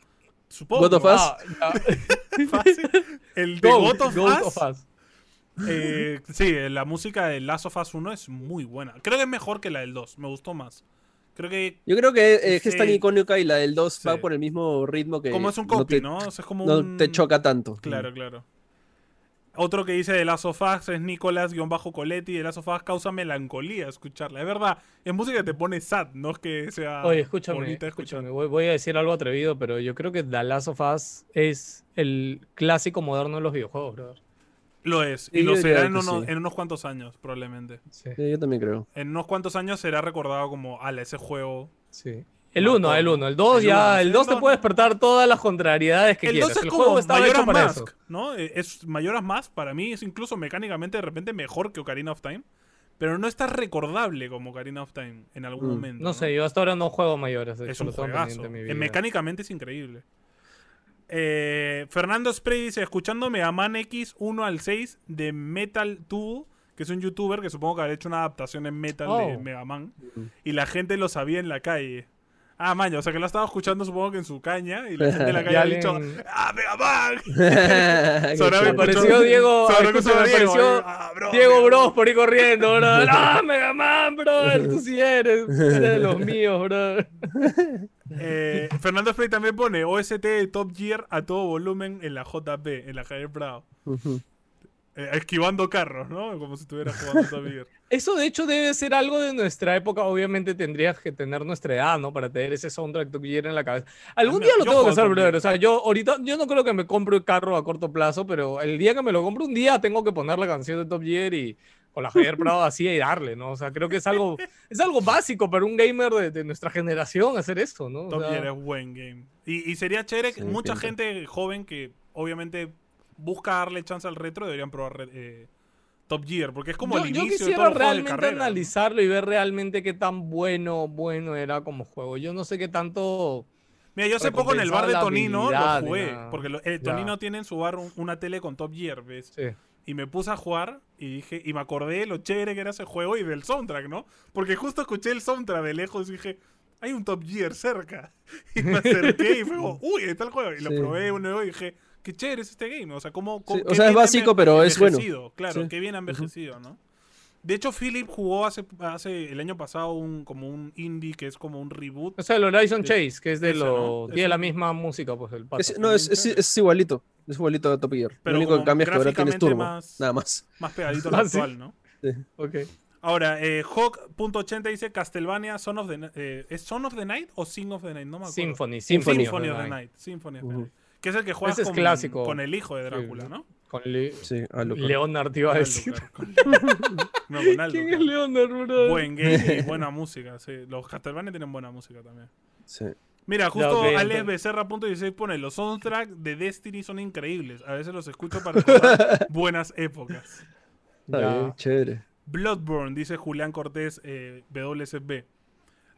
Supongo. God of Us. Ah, ya. Fácil. El de Go, God of Go Us. of Us. eh, sí, la música de Last of Us 1 es muy buena. Creo que es mejor que la del 2. Me gustó más. Creo que Yo creo que eh, es que es tan Sí. icónica y la del 2 Sí. va por el mismo ritmo que como es un no copy, te, ¿no? O sea, es como no un- te choca tanto. Claro, claro. Otro que dice de Last of Us es Nicolás-Coletti. De Last of Us causa melancolía escucharla. Es verdad, es música que te pone sad, no es que sea Oye, escúchame. Voy, voy a decir algo atrevido, pero yo creo que The Last of Us es el clásico moderno de los videojuegos, brother. Lo es, y lo será en, que uno- sí. en unos cuantos años, probablemente. Sí, Sí, yo también creo. En unos cuantos años será recordado como, ala, ese juego. sí. El Mató, 1, el ¿no? 1. El 2 El ya, el sí, 2 te no, puede no. despertar todas las contrariedades que el 2 quieras. es el como juego estaba Majora's hecho para Mask, eso. ¿no? Eh, Es Majora's Mask, para mí, es incluso mecánicamente de repente mejor que Ocarina of Time. Pero no está recordable como Ocarina of Time en algún Mm. momento. No sé, yo hasta ahora no juego mayores. de Es un juegazo. mi Eh, vida. mecánicamente es increíble. Eh, Fernando Spray dice, escuchando Mega Man X 1 al 6 de Metal Tool, que es un youtuber que supongo que habrá hecho una adaptación en metal de Oh. Mega Man, Mm. y la gente lo sabía en la calle. Ah, maña, o sea que lo estaba escuchando supongo que en su caña y la gente de la calle ha dicho ¡Ah, Mega Man! Diego, escucha, me a Diego, ah, bro, Diego Mega Bros por ahí corriendo, bro. ¡Ah, Mega Man, bro! Tú sí eres. Eres de los míos, bro. Eh, Fernando Frey también pone OST de Top Gear a todo volumen en la JP, en la Javier Bravo. Eh, esquivando carros, ¿no? Como si estuviera jugando Top Gear. Eso de hecho debe ser algo de nuestra época. Obviamente tendrías que tener nuestra edad, ¿no? Para tener ese soundtrack Top Gear en la cabeza. Algún día lo tengo que hacer, brother. O sea, yo ahorita, yo no creo que me compre un carro a corto plazo, pero el día que me lo compre, un día tengo que poner la canción de Top Gear y con la Javier Prado así y darle, ¿no? O sea, creo que es algo, es algo básico para un gamer de, de nuestra generación hacer esto, ¿no? O Top sea, Gear es buen game. Y, y sería chévere Sí, mucha gente joven que obviamente busca darle chance al retro deberían probar eh, Top Gear, porque es como yo, el yo inicio de quisiera de realmente carrera. ¿no? analizarlo y ver realmente qué tan bueno, bueno era como juego. Yo no sé qué tanto... Mira, yo hace poco en el bar de Tonino lo jugué, nada. porque lo- eh, Ya. Tonino tiene en su bar un- una tele con Top Gear, ¿ves? Sí. Y me puse a jugar y dije, y me acordé de lo chévere que era ese juego y del soundtrack, ¿no? Porque justo escuché el soundtrack de lejos y dije, hay un Top Gear cerca. Y me acerqué y fue como, uy, ahí está el juego. Y lo probé de nuevo y dije, qué chévere es este game. O sea, cómo. Sí, o sea, es básico, pero es bueno. envejecido, Claro, Sí. qué bien ha envejecido, ¿no? De hecho, Philip jugó hace, hace el año pasado un, como un indie que es como un reboot. O sea, el Horizon Sí. Chase, que es de Ese, lo... ¿no? Tiene Es la un- misma música, pues, el pata. Es- no, es, es, es igualito. Es igualito a Top Gear. Pero Lo único que cambia es que ahora tienes turbo. más- Nada más. Más pegadito al Ah, ¿sí? actual, ¿no? Ok. Ahora, eh, Hawk.80 dice Castlevania Son of the eh, ¿Es Son of the Night o Sing of the Night? No me acuerdo. Symphony, Symphony. Symphony, of of the the Night. Night. Symphony of the Ujú. Night. Que es el que Ese es con, clásico. con el hijo de Sí, Drácula, ¿no? Con Le- Sí, a lo Leonard te iba a Con decir. Alucard, con- No, con. ¿Quién es Leonard, bro? Buen game y buena música, sí. Los Castlevania tienen buena música también. Sí. Mira, justo ok, Alex entonces- Becerra.16 pone los soundtracks de Destiny son increíbles. A veces los escucho para recordar buenas épocas. Está Ya. bien, chévere. Bloodborne, dice Julián Cortés eh, WSB.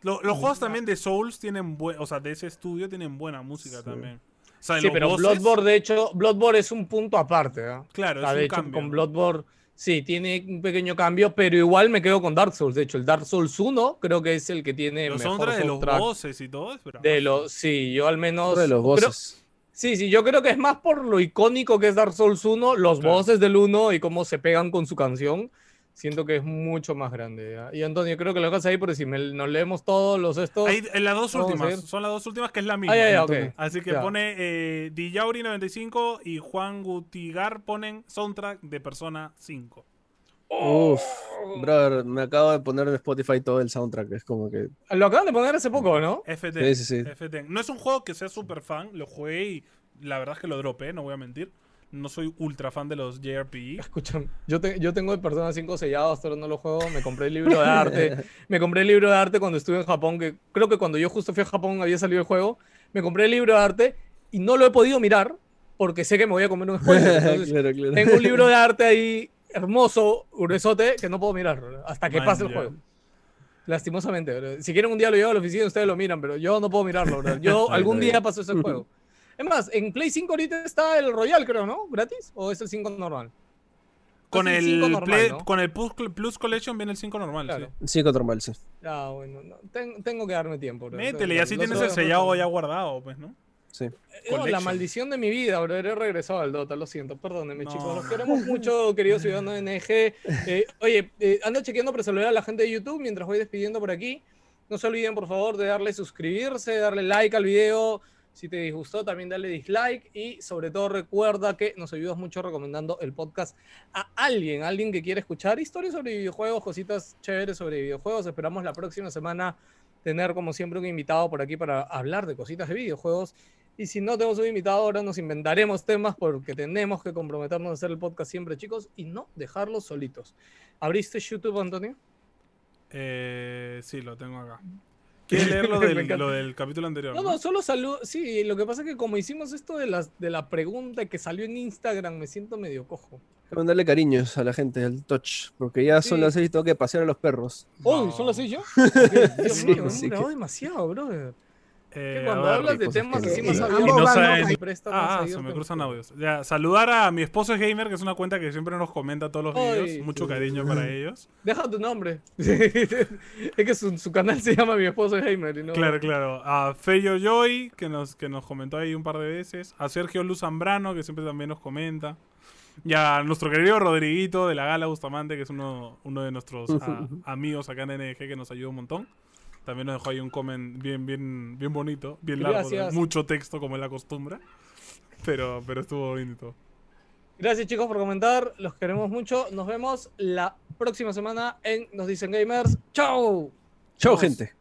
Lo- los juegos también de Souls tienen buen, o sea, de ese estudio tienen buena música Sí. también. O sea, Sí, pero bosses, Bloodborne, de hecho, Bloodborne es un punto aparte, ¿ah? claro, O sea, es de un hecho, cambio. con. Bloodborne, sí, tiene un pequeño cambio, pero igual me quedo con Dark Souls. De hecho, el Dark Souls 1 creo que es el que tiene Los mejor de los bosses y todo, pero de los, sí, yo al menos de los creo- voces. sí, sí, yo creo que es más por lo icónico que es Dark Souls 1, los Claro. voces del 1 y cómo se pegan con su canción. Siento que es mucho más grande. ¿ya? Y Antonio, creo que lo dejas ahí porque si me, nos leemos todos los estos. Hay, en las dos últimas, son las dos últimas que es la misma. Ah, ya, ya, Antonio. ok. Así que Ya. pone eh, Dijauri95 y Juan Gutigar ponen soundtrack de Persona 5. Uf, brother, me acabo de poner en Spotify todo el soundtrack. Es como que. Lo acaban de poner hace poco, ¿no? FT. Sí, sí, sí. FT. No es un juego que sea súper fan, lo jugué y la verdad es que lo dropé, no voy a mentir. No soy ultra fan de los JRPG. Escúchame, yo, te- yo tengo el Persona 5 sellado, pero no lo juego. Me compré el libro de arte. me compré el libro de arte cuando estuve en Japón, que creo que cuando yo justo fui a Japón había salido el juego. Me compré el libro de arte y no lo he podido mirar porque sé que me voy a comer un spoiler. Entonces, claro, claro. tengo un libro de arte ahí hermoso, gruesote, que no puedo mirar hasta que Man, pase el juego. Lastimosamente. bro. Si quieren un día lo llevo a la oficina, ustedes lo miran, pero yo no puedo mirarlo. bro. Yo algún día paso ese juego. Es más, en Play 5 ahorita está el Royal, creo, ¿no? ¿Gratis? ¿O es el 5 normal? Con el, 5 normal, Play- ¿no? con el Plus, Plus Collection viene el 5 normal. Claro. sí. Sí, con normal, sí. Ah, bueno, no, ten- tengo que darme tiempo. bro. Métele, y así tienes el sellado ya guardado, pues, ¿no? Sí. Eh, no, la maldición de mi vida, bro. He regresado al Dota, lo siento, perdónenme, No, chicos. Los queremos mucho, queridos ciudadanos de NG. Eh, oye, eh, ando chequeando para saludar a la gente de YouTube mientras voy despidiendo por aquí. No se olviden, por favor, de darle suscribirse, darle like al video. Si te disgustó, también dale dislike. Y sobre todo, recuerda que nos ayudas mucho recomendando el podcast a alguien, alguien que quiere escuchar historias sobre videojuegos, cositas chéveres sobre videojuegos. Esperamos la próxima semana tener, como siempre, un invitado por aquí para hablar de cositas de videojuegos. Y si no tenemos un invitado, ahora nos inventaremos temas porque tenemos que comprometernos a hacer el podcast siempre, chicos, y no dejarlos solitos. ¿Abriste YouTube, Antonio? Eh, sí, lo tengo acá. ¿Quieres leer lo del, encanta. lo del capítulo anterior? No, no, solo salud. Sí, lo que pasa es que como hicimos esto de, las, de la pregunta que salió en Instagram, me siento medio cojo. Hay que mandarle cariños a la gente, al touch. Porque ya son las seis y tengo que pasear a los perros. ¡Uy! No. ¿Son las seis ya? Ok, Dios Sí, mío, sí hemos grabado que- demasiado, brother. Eh, Que cuando a ver, hablas de temas que así no- más abiertos, no saben- más Ah, se me cruzan audios. Ya, saludar a mi esposo es gamer, que es una cuenta que siempre nos comenta todos los videos. Mucho cariño para ellos. Deja tu nombre. es que su, su canal se llama Mi esposo es gamer. Y no... Claro, claro. A Feyo Joy, que nos, que nos comentó ahí un par de veces. A Sergio Luz Zambrano, que siempre también nos comenta. Y a nuestro querido Rodriguito de la Gala Bustamante, que es uno, uno de nuestros ah, amigos acá en NG, que nos ayuda un montón. También nos dejó ahí un comment bien, bien, bien bonito, bien largo, de mucho texto como es la costumbre. Pero, pero estuvo bonito. Gracias chicos por comentar. Los queremos mucho. Nos vemos la próxima semana en Nos Dicen Gamers. ¡Chao! Chao, gente.